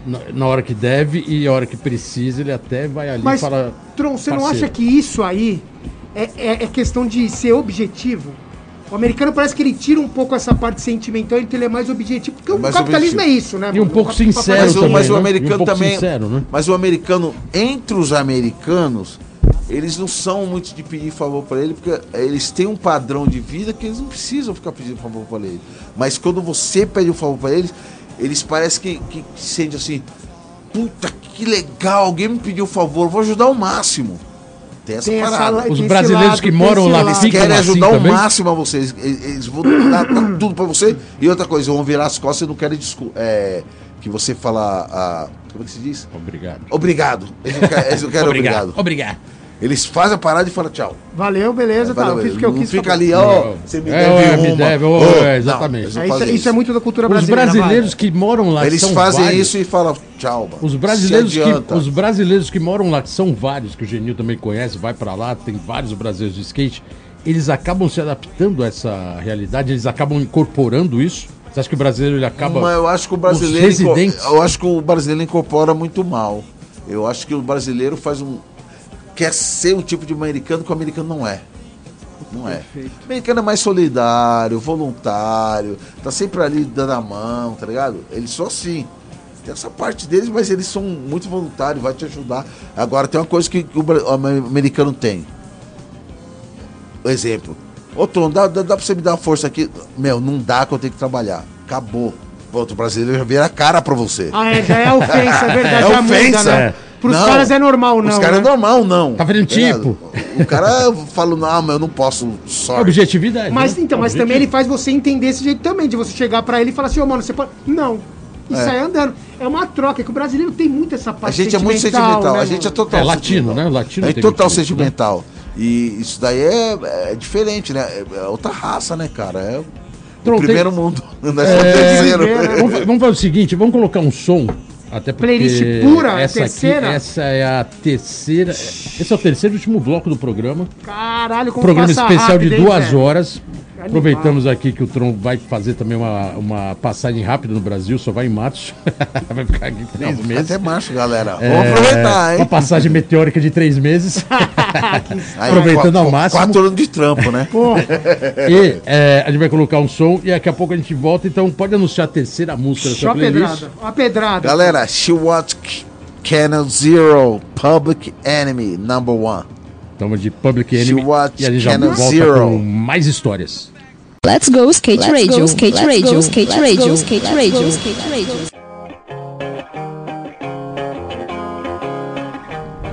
Speaker 1: na, na hora que deve e a hora que precisa, ele até vai ali
Speaker 2: Mas,
Speaker 1: e fala...
Speaker 2: Tron, você não
Speaker 1: parceiro.
Speaker 2: acha que isso aí é, é- é questão de ser objetivo? O americano parece que ele tira um pouco essa parte sentimental, então ele é mais objetivo. Porque o capitalismo
Speaker 3: objetivo.
Speaker 2: é isso, né?
Speaker 1: E um pouco sincero
Speaker 3: Mas o,
Speaker 1: também,
Speaker 3: mas o
Speaker 1: né?
Speaker 3: americano
Speaker 1: um
Speaker 3: também.
Speaker 1: sincero, né?
Speaker 3: Mas o americano, entre os americanos, eles não são muito de pedir favor para ele, porque eles têm um padrão de vida que eles não precisam ficar pedindo favor para ele. Mas quando você pede um favor para eles, eles parecem que, que sentem assim: puta que legal, alguém me pediu um favor, vou ajudar ao máximo. Tem essa
Speaker 2: Tem essa
Speaker 3: parada.
Speaker 2: la-
Speaker 1: Os
Speaker 2: tem
Speaker 1: brasileiros
Speaker 2: lado,
Speaker 1: que moram lá ficam
Speaker 3: querem
Speaker 1: assim
Speaker 3: ajudar ao máximo a vocês. Eles, eles vão dar, dar tudo pra você. E outra coisa, vão virar as costas e não querem é, que você fala. ah, como é que se diz?
Speaker 1: Obrigado.
Speaker 3: Obrigado. Eles não querem, eles não querem obrigado.
Speaker 1: Obrigado.
Speaker 3: Eles fazem a parada e falam tchau.
Speaker 2: Valeu, beleza, tá.
Speaker 3: Valeu,
Speaker 2: Eu fiz o que eu
Speaker 3: não
Speaker 2: quis.
Speaker 3: fica
Speaker 2: tá
Speaker 3: ali, ó. Você me
Speaker 1: É,
Speaker 3: deve uma.
Speaker 1: me deve, é, exatamente.
Speaker 3: não
Speaker 2: É, isso, é muito da cultura
Speaker 1: Os
Speaker 2: brasileira.
Speaker 1: brasileiros
Speaker 2: vai.
Speaker 1: que moram lá,
Speaker 3: Eles
Speaker 1: são
Speaker 3: fazem
Speaker 1: vários,
Speaker 3: isso e falam tchau, mano.
Speaker 1: Os brasileiros,
Speaker 3: Se
Speaker 1: que, os brasileiros que moram lá, que são vários, que o Genil também conhece, vai pra lá, tem vários brasileiros de skate, eles acabam se adaptando a essa realidade, eles acabam incorporando isso. Você acha que o brasileiro ele acaba.
Speaker 3: Mas eu acho que o
Speaker 1: Os
Speaker 3: brasileiro. inco-. Eu acho que o brasileiro incorpora muito mal. Eu acho que o brasileiro faz um. Quer ser um tipo de americano que o americano não é. Não é. O americano é mais solidário, voluntário, tá sempre ali dando a mão, tá ligado? Eles são assim. Tem essa parte deles, mas eles são muito voluntários, vai te ajudar. Agora tem uma coisa que o americano tem. Exemplo. Ô Tom, dá, dá, dá pra você me dar uma força aqui? Meu, não dá que eu tenho que trabalhar. Acabou. Pronto, o brasileiro já vira a cara pra você.
Speaker 2: Ah, é, já é ofensa, é verdade.
Speaker 3: É
Speaker 2: muda,
Speaker 3: ofensa.
Speaker 2: né?
Speaker 1: É.
Speaker 2: Pros
Speaker 3: Não,
Speaker 2: caras é normal, não.
Speaker 3: Os caras é
Speaker 2: né?
Speaker 3: normal, não.
Speaker 1: Tá fazendo
Speaker 3: ligado?
Speaker 1: tipo.
Speaker 3: O cara fala, não, mas eu não posso. Sorry.
Speaker 1: Objetividade.
Speaker 2: Mas
Speaker 1: né?
Speaker 2: então, mas
Speaker 1: Objetivo.
Speaker 2: também ele faz você entender esse jeito também, de você chegar pra ele e falar assim, ô mano, você pode. Não. E
Speaker 3: É.
Speaker 2: sair andando. É uma troca, que o brasileiro tem muito essa
Speaker 3: A
Speaker 2: parte
Speaker 3: gente é muito sentimental.
Speaker 2: né,
Speaker 3: a gente é total.
Speaker 1: É latino, né? Latino
Speaker 3: É
Speaker 1: tem
Speaker 3: total
Speaker 1: né?
Speaker 3: sentimental. E isso daí é, é diferente, né? É, é outra raça, né, cara? É o
Speaker 1: Tron, tem-
Speaker 3: primeiro mundo. Nós
Speaker 1: É,
Speaker 2: né?
Speaker 1: vamos, vamos fazer o seguinte, vamos colocar um som. Até porque
Speaker 2: Playlist pura,
Speaker 1: essa
Speaker 2: terceira?
Speaker 1: Aqui, essa é a terceira. Esse é o terceiro e último bloco do programa.
Speaker 2: Caralho, como
Speaker 1: programa especial de
Speaker 2: rápido, hein,
Speaker 1: duas
Speaker 2: velho?
Speaker 1: horas.
Speaker 2: Animal.
Speaker 1: Aproveitamos aqui que o Tron vai fazer também uma, uma passagem rápida no Brasil, só vai em março. vai ficar aqui três
Speaker 3: Não,
Speaker 1: meses.
Speaker 3: até macho, galera.
Speaker 1: É,
Speaker 3: Vamos aproveitar,
Speaker 1: Uma
Speaker 3: hein?
Speaker 1: passagem meteórica de três meses.
Speaker 3: Aí,
Speaker 1: aproveitando ao máximo.
Speaker 3: Quatro anos de trampo, né?
Speaker 1: e é, a gente vai colocar um som e daqui a pouco a gente volta. Então pode anunciar a terceira música da
Speaker 2: Só
Speaker 1: sua
Speaker 2: a
Speaker 1: playlist.
Speaker 2: pedrada. A pedrada.
Speaker 3: Galera, She Watch Channel Zero, Public Enemy, number one.
Speaker 1: Estamos de Public Enemy e a gente já volta
Speaker 3: Zero.
Speaker 1: com mais histórias.
Speaker 6: Let's go skate
Speaker 9: Let's
Speaker 6: radio,
Speaker 9: go,
Speaker 6: skate
Speaker 9: let's
Speaker 6: radio,
Speaker 9: go,
Speaker 6: skate
Speaker 9: let's
Speaker 6: radio,
Speaker 9: go,
Speaker 6: skate
Speaker 9: let's
Speaker 6: radio,
Speaker 9: go,
Speaker 6: skate radio.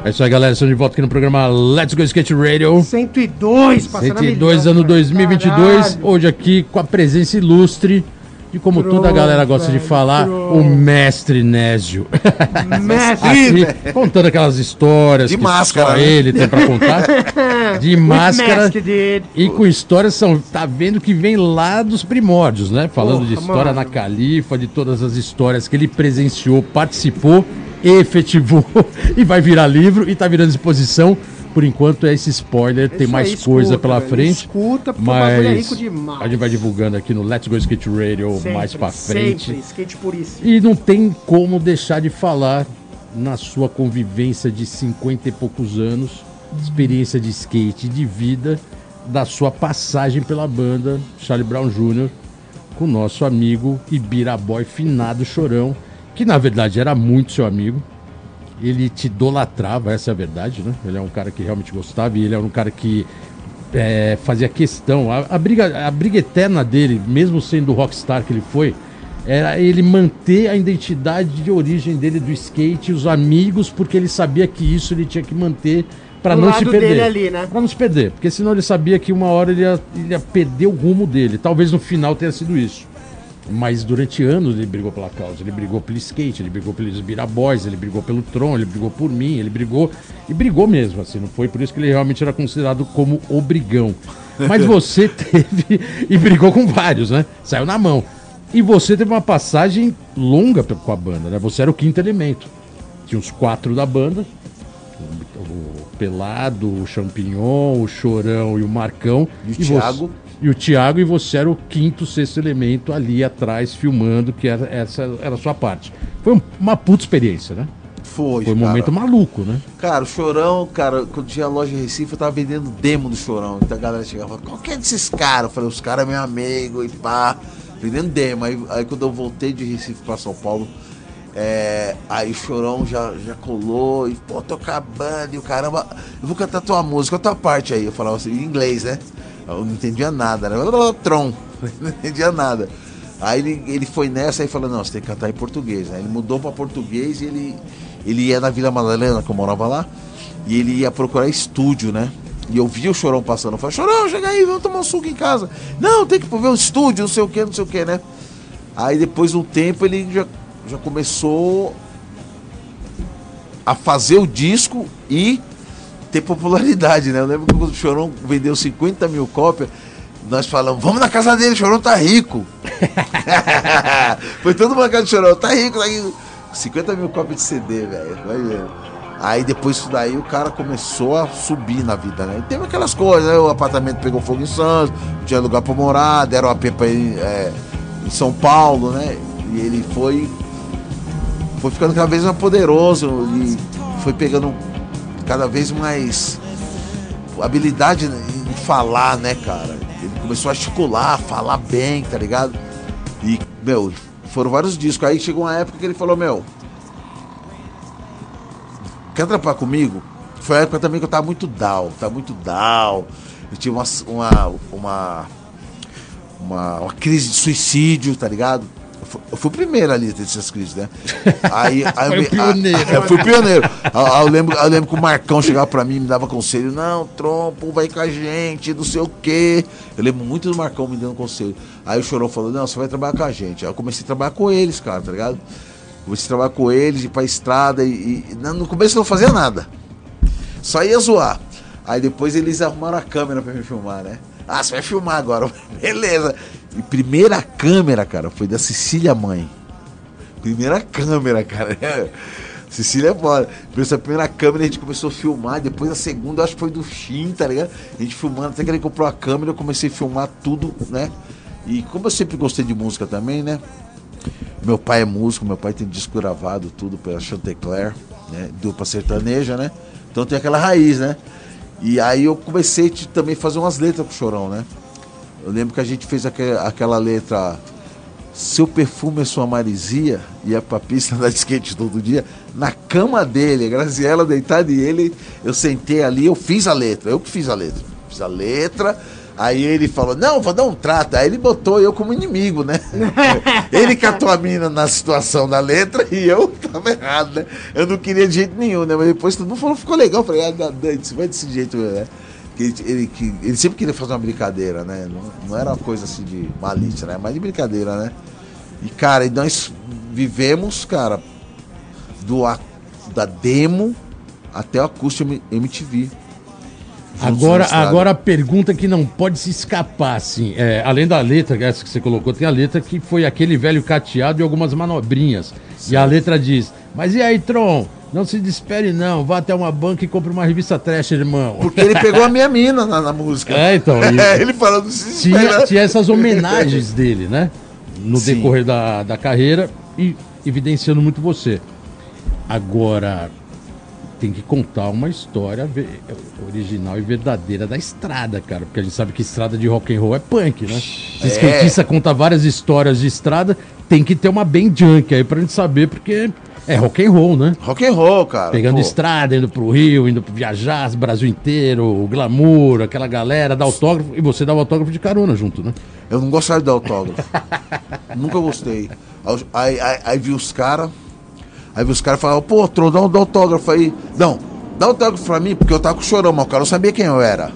Speaker 1: É isso aí, galera. Estamos de volta aqui no programa Let's Go Skate Radio.
Speaker 2: 102, passando a
Speaker 1: 102
Speaker 2: milhão,
Speaker 1: ano
Speaker 2: velho.
Speaker 1: 2022.
Speaker 2: Caralho.
Speaker 1: Hoje aqui com a presença ilustre de como toda a galera gosta de
Speaker 2: velho,
Speaker 1: falar,
Speaker 2: pronto.
Speaker 1: o mestre Nésio.
Speaker 2: Mestre.
Speaker 1: Aqui, contando aquelas histórias
Speaker 3: De
Speaker 1: que
Speaker 3: máscara,
Speaker 1: só
Speaker 3: né?
Speaker 1: ele tem pra contar. De máscara. E com histórias são. Tá vendo que vem lá dos primórdios, né? Falando de
Speaker 2: Porra,
Speaker 1: história
Speaker 2: mano.
Speaker 1: na Califa, de todas as histórias que ele presenciou, participou, efetivou e vai virar livro e tá virando exposição. Por enquanto é esse spoiler, tem mais
Speaker 2: aí,
Speaker 1: coisa
Speaker 2: escuta,
Speaker 1: pela
Speaker 2: velho,
Speaker 1: frente.
Speaker 2: escuta, porque o bagulho é
Speaker 1: mas
Speaker 2: rico demais.
Speaker 1: a gente vai divulgando aqui no Let's Go Skate Radio
Speaker 2: Sempre,
Speaker 1: mais pra frente.
Speaker 2: Sempre, skate puríssimo.
Speaker 1: E não tem como deixar de falar na sua convivência de 50 e poucos anos, experiência de skate, de vida, da sua passagem pela banda Charlie Brown Jr. com o nosso amigo Ibiraboy Finado Chorão, que na verdade era muito seu amigo. Ele te idolatrava, essa é a verdade, né? Ele é um cara que realmente gostava e ele é um cara que é, fazia questão. A, a briga, a briga eterna dele, mesmo sendo o rockstar que ele foi, era ele manter a identidade de origem dele do skate, os amigos, porque ele sabia que isso ele tinha que manter para não se perder.
Speaker 2: ali, né?
Speaker 1: Pra não se perder, porque senão ele sabia que uma hora ele ia, ele ia perder o rumo dele. Talvez no final tenha sido isso. Mas durante anos ele brigou pela causa. Ele brigou pelo skate, ele brigou pelos Biraboys, ele brigou pelo Tron, ele brigou por mim, ele brigou. E brigou mesmo, assim. Não foi por isso que ele realmente era considerado como o brigão. Mas você teve. E brigou com vários, né? Saiu na mão. E você teve uma passagem longa com a banda, né? Você era o quinto elemento. Tinha os quatro da banda. O Pelado, o Champignon, o Chorão e o Marcão.
Speaker 3: E o
Speaker 1: você-
Speaker 3: Thiago.
Speaker 1: E o Thiago, e você era o quinto, sexto elemento ali atrás, filmando, que era, essa era a sua parte. Foi um- uma puta experiência, né?
Speaker 3: Foi,
Speaker 1: Foi um
Speaker 3: cara.
Speaker 1: momento maluco, né?
Speaker 3: Cara, o Chorão, cara, quando tinha loja em Recife, eu tava vendendo demo do Chorão. Então a galera chegava e falava, qual que é desses caras? Eu falei, os caras é meu amigo e pá. Vendendo demo. Aí, aí quando eu voltei de Recife pra São Paulo, é, aí o Chorão já, já colou e, pô, tocar banda e o caramba, eu vou cantar tua música, a tua parte aí. Eu falava assim, em inglês, né? Eu não entendia nada, né? Tron, não entendia nada. Aí ele, ele foi nessa e falou, não, você tem que cantar em português, né? Ele mudou pra português e ele, ele ia na Vila Madalena, que eu morava lá, e ele ia procurar estúdio, né? E eu vi o Chorão passando, eu falei, Chorão, chega aí, vamos tomar um suco em casa. Não, tem que ver o estúdio, não sei o que, não sei o que, né? Aí depois de um tempo ele já, já começou a fazer o disco e ter popularidade, né? Eu lembro que o Chorão vendeu 50 mil cópias, nós falamos, vamos na casa dele, o Chorão tá rico. Foi todo mundo na casa do Chorão, tá rico, tá rico. 50 mil cópias de CD, velho. Aí depois disso daí o cara começou a subir na vida, né? E teve aquelas coisas, né? O apartamento pegou fogo em Santos, não tinha lugar pra morar, deram a pra ele é, em São Paulo, né? E ele foi foi ficando cada vez mais poderoso e foi pegando cada vez mais habilidade em falar, né, cara? Ele começou a articular, falar bem, tá ligado? E, meu, foram vários discos. Aí chegou uma época que ele falou, meu, quer trampar comigo? Foi a época também que eu tava muito down, tava muito down. Eu tinha uma, uma, uma, uma, uma crise de suicídio, tá ligado? Eu fui, fui o primeiro ali a ter essas crises, né? Aí, aí
Speaker 1: Foi
Speaker 3: eu-
Speaker 1: pioneiro.
Speaker 3: eu fui o pioneiro. Aí Eu, eu lembro, eu lembro que o Marcão chegava pra mim e me dava conselho. Não, Trompo, vai com a gente, não sei o quê. Eu lembro muito do Marcão me dando conselho. Aí o Chorão falou, não, você vai trabalhar com a gente. Aí eu comecei a trabalhar com eles, cara, tá ligado? Comecei a trabalhar com eles, ir pra estrada e, e no começo eu não fazia nada. Só ia zoar. Aí depois eles arrumaram a câmera pra me filmar, né? Ah, você vai filmar agora. Beleza. E primeira câmera, cara, foi da Cecília Mãe. Primeira câmera, cara. Cecília é foda. Essa primeira câmera a gente começou a filmar, depois a segunda acho que foi do Shin, tá ligado? A gente filmando, até que ele comprou a câmera, eu comecei a filmar tudo, né? E como eu sempre gostei de música também, né? Meu pai é músico, meu pai tem disco gravado, tudo pela Chantecler, né? Dupla sertaneja, né? Então tem aquela raiz, né? E aí eu comecei a também fazer umas letras pro Chorão, né? Eu lembro que a gente fez aque- aquela letra Seu perfume é sua marisia e é pra pista da skate todo dia. Na cama dele, a Graziella deitada e ele, eu sentei ali, eu fiz a letra, eu que fiz a letra. Fiz a letra, aí ele falou, não, vou dar um trato. Aí ele botou eu como inimigo, né? ele catou a mina na situação da letra e eu tava errado, né? Eu não queria de jeito nenhum, né? Mas depois todo mundo falou, ficou legal. Eu falei, ah, isso vai desse jeito, né? Que ele, ele, que ele sempre queria fazer uma brincadeira, né? Não, não era uma coisa assim de malícia, né? Mas de brincadeira, né? E, cara, e nós vivemos, cara, do, a- da demo até o acústico MTV.
Speaker 1: Agora, agora a pergunta que não pode se escapar, assim, é, além da letra, é essa que você colocou, tem a letra que foi aquele velho cateado e algumas manobrinhas. E a letra diz: Mas e aí, Tron? Não se despere, não. Vá até uma banca e compre uma revista trash, irmão.
Speaker 3: Porque ele pegou a minha mina na, na música.
Speaker 1: É, então. e-
Speaker 3: ele falando se
Speaker 1: tinha, tinha essas homenagens dele, né? No
Speaker 3: Sim.
Speaker 1: decorrer da, da carreira e evidenciando muito você. Agora, tem que contar uma história original e verdadeira da estrada, cara. Porque a gente sabe que estrada de rock and roll é punk, né? Se
Speaker 3: É.
Speaker 1: skatista conta várias histórias de estrada, tem que ter uma bem junk aí pra gente saber, porque é rock and roll, né?
Speaker 3: Rock and roll, cara.
Speaker 1: Pegando
Speaker 3: Pô,
Speaker 1: estrada, indo pro Rio, indo pro viajar, Brasil inteiro, o glamour, aquela galera, dá autógrafo. E você dá o autógrafo de carona junto, né?
Speaker 3: Eu não gostava de dar autógrafo. Nunca gostei. Aí, aí, aí vi os caras. Aí vi os caras falavam, pô, Tron, dá um autógrafo aí. Não, dá autógrafo pra mim, porque eu tava com chorão, mas o cara não sabia quem eu era.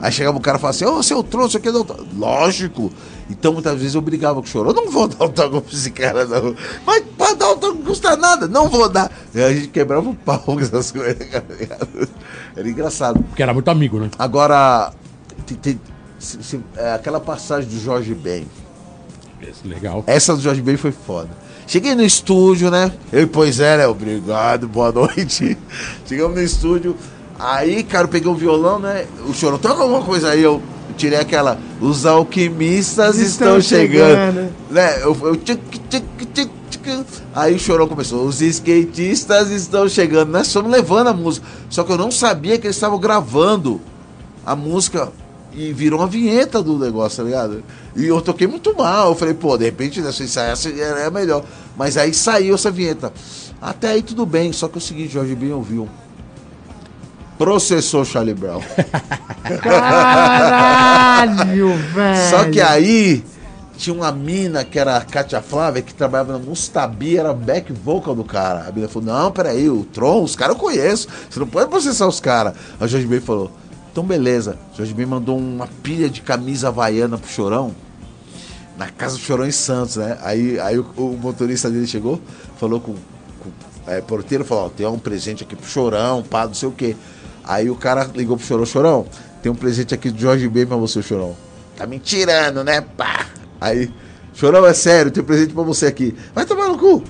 Speaker 3: Aí chegava o cara e falava assim, ô, seu Tron, você quer dar autógrafo? Lógico. Então muitas vezes eu brigava com o chorão. Eu não vou dar autógrafo pra esse cara, não. Mas pra dar autógrafo não custa nada, não vou dar. Aí a gente quebrava o pau com essas coisas? Era engraçado.
Speaker 1: Porque era muito amigo, né?
Speaker 3: Agora, tem- tem- se- se- é, aquela passagem do Jorge Ben.
Speaker 1: Esse, legal.
Speaker 3: Essa do Jorge Ben foi foda. Cheguei no estúdio, né? Eu, pois é, né? Obrigado, boa noite. Chegamos no estúdio. Aí, cara, eu peguei o violão, né? O chorão, toca alguma coisa aí. Eu tirei aquela. Os alquimistas estão,
Speaker 2: Estão
Speaker 3: chegando.
Speaker 2: chegando.
Speaker 3: Né? Eu, eu tchic, tchic, tchic. Aí o chorão começou. Os skatistas estão chegando. Nós estamos levando a música. Só que eu não sabia que eles estavam gravando a música e virou uma vinheta do negócio, tá ligado? E eu toquei muito mal. Eu falei, pô, de repente, né, se ensaiasse era melhor. Mas aí saiu essa vinheta. Até aí tudo bem, só que é o seguinte, Jorge Ben ouviu. Processou Charlie Brown.
Speaker 2: Caralho, velho.
Speaker 3: Só que aí tinha uma mina que era a Katia Flávia, que trabalhava na Mustabi, era back vocal do cara. A mina falou: Não, peraí, o Tron, os caras eu conheço. Você não pode processar os caras. O Jorge Ben falou: Então beleza. O Jorge Ben mandou uma pilha de camisa havaiana pro chorão. Na casa do Chorão em Santos, né? Aí, aí o, o motorista dele chegou, falou com, com é, o porteiro, falou, ó, tem um presente aqui pro Chorão, pá, não sei o quê. Aí o cara ligou pro Chorão, Chorão, tem um presente aqui do Jorge Ben pra você, Chorão. Tá me tirando, né, pá? Aí, Chorão, é sério, tem um presente pra você aqui. Vai tomar no cu.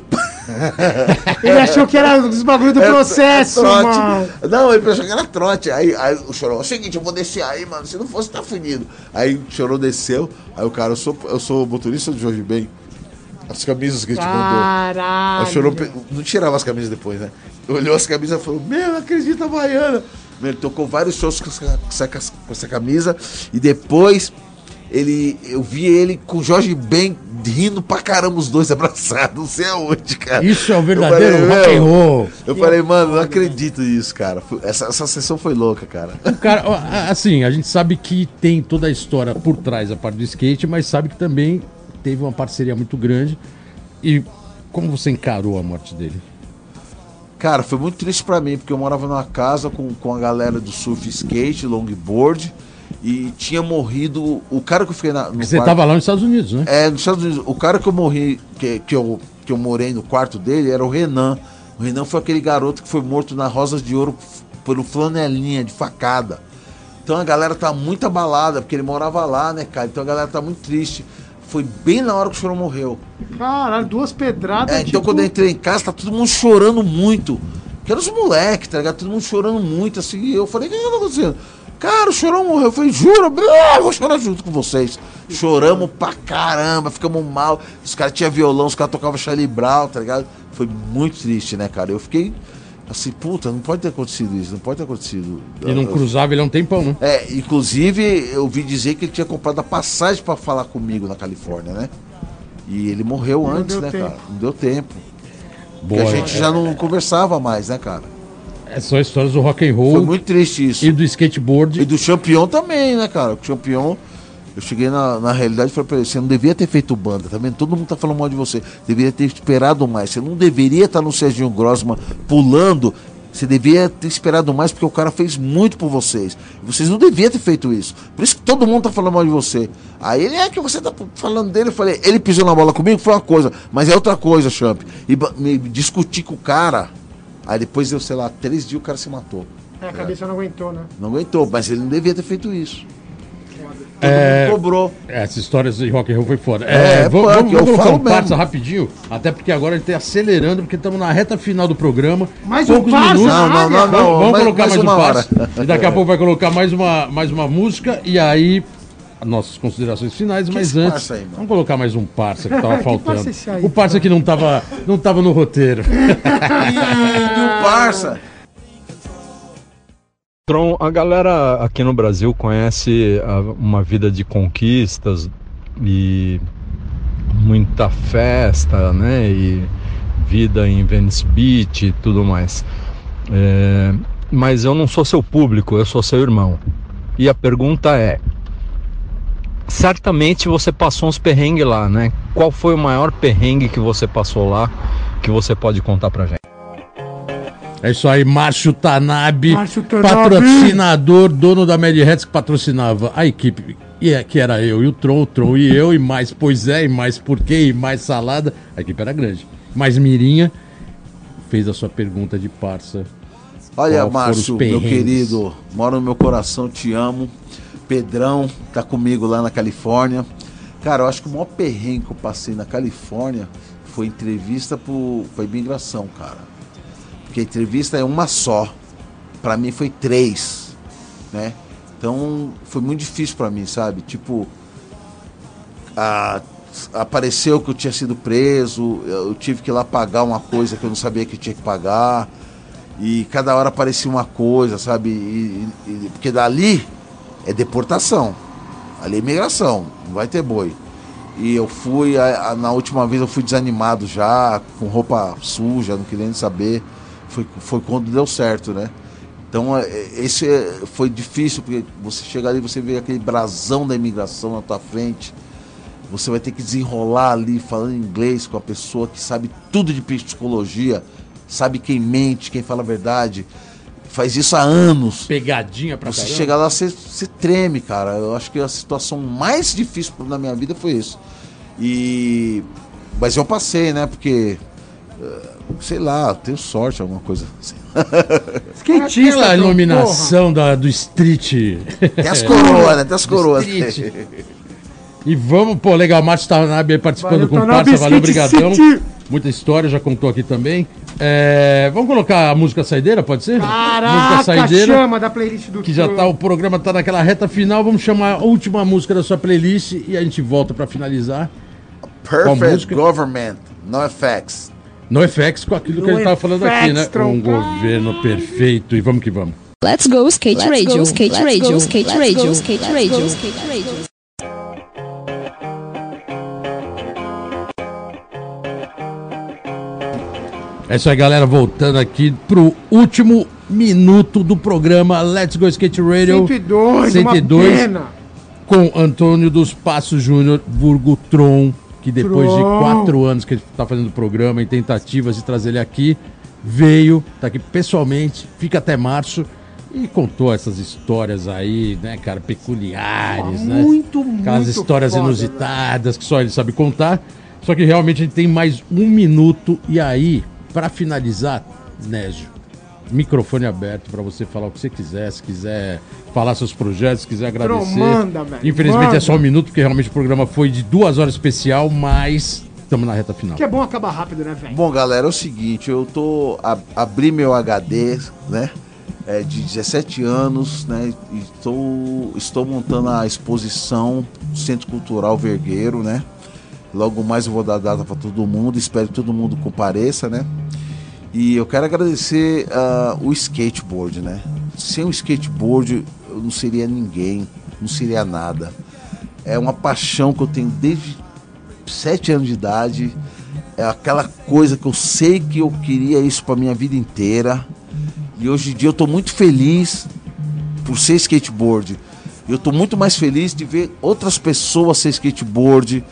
Speaker 2: Ele achou que era os bagulho do
Speaker 3: É-
Speaker 2: processo,
Speaker 3: é
Speaker 2: mano.
Speaker 3: Não, ele pensou que era trote. Aí, aí o Chorão, é o seguinte, eu vou descer aí, mano. Se não fosse, tá fudido. Aí o Chorão desceu. Aí o cara, eu sou, eu sou motorista do Jorge Ben. As camisas que a gente mandou.
Speaker 2: Caralho.
Speaker 3: Chorão pe- não tirava as camisas depois, né? Olhou as camisas e falou: Meu, não acredito, Baiana. Meu, Ele tocou vários shows com essa, com essa- com essa camisa. E depois ele, eu vi ele com o Jorge Ben rindo pra caramba, os dois abraçados. Não sei aonde, cara.
Speaker 1: Isso é o
Speaker 3: Eu
Speaker 1: verdadeiro
Speaker 3: falei,
Speaker 1: rock and
Speaker 3: "Meu,
Speaker 1: roll.
Speaker 3: Eu falei, mano, não acredito nisso, cara. Essa, essa sessão foi louca, cara.
Speaker 1: O cara, assim, a gente sabe que tem toda a história por trás da parte do skate, mas sabe que também teve uma parceria muito grande. E como você encarou a morte dele?
Speaker 3: Cara, foi muito triste pra mim, porque eu morava numa casa com, com a galera do surf skate, longboard, e tinha morrido o cara que eu fiquei na,
Speaker 1: Você
Speaker 3: quarto-
Speaker 1: tava lá nos Estados Unidos, né?
Speaker 3: É, nos Estados Unidos. O cara que eu morri, que, que, eu, que eu morei no quarto dele, era o Renan. O Renan foi aquele garoto que foi morto na Rosas de Ouro pelo flanelinha, de facada. Então a galera tá muito abalada, porque ele morava lá, né, cara? Então a galera tá muito triste. Foi bem na hora que o Chorão morreu.
Speaker 2: Caralho, duas pedradas.
Speaker 3: É, então quando eu entrei em casa, tá todo mundo chorando muito. Que eram os moleques, tá ligado? Todo mundo chorando muito, assim. E eu falei, o que que tá acontecendo? Cara, o Chorão morreu. Eu falei, jura? Ah, eu vou chorar junto com vocês. Choramos pra caramba, ficamos mal. Os caras tinham violão, os caras tocavam Charlie Brown, tá ligado? Foi muito triste, né, cara? Eu fiquei assim, puta, não pode ter acontecido isso, não pode ter acontecido.
Speaker 1: E não cruzava ele há um tempão, né?
Speaker 3: é, inclusive eu ouvi dizer que ele tinha comprado a passagem pra falar comigo na Califórnia, né? E ele morreu
Speaker 2: Não
Speaker 3: antes, né,
Speaker 2: tempo.
Speaker 3: cara? Não deu tempo.
Speaker 1: Boa,
Speaker 3: Porque a gente
Speaker 1: é-
Speaker 3: já não conversava mais, né, cara?
Speaker 1: é só histórias do rock and
Speaker 3: Foi
Speaker 1: roll
Speaker 3: muito triste isso.
Speaker 1: e do skateboard.
Speaker 3: E do Champion também, né, cara? O Champion, eu cheguei na, na realidade e falei pra ele, você não devia ter feito banda, tá vendo? Todo mundo tá falando mal de você. Deveria ter esperado mais. Você não deveria estar no Serginho Grossman pulando. Você devia ter esperado mais, porque o cara fez muito por vocês. Vocês não deviam ter feito isso. Por isso que todo mundo tá falando mal de você. Aí ele é que você tá falando dele. Eu falei, ele pisou na bola comigo, foi uma coisa, mas é outra coisa, Champ. E me discuti com o cara. Aí depois deu, sei lá, três dias o cara se matou.
Speaker 2: É, a cabeça não aguentou, né?
Speaker 3: Não aguentou, mas ele não devia ter feito isso. Todo
Speaker 1: É,
Speaker 3: mundo cobrou.
Speaker 1: Essas histórias de rock and roll foi foda.
Speaker 3: É,
Speaker 1: É, vamos,
Speaker 3: punk,
Speaker 1: vamos,
Speaker 3: eu
Speaker 1: vamos colocar
Speaker 3: falo
Speaker 1: um parça rapidinho, até porque agora a gente tá acelerando, porque estamos na reta final do programa.
Speaker 2: Mais um
Speaker 1: Poucos
Speaker 2: parça
Speaker 1: minutos.
Speaker 3: Não, não,
Speaker 2: área?
Speaker 3: não,
Speaker 1: Vamos, vamos
Speaker 3: mais-
Speaker 1: colocar
Speaker 3: mais
Speaker 1: mais, um parça. E daqui a pouco vai colocar mais uma, mais uma música e aí nossas considerações finais, mas
Speaker 3: esse
Speaker 1: antes
Speaker 3: aí,
Speaker 1: vamos colocar mais um parça que tava
Speaker 2: Que
Speaker 1: faltando.
Speaker 2: parça é
Speaker 1: o parça que não tava, não tava no roteiro.
Speaker 3: Ih, o parça.
Speaker 9: Tron, a galera aqui no Brasil conhece a- uma vida de conquistas e muita festa, né? E vida em Venice Beach e tudo mais. É, mas eu não sou seu público, eu sou seu irmão. E a pergunta é: certamente você passou uns perrengues lá, né? Qual foi o maior perrengue que você passou lá que você pode contar pra gente?
Speaker 1: É isso aí, Márcio Tanabe,
Speaker 2: Márcio Tanabe.
Speaker 1: patrocinador, dono da Mad Hats que patrocinava a equipe, e é- que era eu e o Tron, o Tron e eu, e mais Pois é, e mais Porquê, e mais Salada. A equipe era grande. Mais Mirinha fez a sua pergunta de parça.
Speaker 3: Olha, Márcio, meu querido, mora no meu coração, te amo. Pedrão tá comigo lá na Califórnia. Cara, eu acho que o maior perrengue que eu passei na Califórnia foi entrevista pro, pra imigração, cara. Porque a entrevista é uma só. Pra mim foi três, né? Então foi muito difícil pra mim, sabe? Tipo, a- apareceu que eu tinha sido preso, eu tive que ir lá pagar uma coisa que eu não sabia que tinha que pagar. E cada hora aparecia uma coisa, sabe? E- e- porque dali é deportação. Ali é imigração, não vai ter boi. E eu fui, a- a- na última vez eu fui desanimado já, com roupa suja, não querendo saber. Foi, foi quando deu certo, né? Então, é, é, esse é- foi difícil, porque você chega ali e você vê aquele brasão da imigração na tua frente. Você vai ter que desenrolar ali falando inglês com a pessoa que sabe tudo de psicologia, sabe quem mente, quem fala a verdade. Faz isso há anos.
Speaker 1: Pegadinha pra
Speaker 3: Você
Speaker 1: caramba.
Speaker 3: chega lá, você, você treme, cara. Eu acho que a situação mais difícil na minha vida foi isso. E. Mas eu passei, né? Porque. Sei lá, tenho sorte, alguma coisa. assim.
Speaker 2: Skatista,
Speaker 1: Aquela
Speaker 2: Tron,
Speaker 1: iluminação da, do street.
Speaker 3: Tem as coroas, né? Tem as coroas.
Speaker 1: E vamos, pô, legal, Márcio Tanabe aí participando
Speaker 2: Valeu,
Speaker 1: com o
Speaker 2: Tanabe,
Speaker 1: Parça, valeu,
Speaker 2: Skate
Speaker 1: brigadão.
Speaker 2: City.
Speaker 1: Muita história, já contou aqui também. É, vamos colocar a música saideira, pode ser? música
Speaker 2: Caraca,
Speaker 1: saideira,
Speaker 2: chama da playlist do
Speaker 1: que já tá, o programa tá naquela reta final. Vamos chamar a última música da sua playlist e a gente volta pra finalizar.
Speaker 3: Perfect
Speaker 1: música?
Speaker 3: Government, no effects.
Speaker 1: No FX com aquilo que
Speaker 2: No
Speaker 1: a gente tava falando aqui, né? Um governo perfeito. E vamos que vamos.
Speaker 6: Let's go skate
Speaker 10: Let's
Speaker 6: radio,
Speaker 10: go,
Speaker 6: skate
Speaker 10: let's
Speaker 6: radio,
Speaker 10: go,
Speaker 6: skate
Speaker 10: let's
Speaker 6: radio,
Speaker 10: go,
Speaker 6: skate
Speaker 10: let's
Speaker 6: radio,
Speaker 10: go,
Speaker 6: skate radio.
Speaker 1: É isso aí, galera. Voltando aqui pro último minuto do programa Let's Go Skate Radio
Speaker 2: 102,
Speaker 1: 102.
Speaker 2: uma pena.
Speaker 1: com Antônio dos Passos Júnior, Burgo Tron, que depois de quatro anos que ele está fazendo o programa, em tentativas de trazer ele aqui, veio, tá aqui pessoalmente, fica até março e contou essas histórias aí, né, cara, peculiares, né?
Speaker 2: Muito, muito
Speaker 1: Aquelas histórias
Speaker 2: foda,
Speaker 1: inusitadas que só ele sabe contar. Só que realmente a gente tem mais um minuto e aí, para finalizar, Nésio, microfone aberto para você falar o que você quiser, se quiser falar seus projetos, se quiser agradecer.
Speaker 2: manda, velho,
Speaker 1: Infelizmente
Speaker 2: manda.
Speaker 1: é só um minuto, porque realmente o programa foi de duas horas especial, mas estamos na reta final.
Speaker 2: Que é bom acabar rápido, né, velho?
Speaker 3: Bom, galera, é o seguinte, eu tô a, abri meu HD, né? É, de 17 anos, né? E estou, estou montando a exposição do Centro Cultural Vergueiro, né? Logo mais eu vou dar data para todo mundo, espero que todo mundo compareça, né? E eu quero agradecer ah, o skateboard, né? Sem o skateboard eu não seria ninguém, não seria nada. É uma paixão que eu tenho desde sete anos de idade. É aquela coisa que eu sei que eu queria isso para minha vida inteira. E hoje em dia eu tô muito feliz por ser skateboard. Eu tô muito mais feliz de ver outras pessoas ser skateboard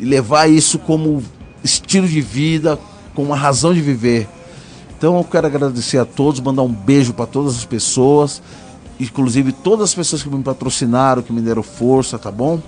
Speaker 3: e levar isso como estilo de vida, como uma razão de viver. Então eu quero agradecer a todos, mandar um beijo para todas as pessoas, inclusive todas as pessoas que me patrocinaram, que me deram força, tá bom?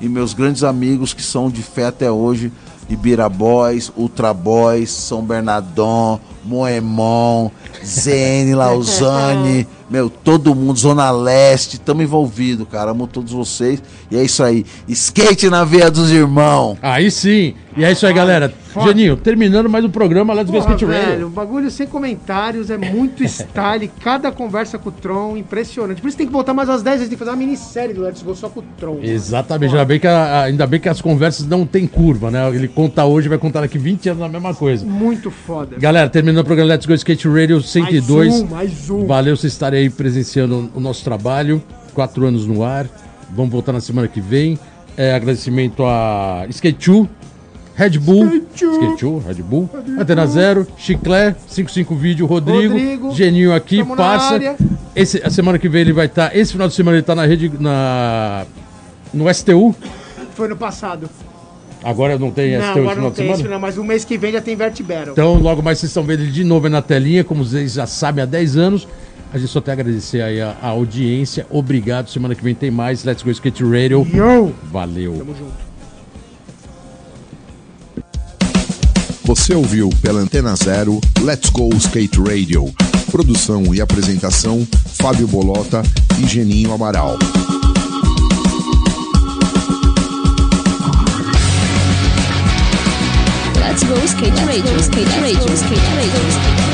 Speaker 3: E meus grandes amigos que são de fé até hoje, Ibira Boys, Ultra Boys, São Bernardão, Moemon, ZN Lausanne, meu, todo mundo, Zona Leste, estamos envolvidos, cara. Amo todos vocês. E é isso aí. Skate na veia dos irmãos.
Speaker 1: Aí sim. E é isso aí, galera.
Speaker 2: foda.
Speaker 1: Geninho, terminando mais um programa Let's Go
Speaker 2: Porra,
Speaker 1: Skate
Speaker 2: velho,
Speaker 1: Radio.
Speaker 2: o bagulho sem comentários, é muito style, cada conversa com o Tron, impressionante. Por isso tem que voltar mais às 10, a gente tem que fazer uma minissérie do Let's Go só com o Tron.
Speaker 1: Exatamente, ainda bem, que a- ainda bem que as conversas não tem curva, né? Ele conta hoje, vai contar daqui 20 anos a mesma coisa.
Speaker 2: Muito foda.
Speaker 1: Galera, terminando terminando o programa Let's Go Skate Radio 102.
Speaker 2: Mais um, mais um.
Speaker 1: Valeu vocês estarem aí presenciando o nosso trabalho. Quatro anos no ar. Vamos voltar na semana que vem. É, agradecimento a Skate 2, Red Bull, Skate 2, Red Bull, Antena Zero, Chiclé, 55 Vídeo, Rodrigo,
Speaker 2: Rodrigo,
Speaker 1: Geninho aqui,
Speaker 2: área.
Speaker 1: Esse, a semana que vem ele vai estar. esse final de semana ele tá na rede. Na, no STU.
Speaker 2: Foi no passado.
Speaker 1: Agora não tem
Speaker 2: não,
Speaker 1: STU esse
Speaker 2: agora
Speaker 1: final
Speaker 2: não
Speaker 1: de
Speaker 2: tem
Speaker 1: semana?
Speaker 2: isso, não, mas o mês que vem já tem Vert Battle.
Speaker 1: Então, logo mais vocês estão vendo ele de novo aí na telinha, como vocês já sabem há 10 anos. A gente só tem a agradecer aí a, a audiência. Obrigado. Semana que vem tem mais Let's Go Skate Radio.
Speaker 2: Yo!
Speaker 1: Valeu.
Speaker 2: Tamo junto.
Speaker 10: Você ouviu pela Antena Zero Let's Go Skate Radio. Produção e apresentação: Fábio Bolota e Geninho Amaral.
Speaker 6: Let's go skate radio, skate radio, skate radio, skate radio.